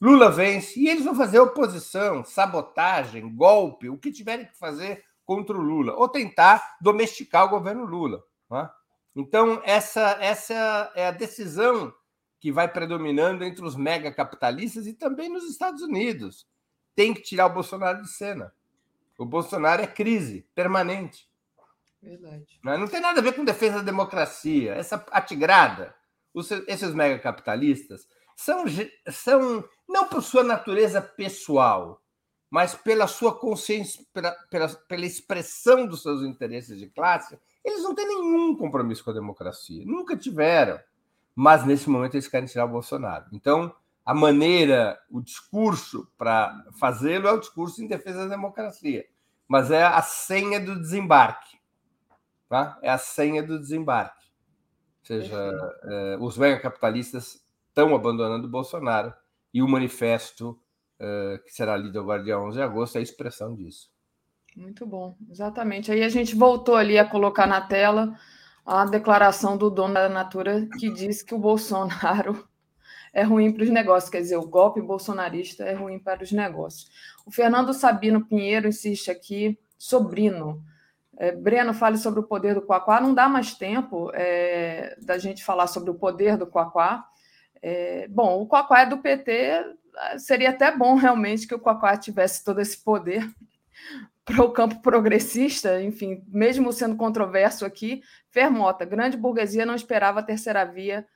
Lula vence e eles vão fazer oposição, sabotagem, golpe, o que tiverem que fazer contra o Lula, ou tentar domesticar o governo Lula. É? Então, essa, essa é a decisão que vai predominando entre os megacapitalistas e também nos Estados Unidos. Tem que tirar o Bolsonaro de cena. O Bolsonaro é crise permanente. Verdade. Não, é? não tem nada a ver com defesa da democracia. Essa atigrada, os, esses megacapitalistas, são, são, não por sua natureza pessoal, mas pela sua consciência, pela, pela, pela expressão dos seus interesses de classe, eles não têm nenhum compromisso com a democracia, nunca tiveram. Mas nesse momento eles querem tirar o Bolsonaro. Então, a maneira, o discurso para fazê-lo é o discurso em defesa da democracia. Mas é a senha do desembarque. Tá? É a senha do desembarque. Ou seja, é, os megacapitalistas estão abandonando o Bolsonaro e o manifesto é, que será lido agora dia 11 de agosto é a expressão disso. Muito bom, exatamente. Aí a gente voltou ali a colocar na tela a declaração do dono da Natura que diz que o Bolsonaro é ruim para os negócios, quer dizer, o golpe bolsonarista é ruim para os negócios. O Fernando Sabino Pinheiro insiste aqui, sobrino. É, Breno, fale sobre o poder do Quaquá. Não dá mais tempo é, da gente falar sobre o poder do Quaquá. É, bom, o Quaquá é do PT, seria até bom realmente que o Quaquá tivesse todo esse poder, [laughs] para o campo progressista, enfim, mesmo sendo controverso aqui, Fermota, grande burguesia não esperava a terceira via,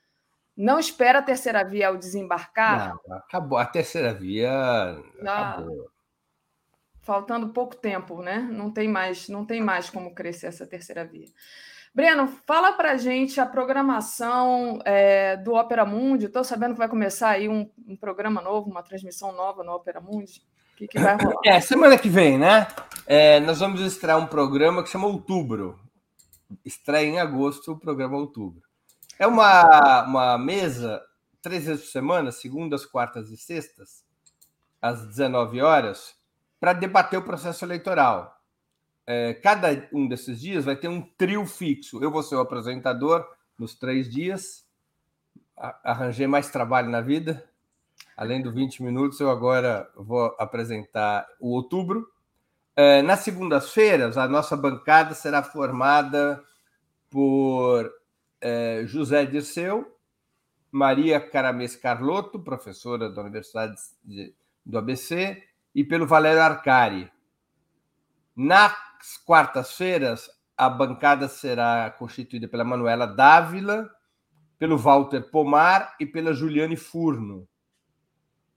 não espera a terceira via ao desembarcar? Não, acabou, a terceira via ah, acabou. Faltando pouco tempo, né? Não tem mais, não tem mais como crescer essa terceira via. Breno, fala para gente a programação é, do Opera Mundi. Estou sabendo que vai começar aí um, um programa novo, uma transmissão nova no Opera Mundi que, que vai rolar? [laughs] É, semana que vem, né? É, nós vamos estrear um programa que chama Outubro. Estreia em agosto o programa Outubro. É uma, uma mesa três vezes por semana, segundas, quartas e sextas, às 19 horas, para debater o processo eleitoral. É, cada um desses dias vai ter um trio fixo. Eu vou ser o apresentador nos três dias. Arranjei mais trabalho na vida, Além do 20 minutos, eu agora vou apresentar o outubro. É, nas segundas-feiras, a nossa bancada será formada por é, José Dirceu, Maria Caramês Carlotto, professora da Universidade do ABC, e pelo Valério Arcari. Nas quartas-feiras, a bancada será constituída pela Manuela Dávila, pelo Walter Pomar e pela Juliane Furno.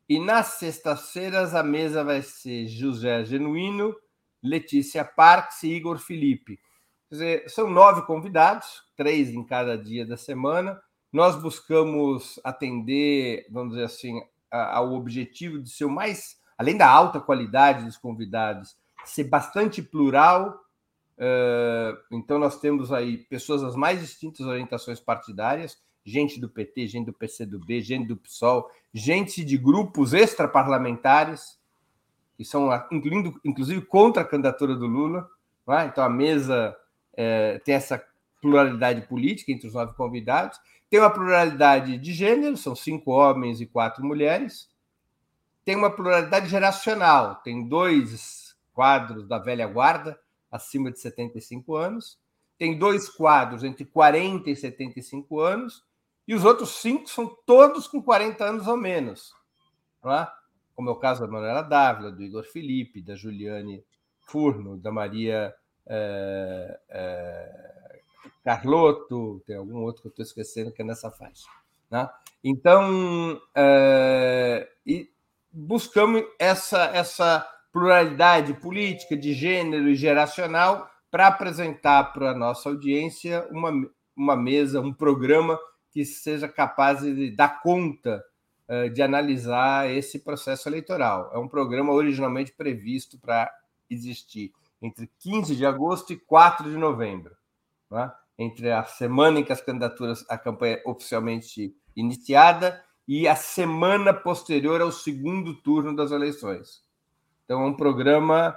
E nas sextas-feiras a mesa vai ser José Genuíno, Letícia Parks e Igor Felipe. Quer dizer, são nove convidados, três em cada dia da semana. Nós buscamos atender, vamos dizer assim, ao objetivo de ser o mais, além da alta qualidade dos convidados, ser bastante plural. Então, nós temos aí pessoas das mais distintas orientações partidárias gente do PT, gente do PCdoB, gente do PSOL, gente de grupos extraparlamentares, que são, incluindo, inclusive, contra a candidatura do Lula. É? Então, a mesa é, tem essa pluralidade política entre os nove convidados. Tem uma pluralidade de gênero, são cinco homens e quatro mulheres. tem uma pluralidade geracional. Tem dois quadros da velha guarda, acima de 75 anos, tem dois quadros entre 40 e 75 anos, e os outros cinco são todos com 40 anos ou menos. É? Como é o caso da Manuela Dávila, do Igor Felipe, da Juliane Furno, da Maria é, é, Carlotto, tem algum outro que eu estou esquecendo que é nessa faixa. Né? Então, é, buscamos essa, essa pluralidade política, de gênero e geracional para apresentar para a nossa audiência uma, uma mesa, um programa que seja capaz de dar conta de analisar esse processo eleitoral. É um programa originalmente previsto para existir entre 15 de agosto e 4 de novembro, né? entre a semana em que as candidaturas, a campanha oficialmente iniciada e a semana posterior ao segundo turno das eleições. Então, é um programa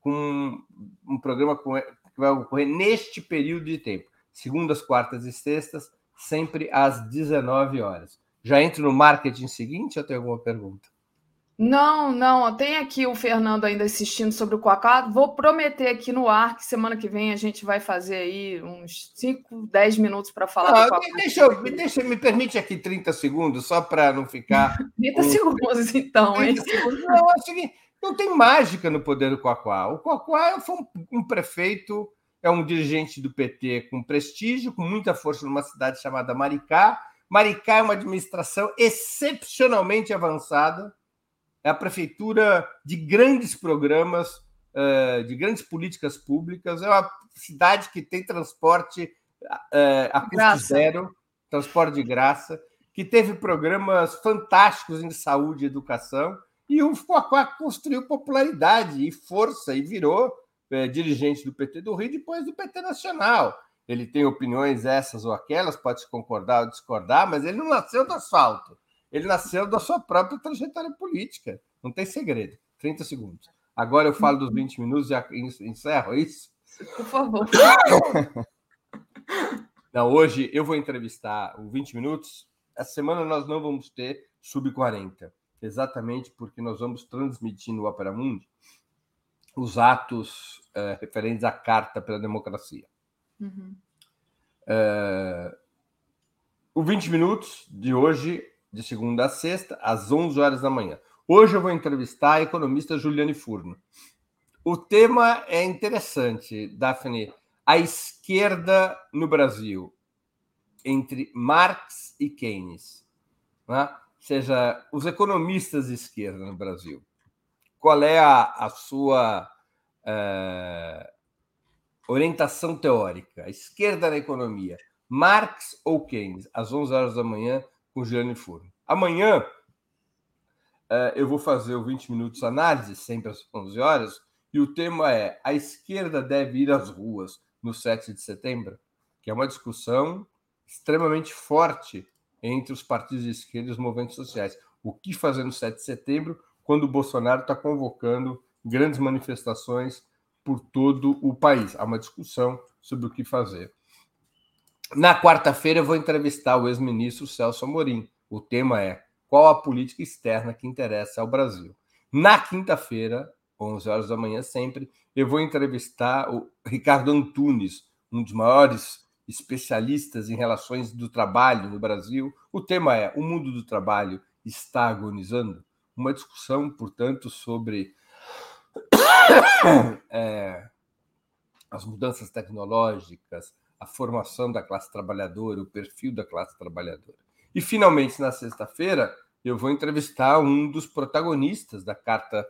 com um programa com, que vai ocorrer neste período de tempo, segundas, quartas e sextas, sempre às 19 horas. Já entro no marketing seguinte ou tem alguma pergunta? Não, não. Tem aqui o Fernando ainda assistindo sobre o Quacá. Vou prometer aqui no ar que semana que vem a gente vai fazer aí uns 5, 10 minutos para falar não, do Quacá. Deixa, eu, deixa, me permite aqui 30 segundos, só para não ficar. [laughs] 30 segundos, então, 30 hein? Segundos. Não, é o seguinte, não tem mágica no poder do Quacá. O Quacá foi um, um prefeito, é um dirigente do PT com prestígio, com muita força numa cidade chamada Maricá. Maricá é uma administração excepcionalmente avançada é a prefeitura de grandes programas, eh, de grandes políticas públicas, é uma cidade que tem transporte eh, a custo graça. zero, transporte de graça, que teve programas fantásticos em saúde e educação, e o Fuaquá construiu popularidade e força e virou é, dirigente do PT do Rio depois do PT Nacional. Ele tem opiniões essas ou aquelas, pode concordar ou discordar, mas ele não nasceu do asfalto. Ele nasceu da sua própria trajetória política. Não tem segredo. 30 segundos. Agora eu falo dos 20 minutos e encerro, é isso? Por favor. [laughs] Não, hoje eu vou entrevistar o 20 minutos. Essa semana nós não vamos ter sub-40, exatamente porque nós vamos transmitir no Opera Mundi os atos uh, referentes à Carta pela Democracia. Uhum. Uh, o 20 minutos de hoje de segunda a sexta, às 11 horas da manhã. Hoje eu vou entrevistar a economista Juliane Furno. O tema é interessante, Daphne. A esquerda no Brasil, entre Marx e Keynes. Né? Ou seja, os economistas de esquerda no Brasil. Qual é a, a sua uh, orientação teórica? A esquerda na economia, Marx ou Keynes? Às 11 horas da manhã, com Gianni Furno. Amanhã uh, eu vou fazer o 20 minutos análise, sempre às 11 horas, e o tema é: a esquerda deve ir às ruas no 7 de setembro? Que é uma discussão extremamente forte entre os partidos de esquerda e os movimentos sociais. O que fazer no 7 de setembro quando o Bolsonaro está convocando grandes manifestações por todo o país? Há uma discussão sobre o que fazer. Na quarta-feira, eu vou entrevistar o ex-ministro Celso Amorim. O tema é qual a política externa que interessa ao Brasil. Na quinta-feira, 11 horas da manhã, sempre, eu vou entrevistar o Ricardo Antunes, um dos maiores especialistas em relações do trabalho no Brasil. O tema é: o mundo do trabalho está agonizando? Uma discussão, portanto, sobre [coughs] é, as mudanças tecnológicas, a formação da classe trabalhadora, o perfil da classe trabalhadora. E, finalmente, na sexta-feira, eu vou entrevistar um dos protagonistas da Carta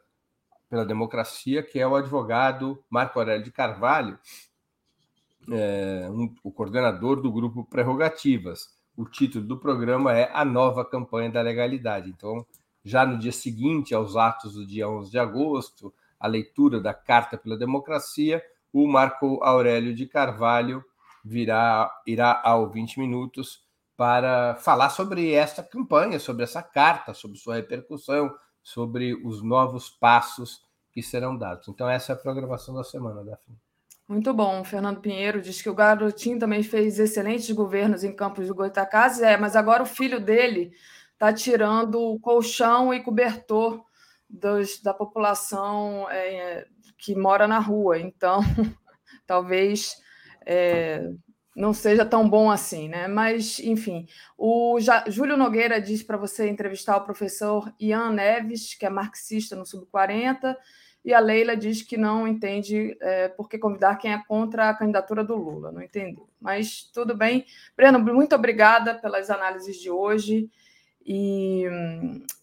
pela Democracia, que é o advogado Marco Aurélio de Carvalho, é, um, o coordenador do grupo Prerrogativas. O título do programa é A Nova Campanha da Legalidade. Então, já no dia seguinte aos atos do dia 11 de agosto, a leitura da Carta pela Democracia, o Marco Aurélio de Carvalho virá, irá ao 20 minutos para falar sobre essa campanha, sobre essa carta, sobre sua repercussão, sobre os novos passos que serão dados. Então, essa é a programação da semana, Daphne. Muito bom. Fernando Pinheiro diz que o Garotinho também fez excelentes governos em Campos do Goitacazes, é, mas agora o filho dele está tirando o colchão e cobertor dos, da população é, que mora na rua. Então, [laughs] talvez é, não seja tão bom assim, né? Mas, enfim, o Júlio Nogueira diz para você entrevistar o professor Ian Neves, que é marxista no Sub-40, e a Leila diz que não entende é, por que convidar quem é contra a candidatura do Lula, não entendeu. Mas tudo bem. Breno, muito obrigada pelas análises de hoje. E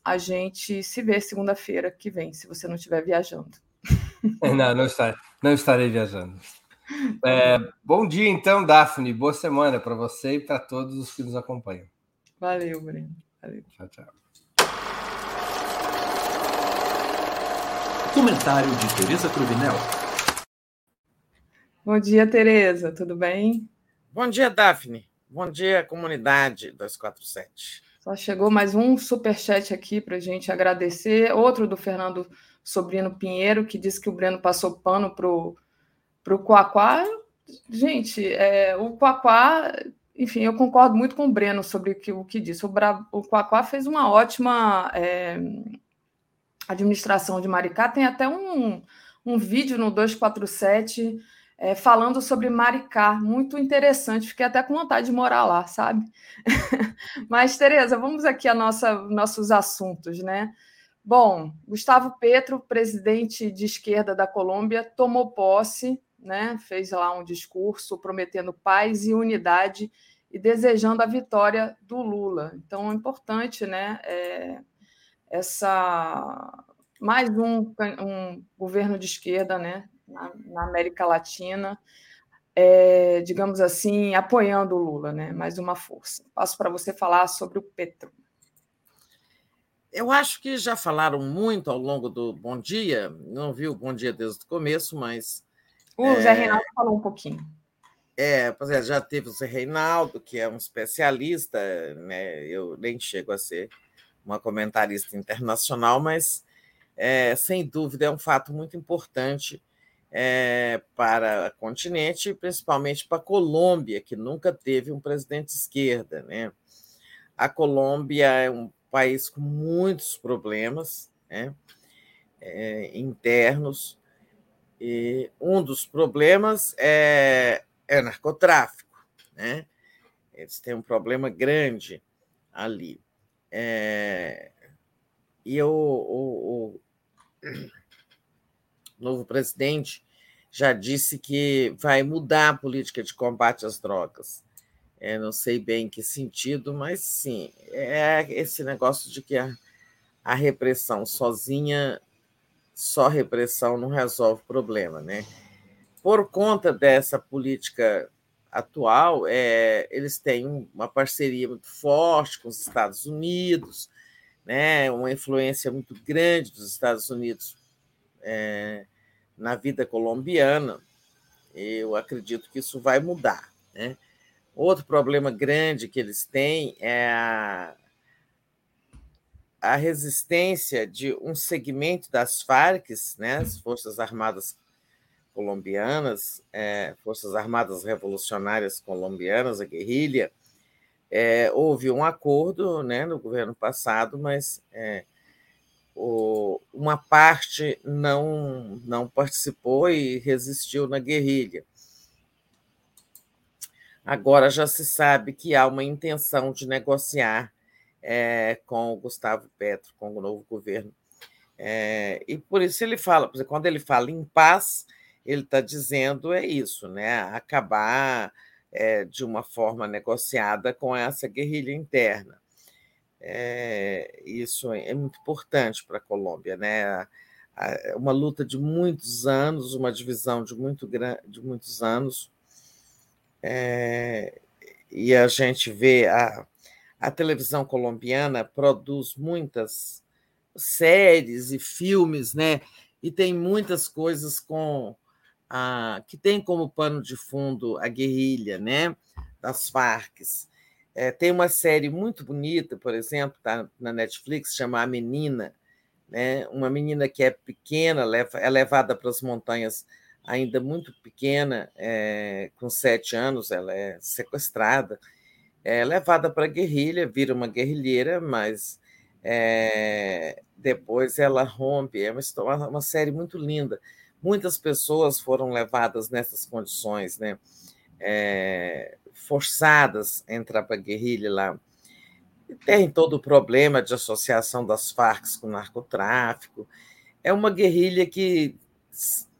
a gente se vê segunda-feira que vem, se você não estiver viajando. [laughs] Não, não, não estarei viajando. É, bom dia, então, Daphne. Boa semana para você e para todos os que nos acompanham. Valeu, Breno. Valeu. Tchau, tchau. Comentário de Tereza Cruvinel. Bom dia, Tereza. Tudo bem? Bom dia, Daphne. Bom dia, comunidade 247. Só chegou mais um superchat aqui para a gente agradecer. Outro do Fernando Sobrino Pinheiro, que disse que o Breno passou pano para o Quaquá. Gente, é, o Quaquá, enfim, eu concordo muito com o Breno sobre o que, o que disse. O, Bra, o Quaquá fez uma ótima é, administração de Maricá. Tem até um, um vídeo no 247 é, falando sobre Maricá, muito interessante. Fiquei até com vontade de morar lá, sabe? [laughs] Mas, Tereza, vamos aqui a nossa nossos assuntos, né? Bom, Gustavo Petro, presidente de esquerda da Colômbia, tomou posse, né? Fez lá um discurso prometendo paz e unidade e desejando a vitória do Lula. Então, é importante, né? É, essa mais um, um governo de esquerda, né? na, na América Latina, é, digamos assim, apoiando o Lula, né? Mais uma força. Passo para você falar sobre o Petro. Eu acho que já falaram muito ao longo do Bom Dia, não vi o Bom Dia desde o começo, mas. O é, Zé Reinaldo falou um pouquinho. É, pois é, já teve o Zé Reinaldo, que é um especialista, né? Eu nem chego a ser uma comentarista internacional, mas é, sem dúvida é um fato muito importante é, para o continente, principalmente para a Colômbia, que nunca teve um presidente de esquerda. Né? A Colômbia é um país com muitos problemas né? é, internos, e um dos problemas é, é narcotráfico. Né? Eles têm um problema grande ali. É, e o, o, o [clears throat] novo presidente já disse que vai mudar a política de combate às drogas. É, não sei bem em que sentido, mas sim, é esse negócio de que a, a repressão sozinha, só repressão não resolve o problema, né? Por conta dessa política atual, é, eles têm uma parceria muito forte com os Estados Unidos, né? Uma influência muito grande dos Estados Unidos é, na vida colombiana. Eu acredito que isso vai mudar. Né? Outro problema grande que eles têm é a, a resistência de um segmento das Farc, né, as Forças Armadas Colombianas, é, Forças Armadas Revolucionárias Colombianas, a guerrilha. É, houve um acordo né, no governo passado, mas é, o, uma parte não, não participou e resistiu na guerrilha. Agora já se sabe que há uma intenção de negociar é, com o Gustavo Petro, com o novo governo. É, e por isso ele fala, quando ele fala em paz, ele está dizendo é isso, né? Acabar é, de uma forma negociada com essa guerrilha interna. É, isso é muito importante para a Colômbia, né? Uma luta de muitos anos, uma divisão de, muito, de muitos anos, é, e a gente vê a, a televisão colombiana produz muitas séries e filmes, né? E tem muitas coisas com a, que tem como pano de fundo a guerrilha, né? Das Farc. É, tem uma série muito bonita, por exemplo, tá na Netflix, chama A Menina, né? uma menina que é pequena, é levada para as montanhas ainda muito pequena, é, com sete anos, ela é sequestrada, é levada para a guerrilha, vira uma guerrilheira, mas é, depois ela rompe. É uma, história, uma série muito linda. Muitas pessoas foram levadas nessas condições, né? É, forçadas a entrar para a guerrilha lá. E tem todo o problema de associação das Farc com o narcotráfico. É uma guerrilha que,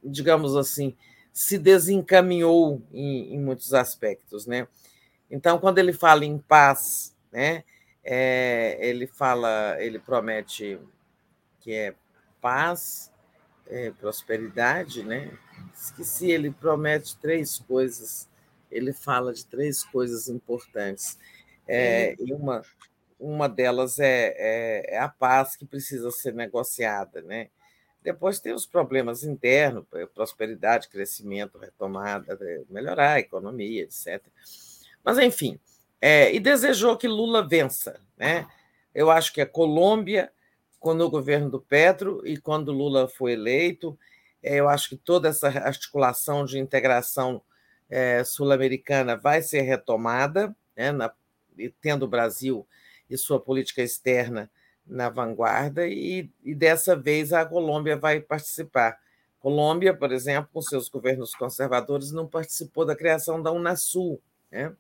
digamos assim, se desencaminhou em, em muitos aspectos, né? Então, quando ele fala em paz, né, é, ele fala, ele promete que é paz, é, prosperidade, né? Esqueci, ele promete três coisas. Ele fala de três coisas importantes. É, e uma, uma delas é, é, é, a paz que precisa ser negociada, né? Depois tem os problemas internos, prosperidade, crescimento, retomada, melhorar a economia, etc. Mas, enfim, é, e desejou que Lula vença. Né? Eu acho que a Colômbia, quando o governo do Petro e quando Lula foi eleito, é, eu acho que toda essa articulação de integração é, sul-americana vai ser retomada, né, na, tendo o Brasil e sua política externa na vanguarda, e, e dessa vez a Colômbia vai participar. Colômbia, por exemplo, com seus governos conservadores, não participou da criação da Unasul, né?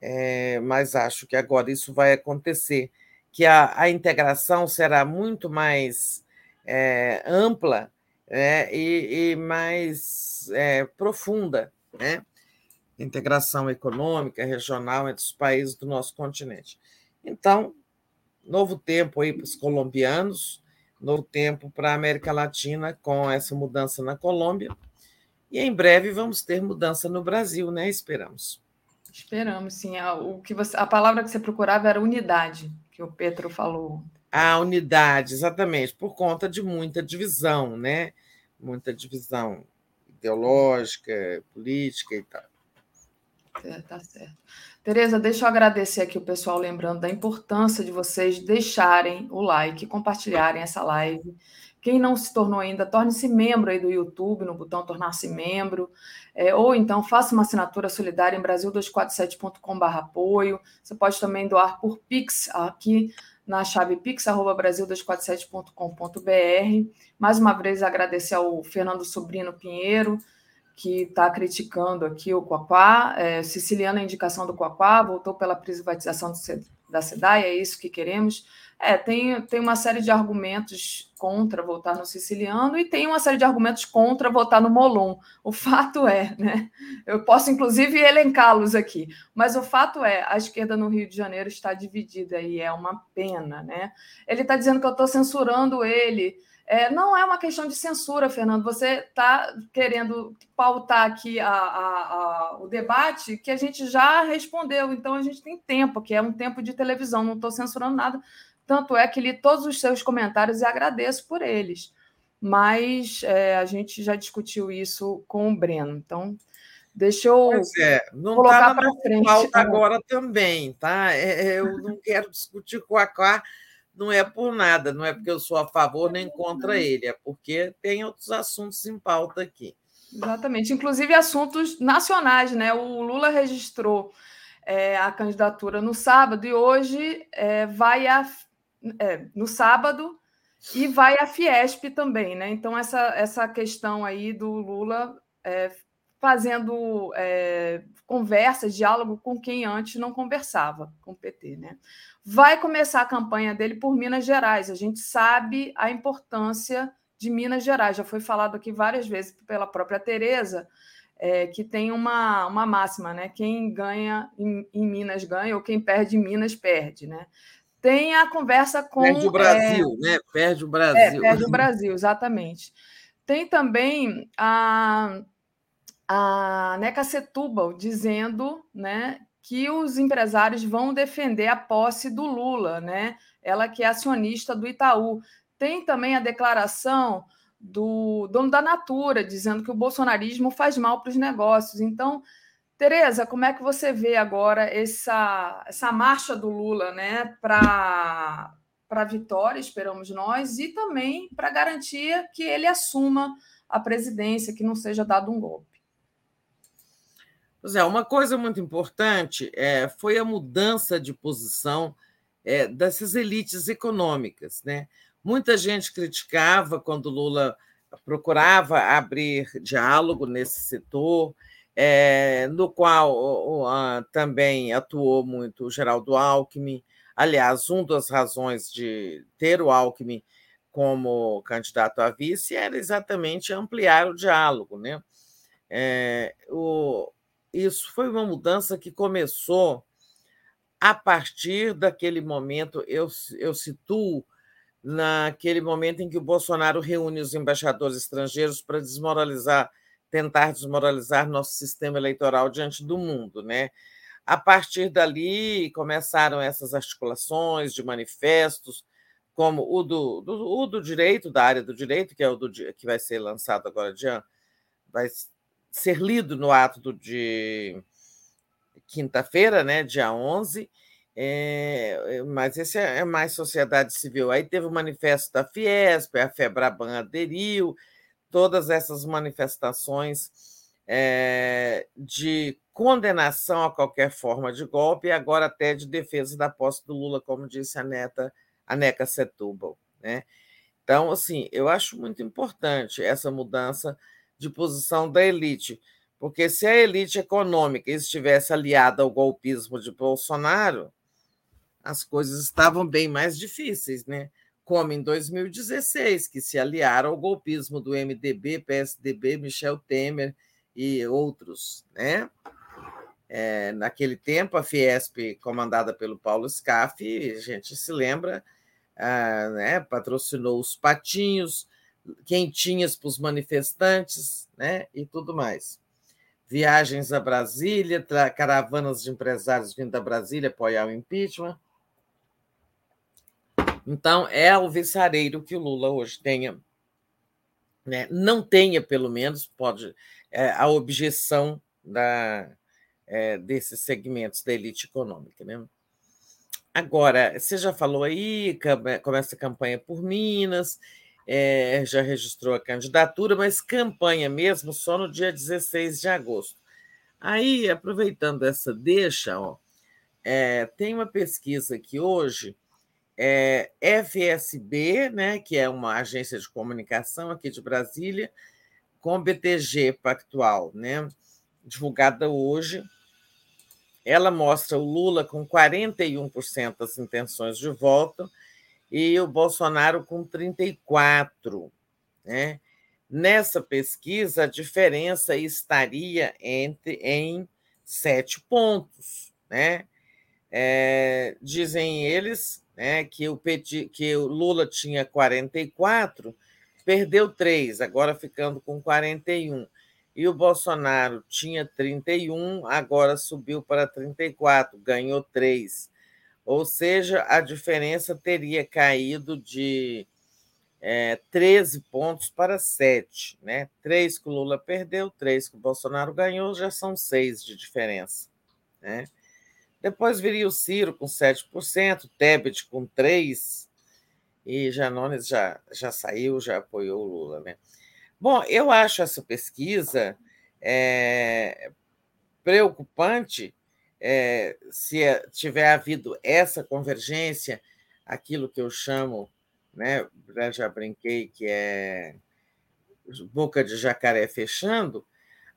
É, mas acho que agora isso vai acontecer, que a, a integração será muito mais é, ampla né? e, e, mais é, profunda, né? integração econômica, regional entre os países do nosso continente. Então, novo tempo aí para os colombianos, novo tempo para a América Latina com essa mudança na Colômbia. E em breve vamos ter mudança no Brasil, né? Esperamos. Esperamos, sim. A, o que você, a palavra que você procurava era unidade, que o Petro falou. A unidade, exatamente, por conta de muita divisão, né? Muita divisão ideológica, política e tal. É, tá certo. Tereza, deixa eu agradecer aqui o pessoal, lembrando da importância de vocês deixarem o like, compartilharem essa live. Quem não se tornou ainda, torne-se membro aí do YouTube, no botão tornar-se membro, é, ou então faça uma assinatura solidária em brasil247.com.br apoio. Você pode também doar por Pix aqui na chave pix.brasil247.com.br. Mais uma vez agradecer ao Fernando Sobrino Pinheiro, que está criticando aqui o Quaquá. É, Siciliana, indicação do Quaquá, voltou pela privatização da SEDAI, é isso que queremos. É, tem, tem uma série de argumentos contra votar no siciliano e tem uma série de argumentos contra votar no Molon. O fato é, né? Eu posso, inclusive, elencá-los aqui, mas o fato é, a esquerda no Rio de Janeiro está dividida e é uma pena, né? Ele está dizendo que eu estou censurando ele. É, não é uma questão de censura, Fernando. Você está querendo pautar aqui a, a, a, o debate que a gente já respondeu, então a gente tem tempo, que é um tempo de televisão, não estou censurando nada tanto é que li todos os seus comentários e agradeço por eles. Mas é, a gente já discutiu isso com o Breno. Então, deixa eu pois é, não tá para frente. Falta agora também, tá? É, é, eu não quero discutir com a Quá, não é por nada, não é porque eu sou a favor nem contra ele, é porque tem outros assuntos em pauta aqui. Exatamente, inclusive assuntos nacionais, né? O Lula registrou é, a candidatura no sábado e hoje é, vai a é, no sábado e vai a Fiesp também, né? Então, essa, essa questão aí do Lula é, fazendo é, diálogo com quem antes não conversava com o PT, né? Vai começar a campanha dele por Minas Gerais. A gente sabe a importância de Minas Gerais. Já foi falado aqui várias vezes pela própria Tereza, é, que tem uma, uma máxima, né? Quem ganha em, em Minas ganha, ou quem perde em Minas perde, né? Tem a conversa com. Perde o Brasil, é, né? Perde o Brasil. É, perde o Brasil, exatamente. Tem também a, a Neca Setúbal dizendo né, que os empresários vão defender a posse do Lula, né? Ela que é acionista do Itaú. Tem também a declaração do dono da Natura, dizendo que o bolsonarismo faz mal para os negócios. Então, Tereza, como é que você vê agora essa, essa marcha do Lula né, para a vitória, esperamos nós, e também para garantir que ele assuma a presidência, que não seja dado um golpe? Pois é, uma coisa muito importante é, foi a mudança de posição é, dessas elites econômicas. Né? Muita gente criticava quando Lula procurava abrir diálogo nesse setor, é, no qual também atuou muito o Geraldo Alckmin. Aliás, uma das razões de ter o Alckmin como candidato a vice era exatamente ampliar o diálogo. Né? É, o, isso foi uma mudança que começou a partir daquele momento, eu, eu situo naquele momento em que o Bolsonaro reúne os embaixadores estrangeiros para desmoralizar, tentar desmoralizar nosso sistema eleitoral diante do mundo, né? A partir dali começaram essas articulações de manifestos, como o do, do, o do direito, da área do direito, que é o do, que vai ser lançado agora de vai ser lido no ato do, de quinta-feira, né, dia 11, é, mas esse é, é mais sociedade civil. Aí teve o manifesto da Fiesp, a Febraban aderiu, todas essas manifestações é, de condenação a qualquer forma de golpe e agora até de defesa da posse do Lula, como disse a neta, a Neca Setúbal. Né? Então, assim, eu acho muito importante essa mudança de posição da elite, porque se a elite econômica estivesse aliada ao golpismo de Bolsonaro, as coisas estavam bem mais difíceis, né? Como em 2016, que se aliaram ao golpismo do MDB, PSDB, Michel Temer e outros, né? É, naquele tempo, a Fiesp, comandada pelo Paulo Scaff, a gente se lembra, ah, né, patrocinou os patinhos, quentinhas para os manifestantes né, e tudo mais. Viagens a Brasília, caravanas de empresários vindo a Brasília apoiar o impeachment. Então, é alvissareiro que o Lula hoje tenha, né, não tenha, pelo menos, pode é, a objeção da, é, desses segmentos da elite econômica. Né? Agora, você já falou aí, começa a campanha por Minas, é, já registrou a candidatura, mas campanha mesmo só no dia 16 de agosto. Aí, aproveitando essa deixa, ó, é, tem uma pesquisa que hoje é FSB, né, que é uma agência de comunicação aqui de Brasília, com BTG Pactual, né, divulgada hoje. Ela mostra o Lula com 41% das intenções de voto e o Bolsonaro com 34. Né? Nessa pesquisa, a diferença estaria entre em sete pontos. Né? É, dizem eles né, que, o Petit, que o Lula tinha 44, perdeu três, agora ficando com 41. E o Bolsonaro tinha 31, agora subiu para 34, ganhou três ou seja, a diferença teria caído de é, 13 pontos para 7. Né? Três que o Lula perdeu, três que o Bolsonaro ganhou, já são seis de diferença. Né? Depois viria o Ciro com 7%, Tebet com 3%, e Janones já, já saiu, já apoiou o Lula. Né? Bom, eu acho essa pesquisa é, preocupante é, se é, tiver havido essa convergência, aquilo que eu chamo, né, já brinquei, que é boca de jacaré fechando,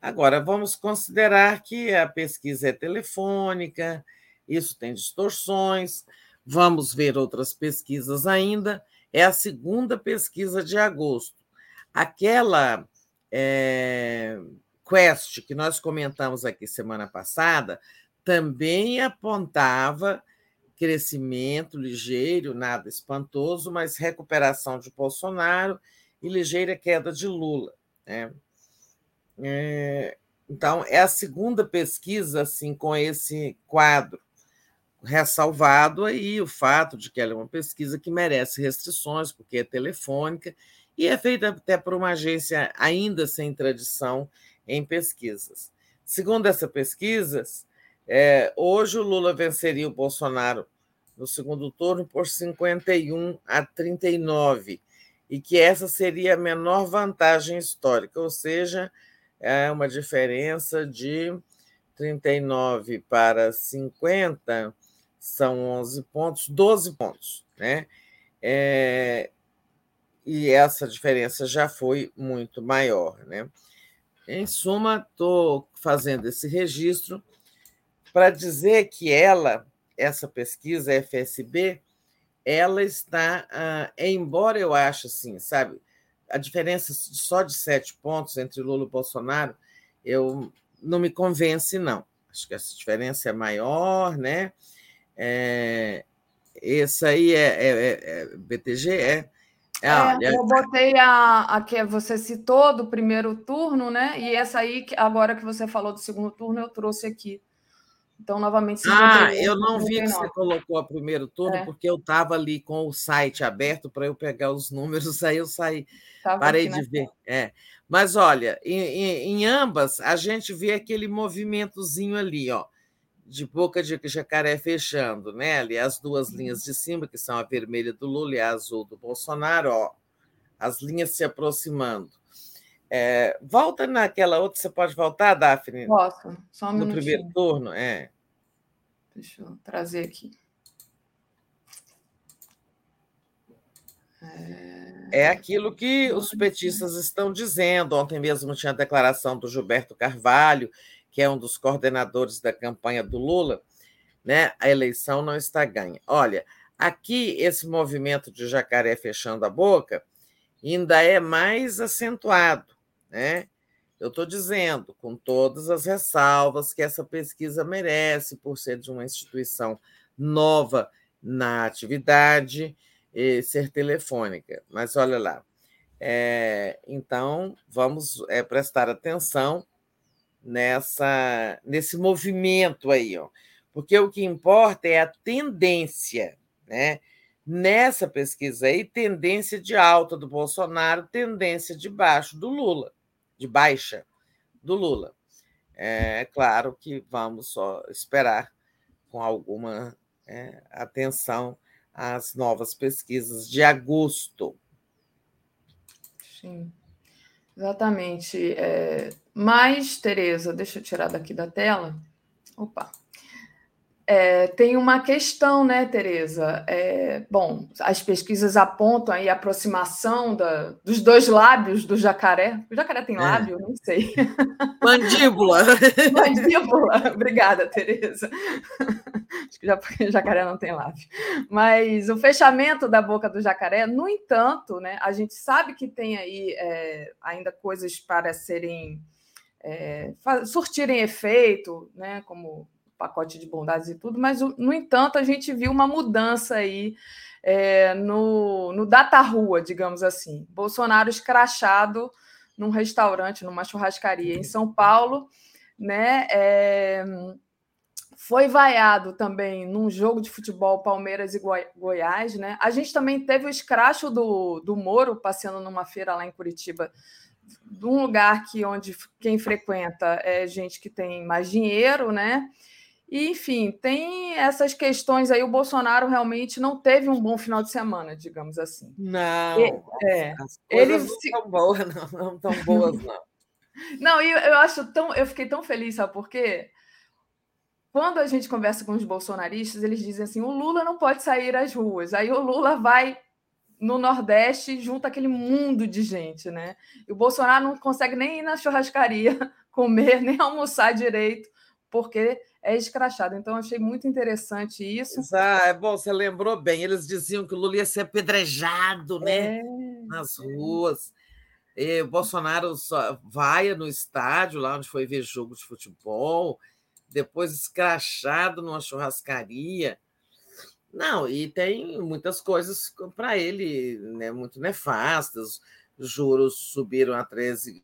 agora vamos considerar que a pesquisa é telefônica, isso tem distorções, vamos ver outras pesquisas ainda, é a segunda pesquisa de agosto. Aquela é, Quest que nós comentamos aqui semana passada também apontava crescimento ligeiro, nada espantoso, mas recuperação de Bolsonaro e ligeira queda de Lula. Né? É, então, é a segunda pesquisa assim com esse quadro, ressalvado aí o fato de que ela é uma pesquisa que merece restrições, porque é telefônica, e é feita até por uma agência ainda sem tradição em pesquisas. Segundo essa pesquisa, é, hoje o Lula venceria o Bolsonaro no segundo turno por 51 a 39, e que essa seria a menor vantagem histórica, ou seja, é uma diferença de 39 para 50 são 11 pontos, 12 pontos, né? É, e essa diferença já foi muito maior, né? Em suma, estou fazendo esse registro para dizer que ela, essa pesquisa FSB, ela está, ah, embora eu ache assim, sabe, a diferença só de sete pontos entre Lula e Bolsonaro, eu não me convence, não. Acho que essa diferença é maior, né? É, esse aí é, é, é, é BTG, é. É, olha, eu botei a, a que você citou do primeiro turno, né? E essa aí, agora que você falou do segundo turno, eu trouxe aqui. Então, novamente. Ah, eu não vi que você colocou o primeiro turno, é. porque eu estava ali com o site aberto para eu pegar os números, [laughs] aí eu saí, tava parei de ver. É. Mas olha, em, em, em, ambas a gente vê aquele movimentozinho ali, ó, de boca de jacaré fechando, né? Ali as duas linhas de cima, que são a vermelha do Lula e a azul do Bolsonaro, ó, as linhas se aproximando. É, volta naquela outra, você pode voltar, Daphne? Posso, só um No minutinho. primeiro turno, é. Deixa eu trazer aqui. É... é aquilo que os petistas estão dizendo. Ontem mesmo tinha a declaração do Gilberto Carvalho, que é um dos coordenadores da campanha do Lula, né? A eleição não está ganha. Olha, aqui esse movimento de jacaré fechando a boca ainda é mais acentuado né? Eu estou dizendo, com todas as ressalvas que essa pesquisa merece, por ser de uma instituição nova na atividade e ser telefônica. Mas olha lá. É, então, vamos é, prestar atenção nessa, nesse movimento aí, ó, porque o que importa é a tendência, né? Nessa pesquisa aí, tendência de alta do Bolsonaro, tendência de baixo do Lula de baixa do Lula. É claro que vamos só esperar com alguma é, atenção às novas pesquisas de agosto. Sim, exatamente. É, mas, Tereza, deixa eu tirar daqui da tela. Opa. É, tem uma questão, né, Tereza? É, bom, as pesquisas apontam aí a aproximação da, dos dois lábios do jacaré. O jacaré tem é. lábio? É. Não sei. [laughs] Mandíbula. Mandíbula. Obrigada, Tereza. Acho que já, o jacaré não tem lábio. Mas o fechamento da boca do jacaré, no entanto, né, a gente sabe que tem aí é, ainda coisas para serem é, surtirem efeito, né, como pacote de bondades e tudo, mas, no entanto, a gente viu uma mudança aí é, no, no data rua, digamos assim. Bolsonaro escrachado num restaurante, numa churrascaria em São Paulo, né? É, foi vaiado também num jogo de futebol Palmeiras e Goi Goiás, né? A gente também teve o escracho do, do Moro passeando numa feira lá em Curitiba, de um lugar que onde quem frequenta é gente que tem mais dinheiro, né? E, enfim, tem essas questões aí. O Bolsonaro realmente não teve um bom final de semana, digamos assim. Não, e, é, ele não estão boas, não, não tão boas, não. [laughs] não, e eu, eu acho tão. Eu fiquei tão feliz, sabe por quê? Quando a gente conversa com os bolsonaristas, eles dizem assim: o Lula não pode sair às ruas. Aí o Lula vai no Nordeste junto aquele mundo de gente, né? E o Bolsonaro não consegue nem ir na churrascaria [laughs] comer, nem almoçar direito, porque é escrachado. Então, achei muito interessante isso. Ah, é bom, você lembrou bem. Eles diziam que o Lula ia ser apedrejado né? É. nas ruas. E o Bolsonaro só vai no estádio, lá onde foi ver jogo de futebol, depois escrachado numa churrascaria. Não, e tem muitas coisas para ele né, muito nefastas. Juros subiram a 13,75,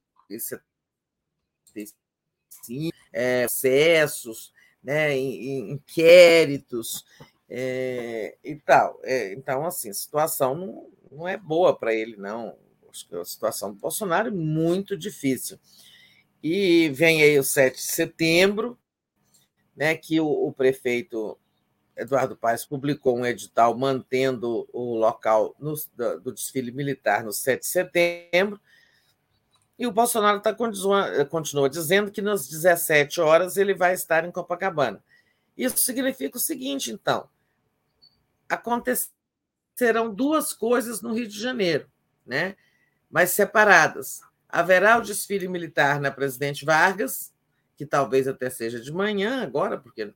é, excessos né, em, inquéritos é, e tal. É, então, assim, a situação não, não é boa para ele, não. Acho que a situação do Bolsonaro é muito difícil. E vem aí o 7 de setembro, né, que o, o prefeito Eduardo Paes publicou um edital mantendo o local no, do, do desfile militar no 7 de setembro. E o Bolsonaro tá, continua dizendo que nas 17 horas ele vai estar em Copacabana. Isso significa o seguinte, então: acontecerão duas coisas no Rio de Janeiro, né? mas separadas. Haverá o desfile militar na Presidente Vargas, que talvez até seja de manhã agora, porque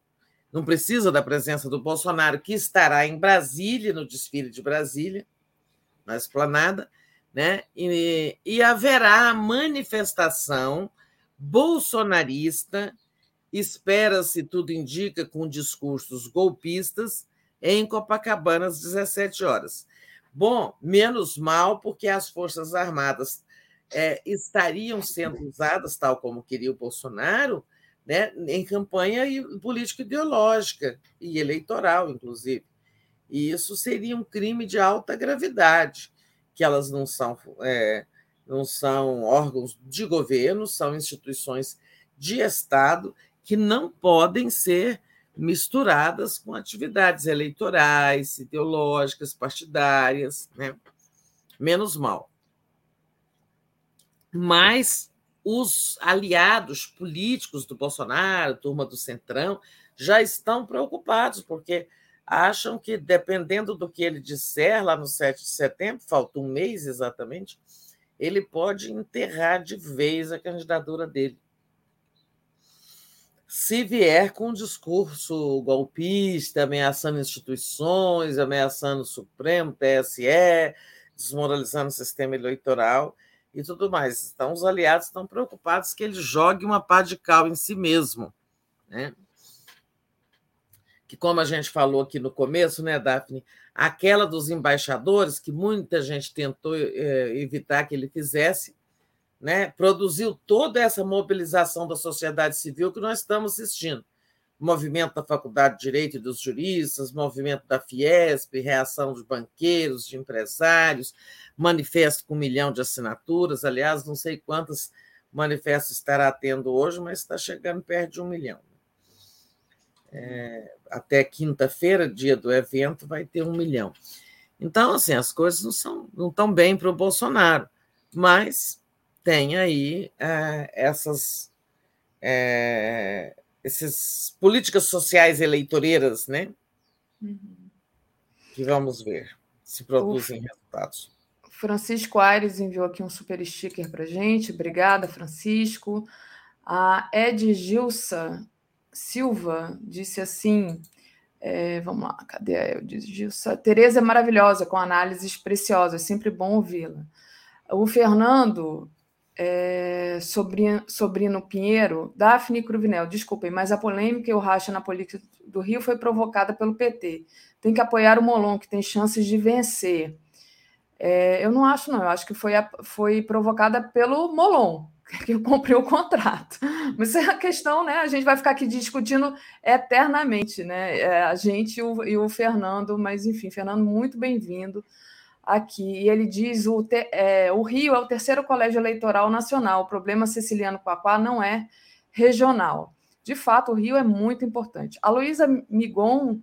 não precisa da presença do Bolsonaro, que estará em Brasília, no desfile de Brasília, na esplanada, né? e, e haverá manifestação bolsonarista, espera-se, tudo indica, com discursos golpistas, em Copacabana às 17 horas. Bom, menos mal, porque as Forças Armadas é, estariam sendo usadas, tal como queria o Bolsonaro, né, em campanha político-ideológica e eleitoral, inclusive. E isso seria um crime de alta gravidade, que elas não são, é, não são órgãos de governo, são instituições de Estado que não podem ser misturadas com atividades eleitorais, ideológicas, partidárias, né? menos mal. Mas os aliados políticos do Bolsonaro, turma do Centrão, já estão preocupados, porque acham que, dependendo do que ele disser lá no 7 de setembro, falta um mês exatamente, ele pode enterrar de vez a candidatura dele. Se vier com um discurso golpista, ameaçando instituições, ameaçando o Supremo, TSE, desmoralizando o sistema eleitoral, e tudo mais. Então, os aliados estão preocupados que ele jogue uma pá de cal em si mesmo. Né? Que, como a gente falou aqui no começo, né, Daphne? Aquela dos embaixadores, que muita gente tentou é, evitar que ele fizesse, né, produziu toda essa mobilização da sociedade civil que nós estamos assistindo movimento da Faculdade de Direito e dos Juristas, movimento da Fiesp, reação dos banqueiros, de empresários, manifesto com um milhão de assinaturas. Aliás, não sei quantos manifestos estará tendo hoje, mas está chegando perto de um milhão. É, até quinta-feira, dia do evento, vai ter um milhão. Então, assim, as coisas não, são, não estão bem para o Bolsonaro, mas tem aí é, essas. É, essas políticas sociais eleitoreiras, né? Uhum. Que vamos ver se produzem o resultados. Francisco Aires enviou aqui um super sticker para gente. Obrigada, Francisco. A Ed Gilsa Silva disse assim: é, vamos lá, cadê a Ed Gilsa? Tereza é maravilhosa, com análises preciosas, sempre bom ouvi-la. O Fernando é, Sobrino Pinheiro, Daphne Cruvinel, desculpem, mas a polêmica e o racha na política do Rio foi provocada pelo PT. Tem que apoiar o Molon, que tem chances de vencer. É, eu não acho, não. Eu acho que foi, foi provocada pelo Molon, que cumpriu o contrato. [laughs] Mas é a questão, né? A gente vai ficar aqui discutindo eternamente, né? É, a gente e o, e o Fernando, mas enfim, Fernando, muito bem-vindo aqui. E ele diz: o, te, é, o Rio é o terceiro colégio eleitoral nacional. O problema Ceciliano Papá não é regional. De fato, o Rio é muito importante. A Luísa Migon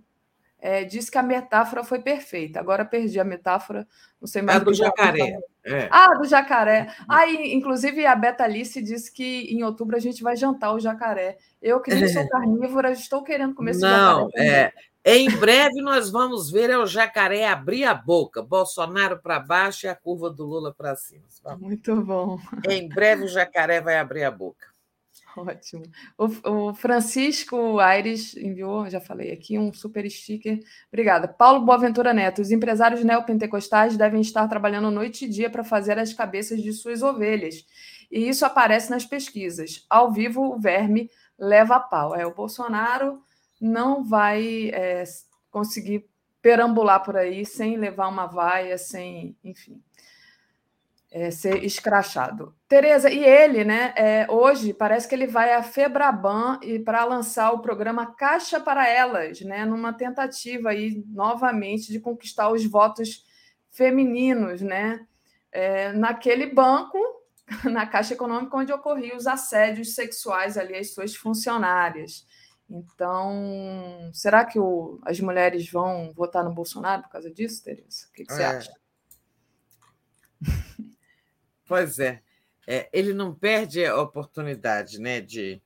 é, disse que a metáfora foi perfeita. Agora perdi a metáfora, não sei mais. É do jacaré. É. Ah, do jacaré. Aí, inclusive, a Beta Alice disse que em outubro a gente vai jantar o jacaré. Eu, que nem sou [laughs] carnívora, estou querendo comer esse não, jacaré. É, em breve nós vamos ver é o jacaré abrir a boca, Bolsonaro para baixo e a curva do Lula para cima. Muito bom. Em breve o jacaré vai abrir a boca. [laughs] Ótimo. O, o, Francisco Aires enviou, já falei aqui, um super sticker. Obrigada. Paulo Boaventura Neto. Os empresários neopentecostais devem estar trabalhando noite e dia para fazer as cabeças de suas ovelhas. E isso aparece nas pesquisas. Ao vivo, o verme leva a pau. É o Bolsonaro não vai é, conseguir perambular por aí sem levar uma vaia, sem, enfim, é, ser escrachado. Tereza, e ele, né? É, hoje parece que ele vai a Febraban e para lançar o programa Caixa para Elas, né? Numa tentativa aí novamente de conquistar os votos femininos, né? É, naquele banco, [laughs] na Caixa Econômica, onde ocorriam os assédios sexuais ali às suas funcionárias. Então, será que o, as mulheres vão votar no Bolsonaro por causa disso, Teresa? O que, que você é. acha? [laughs] Pois é. é, ele não perde a oportunidade né, de,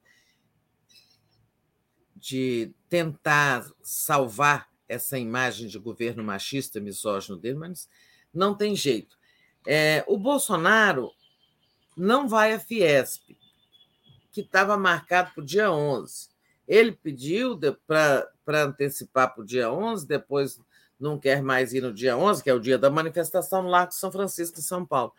de tentar salvar essa imagem de governo machista, misógino dele, mas não tem jeito. É, o Bolsonaro não vai à Fiesp, que estava marcado para o dia 11. Ele pediu para antecipar para o dia 11, depois não quer mais ir no dia 11, que é o dia da manifestação no Largo São Francisco, em São Paulo.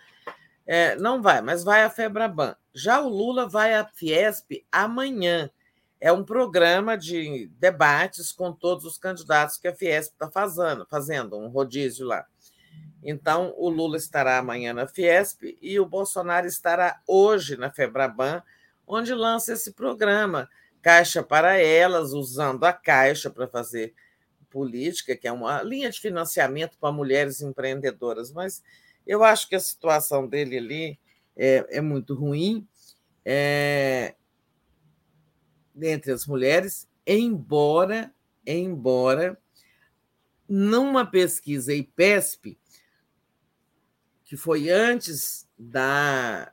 É, não vai, mas vai à Febraban. Já o Lula vai à Fiesp amanhã. É um programa de debates com todos os candidatos que a Fiesp está fazendo, fazendo, um rodízio lá. Então, o Lula estará amanhã na Fiesp e o Bolsonaro estará hoje na Febraban, onde lança esse programa, Caixa para Elas, usando a Caixa para fazer política, que é uma linha de financiamento para mulheres empreendedoras. Mas eu acho que a situação dele ali é, é muito ruim é, entre as mulheres, embora, embora numa pesquisa IPESP, que foi antes da,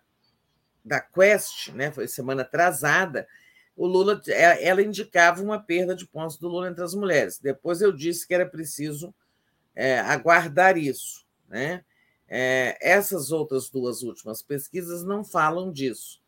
da Quest, né, foi semana atrasada, o Lula, é, ela indicava uma perda de pontos do Lula entre as mulheres. Depois eu disse que era preciso é, aguardar isso. Né? É, essas outras duas últimas pesquisas não falam disso.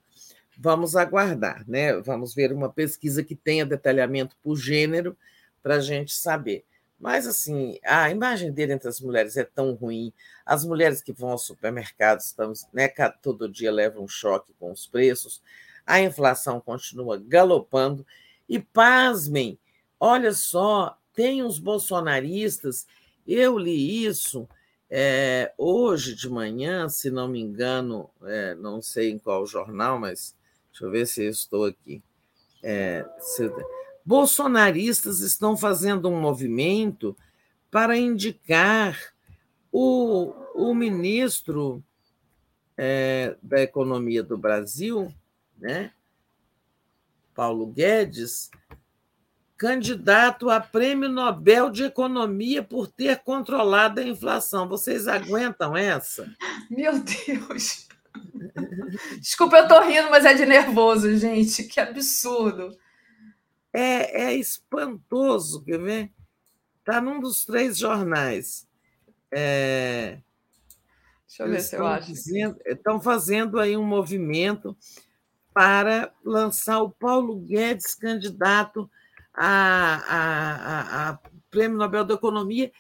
Vamos aguardar, né? Vamos ver uma pesquisa que tenha detalhamento por gênero para a gente saber. Mas, assim, a imagem dele entre as mulheres é tão ruim. As mulheres que vão ao supermercado estamos, né, todo dia levam um choque com os preços. A inflação continua galopando. E, pasmem, olha só, tem os bolsonaristas. Eu li isso é, hoje de manhã, se não me engano, é, não sei em qual jornal, mas deixa eu ver se eu estou aqui. É, se, bolsonaristas estão fazendo um movimento para indicar o, o ministro da Economia do Brasil, né, Paulo Guedes, candidato a prêmio Nobel de Economia por ter controlado a inflação. Vocês aguentam essa? Meu Deus! Desculpa, eu estou rindo, mas é de nervoso, gente. Que absurdo é, é espantoso, quer ver? Está num dos três jornais. É, Deixa eu ver se eu acho. Dizendo, estão fazendo aí um movimento para lançar o Paulo Guedes candidato a, a, a, Prêmio Nobel da Economia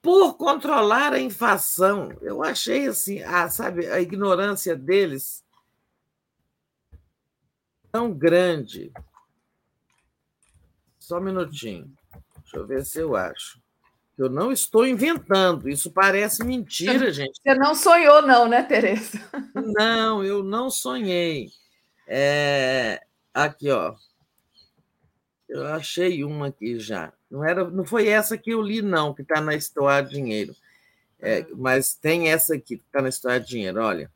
por controlar a inflação. Eu achei assim, a, sabe, a ignorância deles tão grande. Só um minutinho. Deixa eu ver se eu acho. Eu não estou inventando. Isso parece mentira, gente. Você não sonhou, não, né, Tereza? Não, eu não sonhei. É... Aqui, ó. Eu achei uma aqui já. Não, era, não foi essa que eu li, não, que está na História Dinheiro. É, ah. mas tem essa aqui que está na História Dinheiro. Olha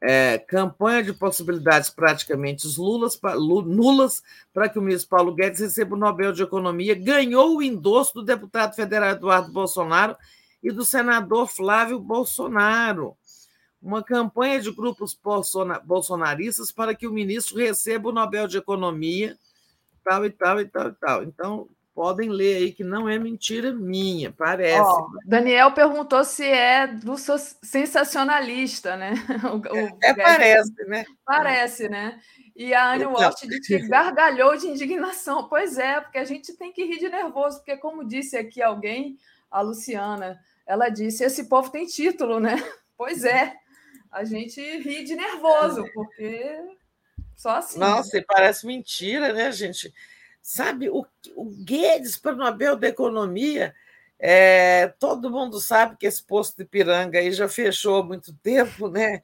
é, campanha de possibilidades praticamente nulas, nulas para que o ministro Paulo Guedes receba o Nobel de Economia, ganhou o endosso do deputado federal Eduardo Bolsonaro e do senador Flávio Bolsonaro. Uma campanha de grupos bolsonaristas para que o ministro receba o Nobel de Economia, tal e tal e tal e tal. Então, podem ler aí que não é mentira minha, parece. Oh, Daniel perguntou se é do sensacionalista, né? [laughs] O, o é, é parece, né? Parece, né? E a Anne Walsh disse que [laughs] gargalhou de indignação. Pois é, porque a gente tem que rir de nervoso, porque, como disse aqui alguém, a Luciana, ela disse: esse povo tem título, né? [laughs] Pois é, a gente ri de nervoso, porque só assim. Nossa, né? parece mentira, né, gente? Sabe, o, o Guedes para o Nobel da Economia, é, todo mundo sabe que esse posto de Piranga aí já fechou há muito tempo, né?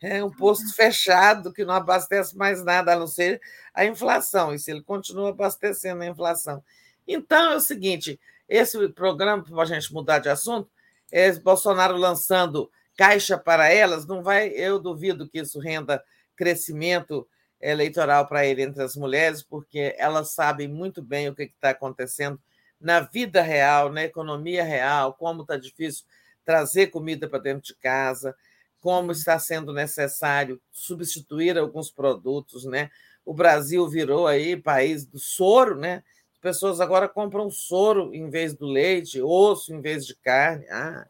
É um posto fechado que não abastece mais nada a não ser a inflação, e se ele continua abastecendo a inflação. Então é o seguinte: esse programa, para a gente mudar de assunto, é Bolsonaro lançando caixa para elas, não vai, eu duvido que isso renda crescimento eleitoral para ele entre as mulheres, porque elas sabem muito bem o que está acontecendo na vida real, na economia real, como está difícil trazer comida para dentro de casa, como está sendo necessário substituir alguns produtos, né? O Brasil virou aí país do soro, né? As pessoas agora compram soro em vez do leite, osso em vez de carne. Ah,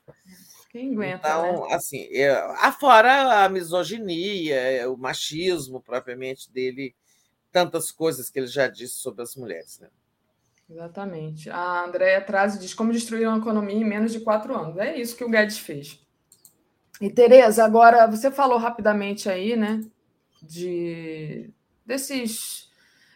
quem aguenta, então, né? assim, é, afora a misoginia, o machismo propriamente dele, tantas coisas que ele já disse sobre as mulheres. Né? Exatamente. A Andréia traz e diz como destruir uma economia em menos de quatro anos. É isso que o Guedes fez. E, Tereza, agora você falou rapidamente aí, né, de, desses,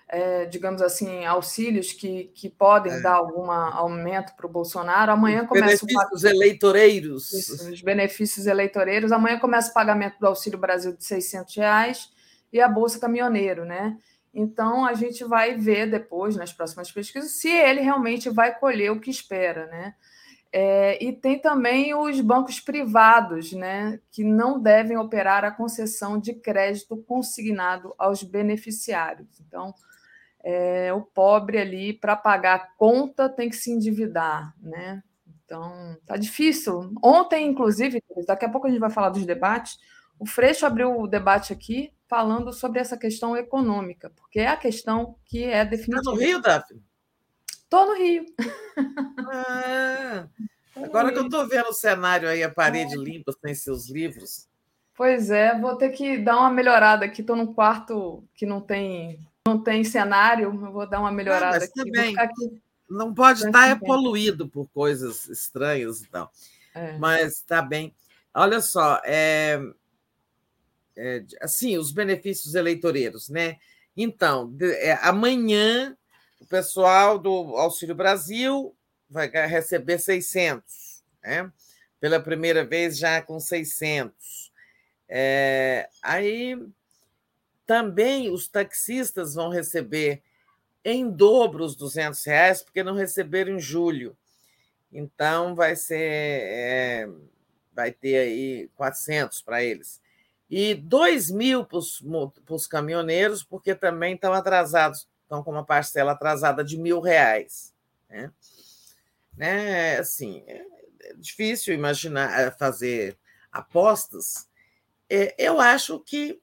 é, digamos assim, auxílios que, que podem é. dar algum aumento para o Bolsonaro. Amanhã os começa benefícios o eleitoreiros. Isso, os benefícios eleitoreiros. Amanhã começa o pagamento do Auxílio Brasil de 600 reais e a Bolsa Caminhoneiro, né? Então, a gente vai ver depois, nas próximas pesquisas, se ele realmente vai colher o que espera, né? É, e tem também os bancos privados, né, que não devem operar a concessão de crédito consignado aos beneficiários. Então, é, o pobre ali, para pagar a conta, tem que se endividar, né? Então, tá difícil. Ontem, inclusive, daqui a pouco a gente vai falar dos debates, o Freixo abriu o debate aqui falando sobre essa questão econômica, porque é a questão que é definitiva. Está no Rio, Daphne? Estou no Rio. Ah, agora que eu estou vendo o cenário aí, a parede é. limpa, sem seus livros. Pois é, vou ter que dar uma melhorada aqui. Estou num quarto que não tem, não tem cenário, eu vou dar uma melhorada ah, aqui. Também. aqui. Não pode estar é poluído por coisas estranhas e tal. É. Mas está bem. Olha só, é, é, assim, os benefícios eleitoreiros, né? Então, de, é, amanhã o pessoal do Auxílio Brasil vai receber 600, né? Pela primeira vez já com 600. É, aí também os taxistas vão receber em dobro os 200 reais, porque não receberam em julho. Então vai ser, é, vai ter aí 400 para eles e 2 mil para os caminhoneiros, porque também estão atrasados, estão com uma parcela atrasada de mil reais. Né? né? Assim, é difícil imaginar é, fazer apostas. É, eu acho que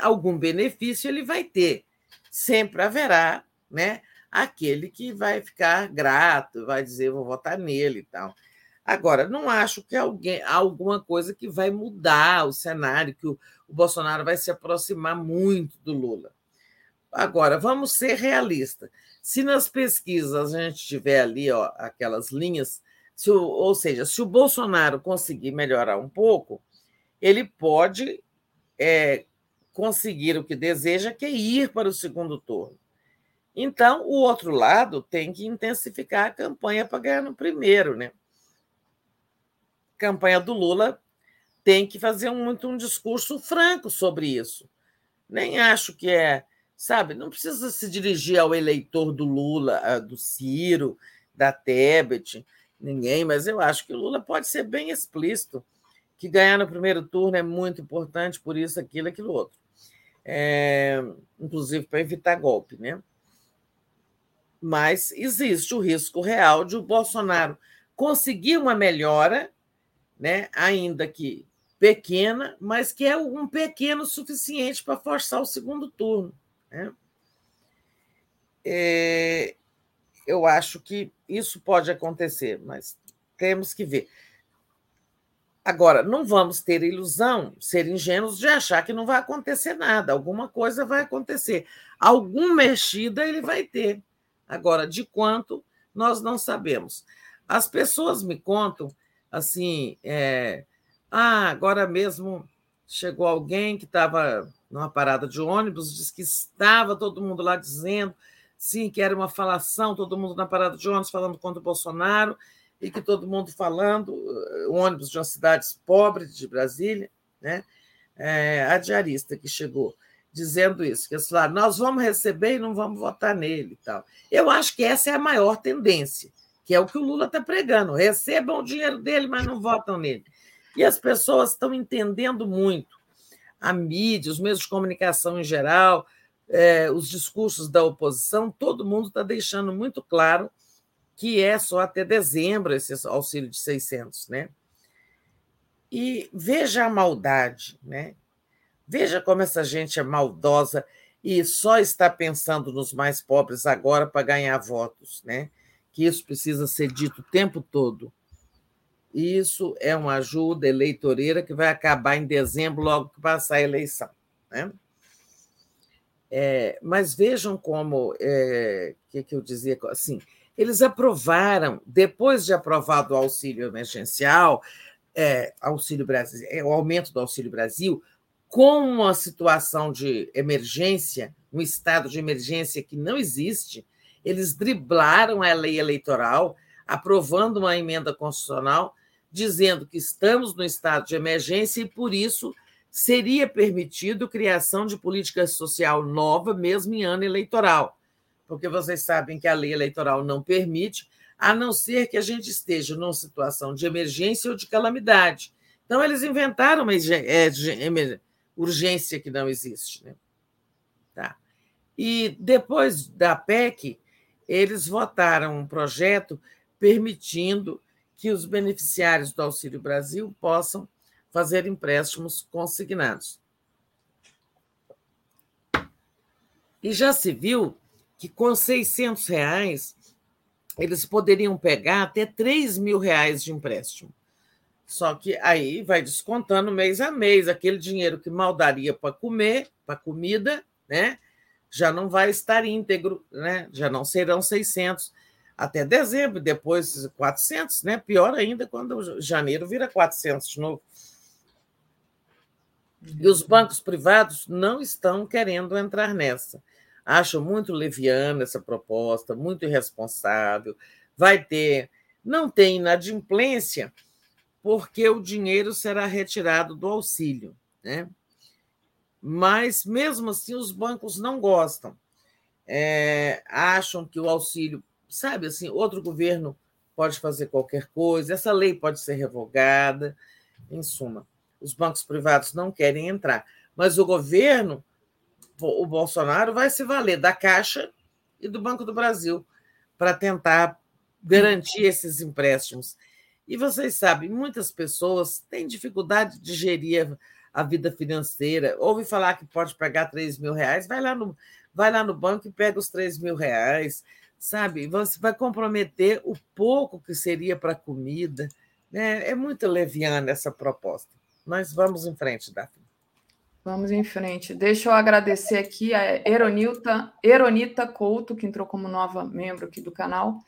algum benefício ele vai ter. Sempre haverá né, aquele que vai ficar grato, vai dizer, vou votar nele e tal. Agora, não acho que alguém alguma coisa que vai mudar o cenário, que o, o Bolsonaro vai se aproximar muito do Lula. Agora, vamos ser realistas. Se nas pesquisas a gente tiver ali ó, aquelas linhas, o, ou seja, se o Bolsonaro conseguir melhorar um pouco, ele pode é, conseguir o que deseja, que é ir para o segundo turno. Então, o outro lado tem que intensificar a campanha para ganhar no primeiro, né? campanha do Lula tem que fazer muito um discurso franco sobre isso. Nem acho que é, sabe, não precisa se dirigir ao eleitor do Lula, do Ciro, da Tebet, ninguém, mas eu acho que o Lula pode ser bem explícito, que ganhar no primeiro turno é muito importante, por isso, aquilo, aquilo outro. É, inclusive para evitar golpe, né? Mas existe o risco real de o Bolsonaro conseguir uma melhora né? ainda que pequena, mas que é um pequeno suficiente para forçar o segundo turno. Né? É, eu acho que isso pode acontecer, mas temos que ver. Agora, não vamos ter ilusão, ser ingênuos de achar que não vai acontecer nada, alguma coisa vai acontecer. Alguma mexida ele vai ter. Agora, de quanto, nós não sabemos. As pessoas me contam assim, é, ah, agora mesmo chegou alguém que estava numa parada de ônibus, disse que estava todo mundo lá dizendo, sim, que era uma falação, todo mundo na parada de ônibus falando contra o Bolsonaro, e que todo mundo falando, o ônibus de uma cidade pobre de Brasília, né? É, a diarista que chegou dizendo isso, que eles falaram, nós vamos receber e não vamos votar nele tal. Eu acho que essa é a maior tendência que é o que o Lula está pregando. Recebam o dinheiro dele, mas não votam nele. E as pessoas estão entendendo muito. A mídia, os meios de comunicação em geral, é, os discursos da oposição, todo mundo está deixando muito claro que é só até dezembro esse auxílio de 600, né? E veja a maldade, né? Veja como essa gente é maldosa e só está pensando nos mais pobres agora para ganhar votos, né? Que isso precisa ser dito o tempo todo. Isso é uma ajuda eleitoreira que vai acabar em dezembro, logo que passar a eleição. Né? É, mas vejam como, o é, que, que eu dizia assim, eles aprovaram, depois de aprovado o auxílio emergencial, é, auxílio Brasil, é, o aumento do Auxílio Brasil, com uma situação de emergência, um estado de emergência que não existe, eles driblaram a lei eleitoral, aprovando uma emenda constitucional dizendo que estamos no estado de emergência e, por isso, seria permitido criação de política social nova, mesmo em ano eleitoral. Porque vocês sabem que a lei eleitoral não permite, a não ser que a gente esteja numa situação de emergência ou de calamidade. Então, eles inventaram uma é, urgência que não existe. Né? Tá. E depois da PEC, eles votaram um projeto permitindo que os beneficiários do Auxílio Brasil possam fazer empréstimos consignados. E já se viu que com 600 reais eles poderiam pegar até 3 mil reais de empréstimo. Só que aí vai descontando mês a mês, aquele dinheiro que mal daria para comer, para comida, né? Já não vai estar íntegro, né? Já não serão 600 até dezembro, depois 400, né? Pior ainda quando janeiro vira 400 de novo. E os bancos privados não estão querendo entrar nessa. Acho muito leviana essa proposta, muito irresponsável. Vai ter, não tem inadimplência, porque o dinheiro será retirado do auxílio, né? Mas mesmo assim os bancos não gostam. É, acham que o auxílio sabe assim, outro governo pode fazer qualquer coisa, essa lei pode ser revogada, em suma. Os bancos privados não querem entrar, mas o governo, o Bolsonaro vai se valer da Caixa e do Banco do Brasil para tentar garantir esses empréstimos. E vocês sabem, muitas pessoas têm dificuldade de gerir a vida financeira. Ouve falar que pode pegar 3 mil reais, vai lá no, vai lá no banco e pega os 3 mil reais sabe? Você vai comprometer o pouco que seria para comida. Né? É muito leviana essa proposta. Mas vamos em frente, Daphne. Vamos em frente. Deixa eu agradecer aqui a Eronita, Eronita Couto, que entrou como nova membro aqui do canal.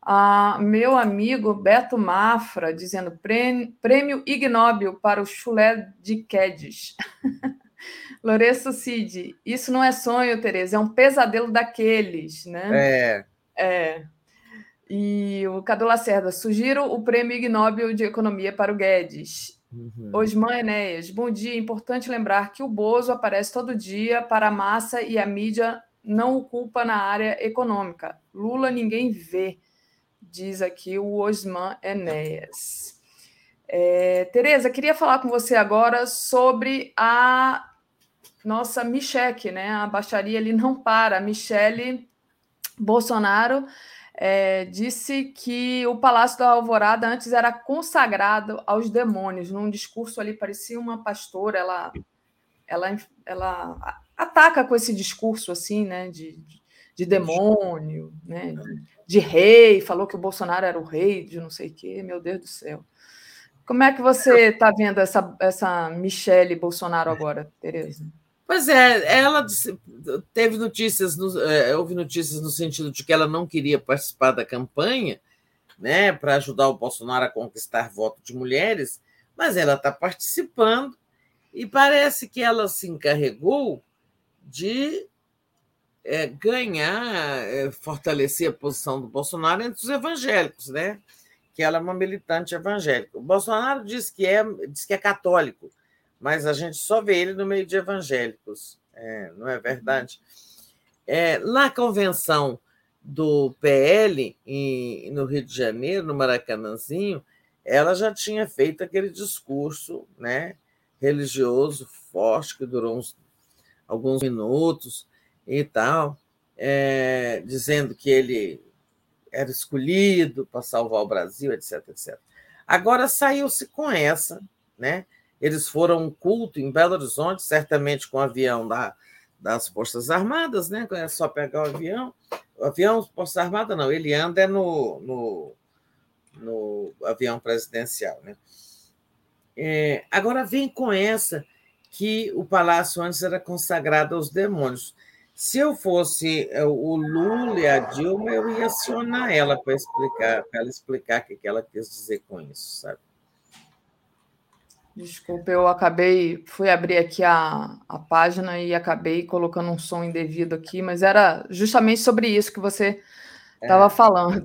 a meu amigo Beto Mafra, dizendo prêmio ignóbil para o chulé de Quedes. [laughs] Lourenço Cid, isso não é sonho, Tereza, é um pesadelo daqueles, né? É. É. E o Cadu Lacerda, sugiro o prêmio Ig Nobel de Economia para o Guedes. Uhum. Osman Enéas, bom dia. Importante lembrar que o Bozo aparece todo dia para a massa e a mídia não o culpa na área econômica. Lula ninguém vê, diz aqui o Osman Enéas. É, Tereza, queria falar com você agora sobre a nossa Micheque, né? A baixaria ali não para. Michele Bolsonaro é, disse que o Palácio da Alvorada antes era consagrado aos demônios. Num discurso ali, parecia uma pastora, ela, ela, ela ataca com esse discurso assim, né, de, de demônio, né, de, de rei, falou que o Bolsonaro era o rei de não sei o quê, meu Deus do céu. Como é que você está vendo essa, essa Michele Bolsonaro agora, Tereza? Pois é, ela teve notícias, no, é, houve notícias no sentido de que ela não queria participar da campanha, né, para ajudar o Bolsonaro a conquistar voto de mulheres, mas ela está participando e parece que ela se encarregou de é, ganhar, é, fortalecer a posição do Bolsonaro entre os evangélicos, né? Que ela é uma militante evangélica. O Bolsonaro diz que é, diz que é católico, mas a gente só vê ele no meio de evangélicos, é, não é verdade? É, na convenção do PL em, no Rio de Janeiro, no Maracanãzinho, ela já tinha feito aquele discurso né, religioso forte, que durou uns, alguns minutos e tal, é, dizendo que ele era escolhido para salvar o Brasil, etc, etc. Agora saiu-se com essa né? Eles foram um culto em Belo Horizonte, certamente com o avião da, das Forças Armadas, né? É só pegar o avião. O avião Forças Armadas não, ele anda no, no, no avião presidencial, né? É, agora vem com essa que o palácio antes era consagrado aos demônios. Se eu fosse é, o Lula e a Dilma, eu ia acionar ela para explicar, para ela explicar o que ela quis dizer com isso, sabe? Desculpa, eu acabei, fui abrir aqui a, a página e acabei colocando um som indevido aqui, mas era justamente sobre isso que você estava é. falando.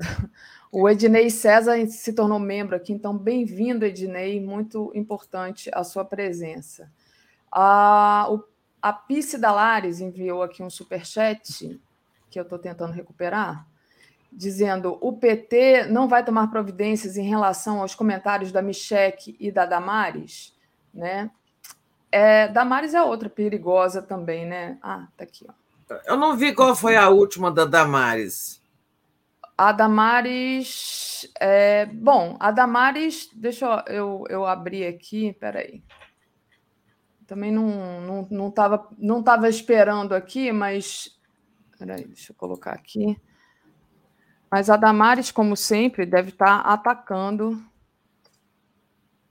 O Ednei César se tornou membro aqui, então bem-vindo, Ednei, muito importante a sua presença. A, o, a Pice Dalares enviou aqui um superchat, que eu estou tentando recuperar, dizendo o PT não vai tomar providências em relação aos comentários da Michele e da Damares, né? É, Damares é outra perigosa também, né? Ah, tá aqui, ó. Eu não vi qual foi a última da Damares. A Damares. É, bom, a Damares. Deixa eu, eu, abrir aqui, peraí. Também não estava não, não tava, não tava esperando aqui, mas. Peraí, deixa eu colocar aqui. Mas a Damares, como sempre, deve estar atacando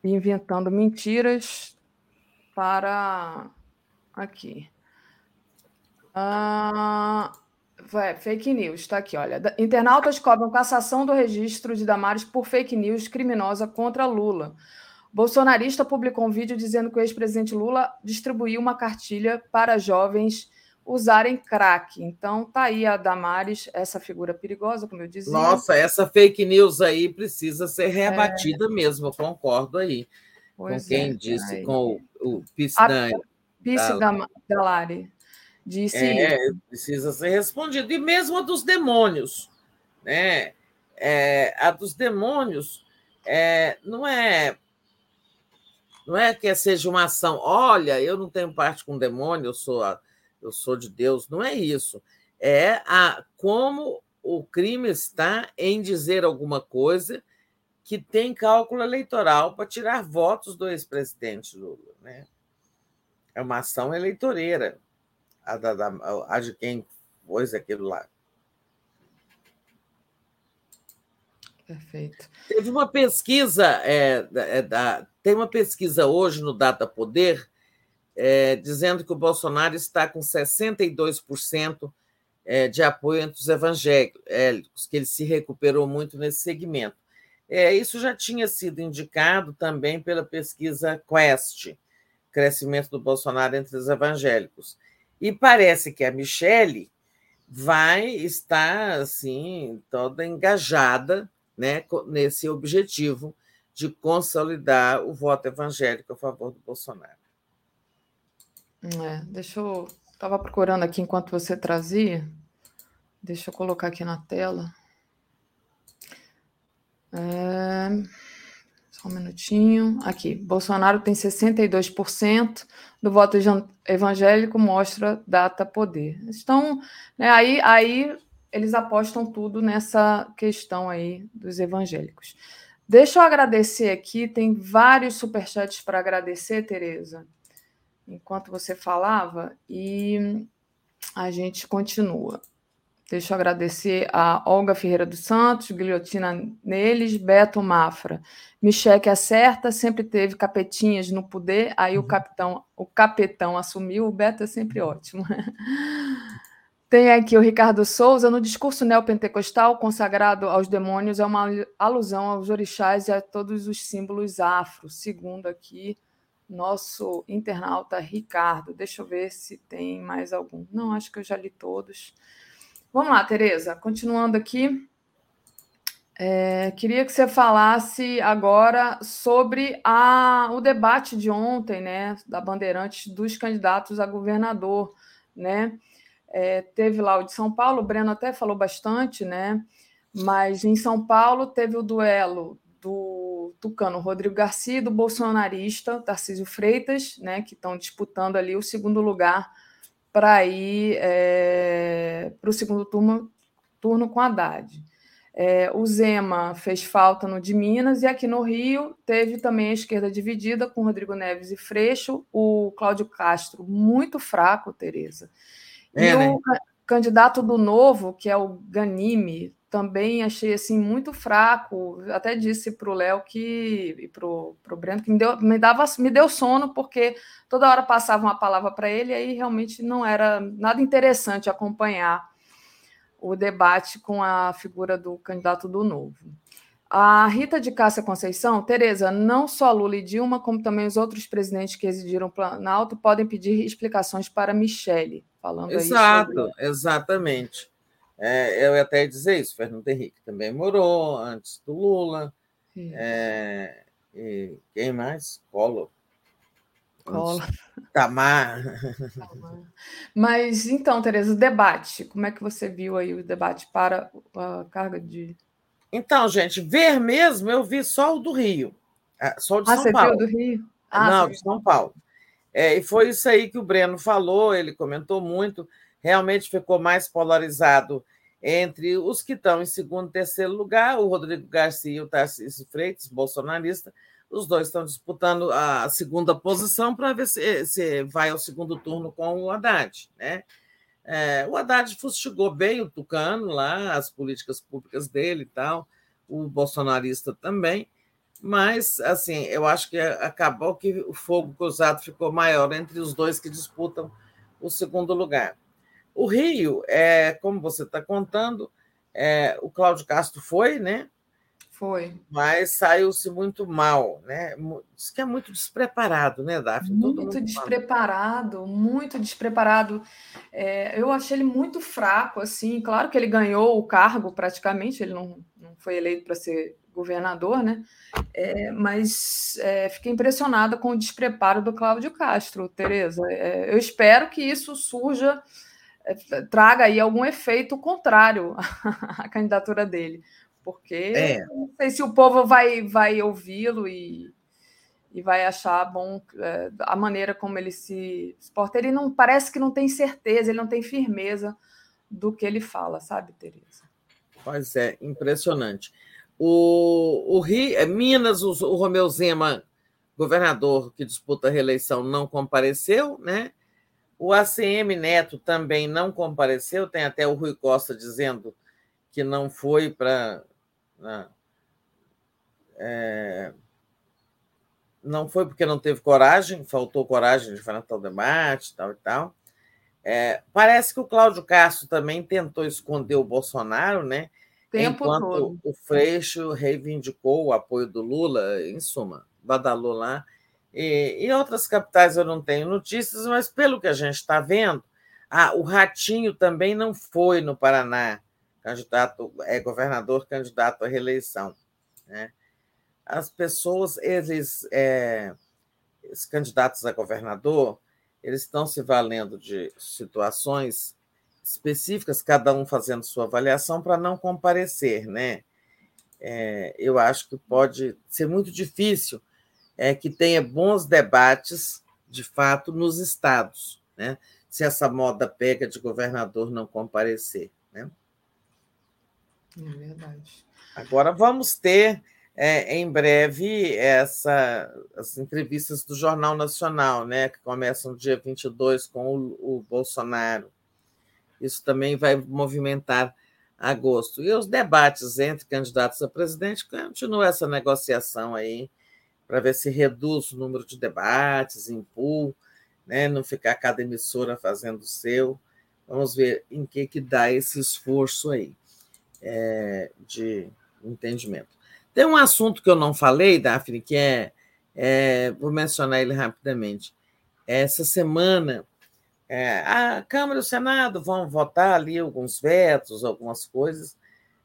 e inventando mentiras para. Aqui. Ah, fake news, está aqui, olha. Internautas cobram cassação do registro de Damares por fake news criminosa contra Lula. Bolsonarista publicou um vídeo dizendo que o ex-presidente Lula distribuiu uma cartilha para jovens usarem crack. Então, tá aí a Damares, essa figura perigosa, como eu dizia. Nossa, essa fake news aí precisa ser rebatida é... mesmo, eu concordo aí. Pois com quem é, disse, aí. com o, o Pisdan. Pice da, Dalari disse é, isso. Precisa ser respondido. E mesmo a dos demônios. Né? É, a dos demônios é, não é não é que seja uma ação, olha, eu não tenho parte com demônio, eu sou a, eu sou de Deus, não é isso. É a como o crime está em dizer alguma coisa que tem cálculo eleitoral para tirar votos do ex-presidente Lula. Né? É uma ação eleitoreira a, da, da, a de quem pôs aquilo lá. Perfeito. Teve uma pesquisa, é, é, da, tem uma pesquisa hoje no Data Poder é, dizendo que o Bolsonaro está com 62% é, de apoio entre os evangélicos, que ele se recuperou muito nesse segmento. É, isso já tinha sido indicado também pela pesquisa Quest, crescimento do Bolsonaro entre os evangélicos. E parece que a Michele vai estar assim toda engajada né, nesse objetivo de consolidar o voto evangélico a favor do Bolsonaro. É, deixa eu. Estava procurando aqui enquanto você trazia. Deixa eu colocar aqui na tela. É... Só um minutinho. Aqui. Bolsonaro tem 62% do voto evangélico, mostra data poder. Então, né, aí, aí eles apostam tudo nessa questão aí dos evangélicos. Deixa eu agradecer aqui, tem vários superchats para agradecer, Tereza enquanto você falava e a gente continua. Deixa eu agradecer a Olga Ferreira dos Santos, Guilhotina Neles, Beto Mafra. Micheque acerta, sempre teve capetinhas no poder, aí o uhum. capitão, o capetão assumiu, o Beto é sempre ótimo. [laughs] Tem aqui o Ricardo Souza, no discurso neopentecostal consagrado aos demônios, é uma alusão aos orixás e a todos os símbolos afro, segundo aqui nosso internauta Ricardo. Deixa eu ver se tem mais algum. Não, acho que eu já li todos. Vamos lá, Tereza, continuando aqui. É, queria que você falasse agora sobre a, o debate de ontem, né, da Bandeirantes dos candidatos a governador, né? É, teve lá o de São Paulo, o Breno até falou bastante, né? Mas em São Paulo teve o duelo do tucano Rodrigo Garcia e do bolsonarista Tarcísio Freitas, né, que estão disputando ali o segundo lugar para ir é, para o segundo turno, turno com Haddad. É, o Zema fez falta no de Minas e aqui no Rio teve também a esquerda dividida com Rodrigo Neves e Freixo, o Cláudio Castro muito fraco, Tereza. É, e né? O candidato do Novo, que é o Ganime, também achei assim muito fraco. Até disse para o Léo que e para o Breno que me deu, me, dava, me deu sono, porque toda hora passava uma palavra para ele, e aí realmente não era nada interessante acompanhar o debate com a figura do candidato do Novo. A Rita de Cássia Conceição, Tereza, não só Lula e Dilma, como também os outros presidentes que residiram no Planalto podem pedir explicações para Michele, falando Exato, aí sobre... exatamente. É, eu até ia dizer isso, Fernando Henrique também morou antes do Lula. É, e quem mais? Collor. Collor. Tamar. Mas então, Tereza, o debate, como é que você viu aí o debate para a carga de. Então, gente, ver mesmo, eu vi só o do Rio. Ah, só o de ah, São Paulo. Viu do Rio? Ah, Não, de São Paulo. É, e foi isso aí que o Breno falou, ele comentou muito. Realmente ficou mais polarizado entre os que estão em segundo e terceiro lugar, o Rodrigo Garcia e o Tarcísio Freitas, bolsonarista, os dois estão disputando a segunda posição para ver se, se, vai ao segundo turno com o Haddad. Né? É, o Haddad fustigou bem o Tucano lá, as políticas públicas dele e tal, o bolsonarista também, mas assim, eu acho que acabou que o fogo cruzado ficou maior entre os dois que disputam o segundo lugar. O Rio, é, como você está contando, é, o Cláudio Castro foi, né? Foi. Mas saiu-se muito mal, né? Diz que é muito despreparado, né, Daphne? Muito despreparado, fala. muito despreparado. É, eu achei ele muito fraco, assim. Claro que ele ganhou o cargo praticamente, ele não, não foi eleito para ser governador, né? É, mas é, fiquei impressionada com o despreparo do Cláudio Castro, Tereza. É, eu espero que isso surja, é, traga aí algum efeito contrário [laughs] à candidatura dele porque é. não sei se o povo vai, vai ouvi-lo e, e vai achar bom é, a maneira como ele se exporta. Ele não parece que não tem certeza, ele não tem firmeza do que ele fala, sabe, Tereza? Pois é, impressionante. O, o Rio, é, Minas, o, o Romeu Zema, governador que disputa a reeleição, não compareceu, né? O ACM Neto também não compareceu, tem até o Rui Costa dizendo que não foi para né? É... Não foi porque não teve coragem, faltou coragem de enfrentar o debate, tal e tal. É, parece que o Cláudio Castro também tentou esconder o Bolsonaro, né? Tempo enquanto todo. o Freixo reivindicou o apoio do Lula, em suma, badalou lá. E, em outras capitais eu não tenho notícias, mas pelo que a gente está vendo, ah, o Ratinho também não foi no Paraná candidato, é governador candidato à reeleição. Né? As pessoas, eles, é, os candidatos a governador, eles estão se valendo de situações específicas, cada um fazendo sua avaliação para não comparecer, né? É, eu acho que pode ser muito difícil é, que tenha bons debates, de fato, nos estados, né? Se essa moda pega de governador não comparecer, né? É verdade. Agora vamos ter é, em breve essa, as entrevistas do Jornal Nacional, né, que começam no dia 22 com o, o Bolsonaro. Isso também vai movimentar agosto. E os debates entre candidatos a presidente, continua essa negociação aí, para ver se reduz o número de debates em pool, né, não ficar cada emissora fazendo o seu. Vamos ver em que, que dá esse esforço aí é, de entendimento. Tem um assunto que eu não falei, Daphne, que é, é vou mencionar ele rapidamente. Essa semana, é, a Câmara e o Senado vão votar ali alguns vetos, algumas coisas,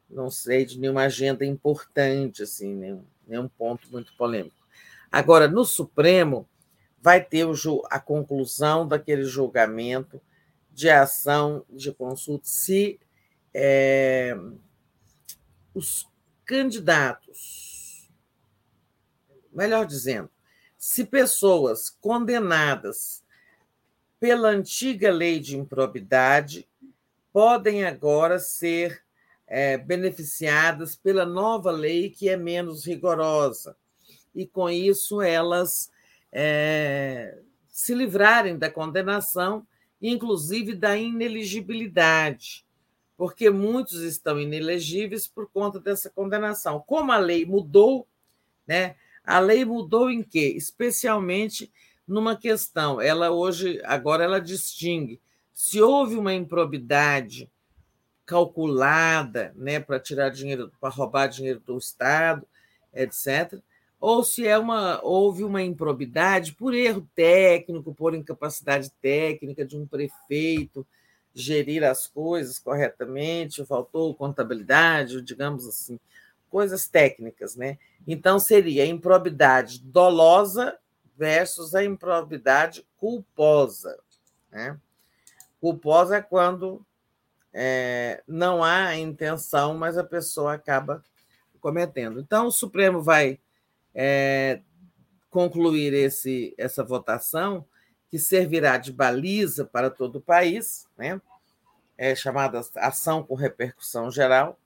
não sei de nenhuma agenda importante, assim, nenhum, nenhum ponto muito polêmico. Agora, no Supremo, vai ter a conclusão daquele julgamento de ação de consulta se é, os candidatos, melhor dizendo, se pessoas condenadas pela antiga lei de improbidade podem agora ser é, beneficiadas pela nova lei, que é menos rigorosa. E, com isso, elas é, se livrarem da condenação, inclusive da ineligibilidade, porque muitos estão inelegíveis por conta dessa condenação. Como a lei mudou, né? A lei mudou em quê? Especialmente numa questão. Ela hoje, agora, ela distingue se houve uma improbidade calculada, né, para tirar dinheiro, para roubar dinheiro do Estado, etc., ou se é uma, houve uma improbidade por erro técnico, por incapacidade técnica de um prefeito gerir as coisas corretamente, faltou contabilidade, digamos assim, coisas técnicas, né? Então seria a improbidade dolosa versus a improbidade culposa, né? Culposa é quando é, não há intenção, mas a pessoa acaba cometendo. Então o Supremo vai é, concluir esse, essa votação, que servirá de baliza para todo o país, né? é chamada ação com repercussão geral,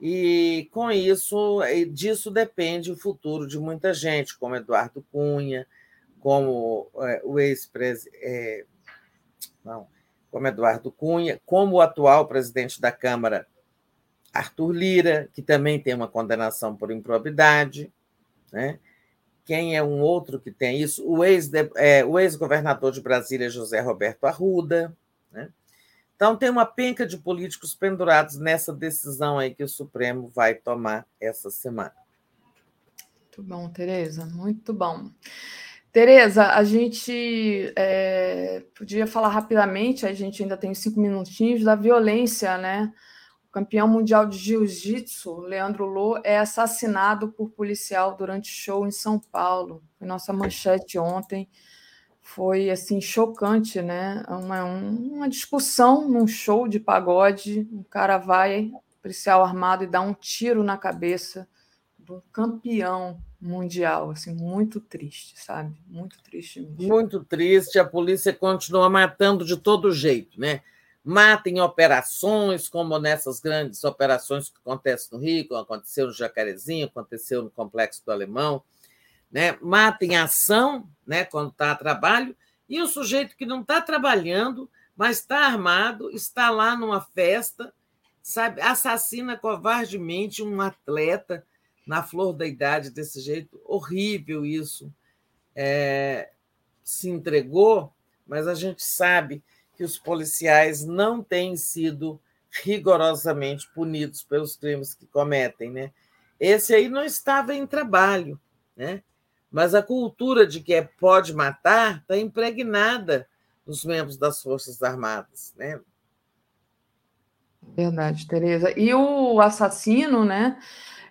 e com isso, disso depende o futuro de muita gente, como Eduardo Cunha, como é, o ex-presidente. É, não, como Eduardo Cunha, como o atual presidente da Câmara, Arthur Lira, que também tem uma condenação por improbidade, né? Quem é um outro que tem isso? O é, ex-governador é, ex de Brasília, José Roberto Arruda. Né? Então, tem uma penca de políticos pendurados nessa decisão aí que o Supremo vai tomar essa semana. Muito bom, Tereza, muito bom. Tereza, a gente é, podia falar rapidamente, a gente ainda tem cinco minutinhos, da violência, né? Campeão mundial de jiu-jitsu, Leandro Lô, é assassinado por policial durante show em São Paulo. Nossa manchete ontem. Foi assim chocante, né? Uma, uma discussão num show de pagode. Um cara vai, policial armado, e dá um tiro na cabeça de um campeão mundial, assim, muito triste, sabe? Muito triste mesmo. Muito triste, a polícia continua matando de todo jeito, né? Mata em operações, como nessas grandes operações que acontecem no Rio, aconteceu no Jacarezinho, aconteceu no Complexo do Alemão, né? mata em ação, né? quando está a trabalho, e o sujeito que não está trabalhando, mas está armado, está lá numa festa, sabe, assassina covardemente um atleta na flor da idade desse jeito, horrível isso. É, se entregou, mas a gente sabe que os policiais não têm sido rigorosamente punidos pelos crimes que cometem, né? Esse aí não estava em trabalho, né? Mas a cultura de que é pode matar está impregnada nos membros das Forças Armadas, né? Verdade, Tereza. E o assassino, né?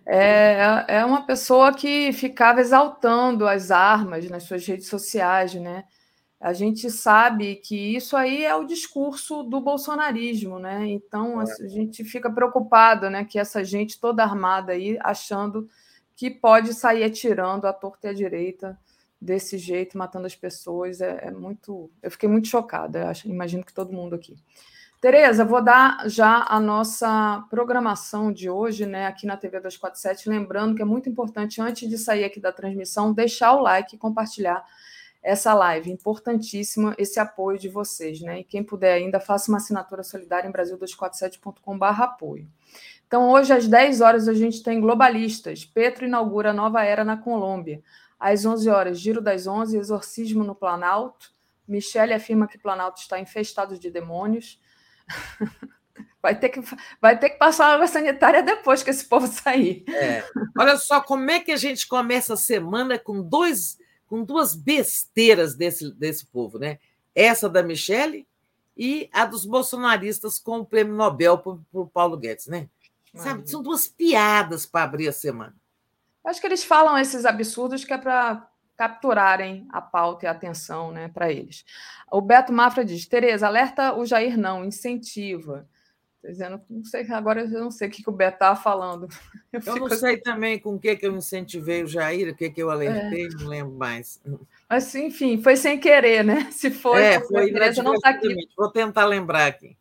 É, é uma pessoa que ficava exaltando as armas nas suas redes sociais, né? A gente sabe que isso aí é o discurso do bolsonarismo, né? Então é. a gente fica preocupado, né, que essa gente toda armada aí achando que pode sair atirando à torta e à direita desse jeito, matando as pessoas, é, é muito. Eu fiquei muito chocada. Acho, imagino que todo mundo aqui. Tereza, vou dar já a nossa programação de hoje, né, aqui na TV 247, lembrando que é muito importante antes de sair aqui da transmissão deixar o like e compartilhar essa live. Importantíssima esse apoio de vocês, né? E quem puder ainda, faça uma assinatura solidária em brasil247.com.br apoio. Então, hoje, às 10 horas, a gente tem Globalistas. Petro inaugura nova era na Colômbia. Às 11 horas, Giro das 11, Exorcismo no Planalto. Michele afirma que Planalto está infestado de demônios. [laughs] Vai ter, que, vai ter que passar a água sanitária depois que esse povo sair. É. Olha só como é que a gente começa a semana com dois com duas besteiras desse, desse povo, né? Essa da Michelle e a dos bolsonaristas com o prêmio Nobel para o Paulo Guedes, né? Sabe? São duas piadas para abrir a semana. Acho que eles falam esses absurdos que é para capturarem a pauta e a atenção né, para eles. O Beto Mafra diz: Tereza, alerta o Jair não, incentiva dizendo, não sei, agora eu não sei o que, que o Beto estava falando. [laughs] Eu, eu não sei assim... também com o que, que eu incentivei o Jair, o que, que eu alertei, é. não lembro mais. Mas, enfim, foi sem querer, né? [laughs] Se foi, é, foi a não está aqui. Vou tentar lembrar aqui.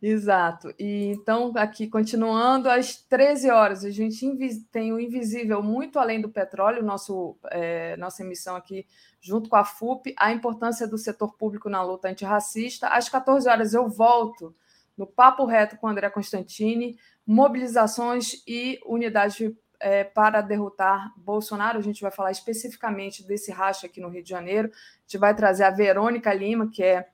Exato. E então, aqui continuando, às 13 horas, a gente tem o Invisível muito além do petróleo, nosso, é, nossa emissão aqui junto com a FUP, a importância do setor público na luta antirracista. Às 14 horas eu volto no Papo Reto com André Constantini, mobilizações e unidade é, para derrotar Bolsonaro. A gente vai falar especificamente desse racha aqui no Rio de Janeiro. A gente vai trazer a Verônica Lima, que é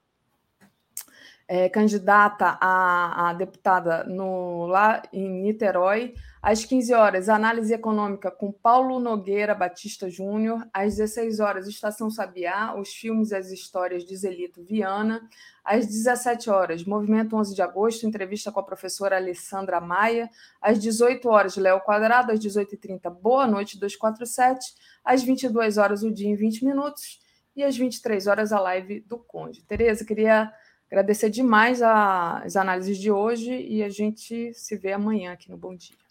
é, candidata a, a, deputada no, lá em Niterói. Às 15 horas, análise econômica com Paulo Nogueira Batista Júnior. Às 16 horas, Estação Sabiá, os filmes e as histórias de Zelito Viana. Às 17 horas, Movimento 11 de Agosto, entrevista com a professora Alessandra Maia. Às 18 horas, Léo Quadrado. Às 18h30, Boa Noite 247. Às 22 horas, o dia em 20 minutos. E às 23 horas, a live do Conde. Tereza, queria Agradecer demais as análises de hoje e a gente se vê amanhã aqui no Bom Dia.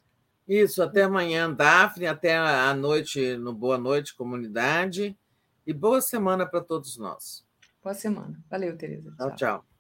Isso, até amanhã, Daphne, até a noite no Boa Noite Comunidade e boa semana para todos nós. Boa semana. Valeu, Tereza. Tchau, tchau. tchau.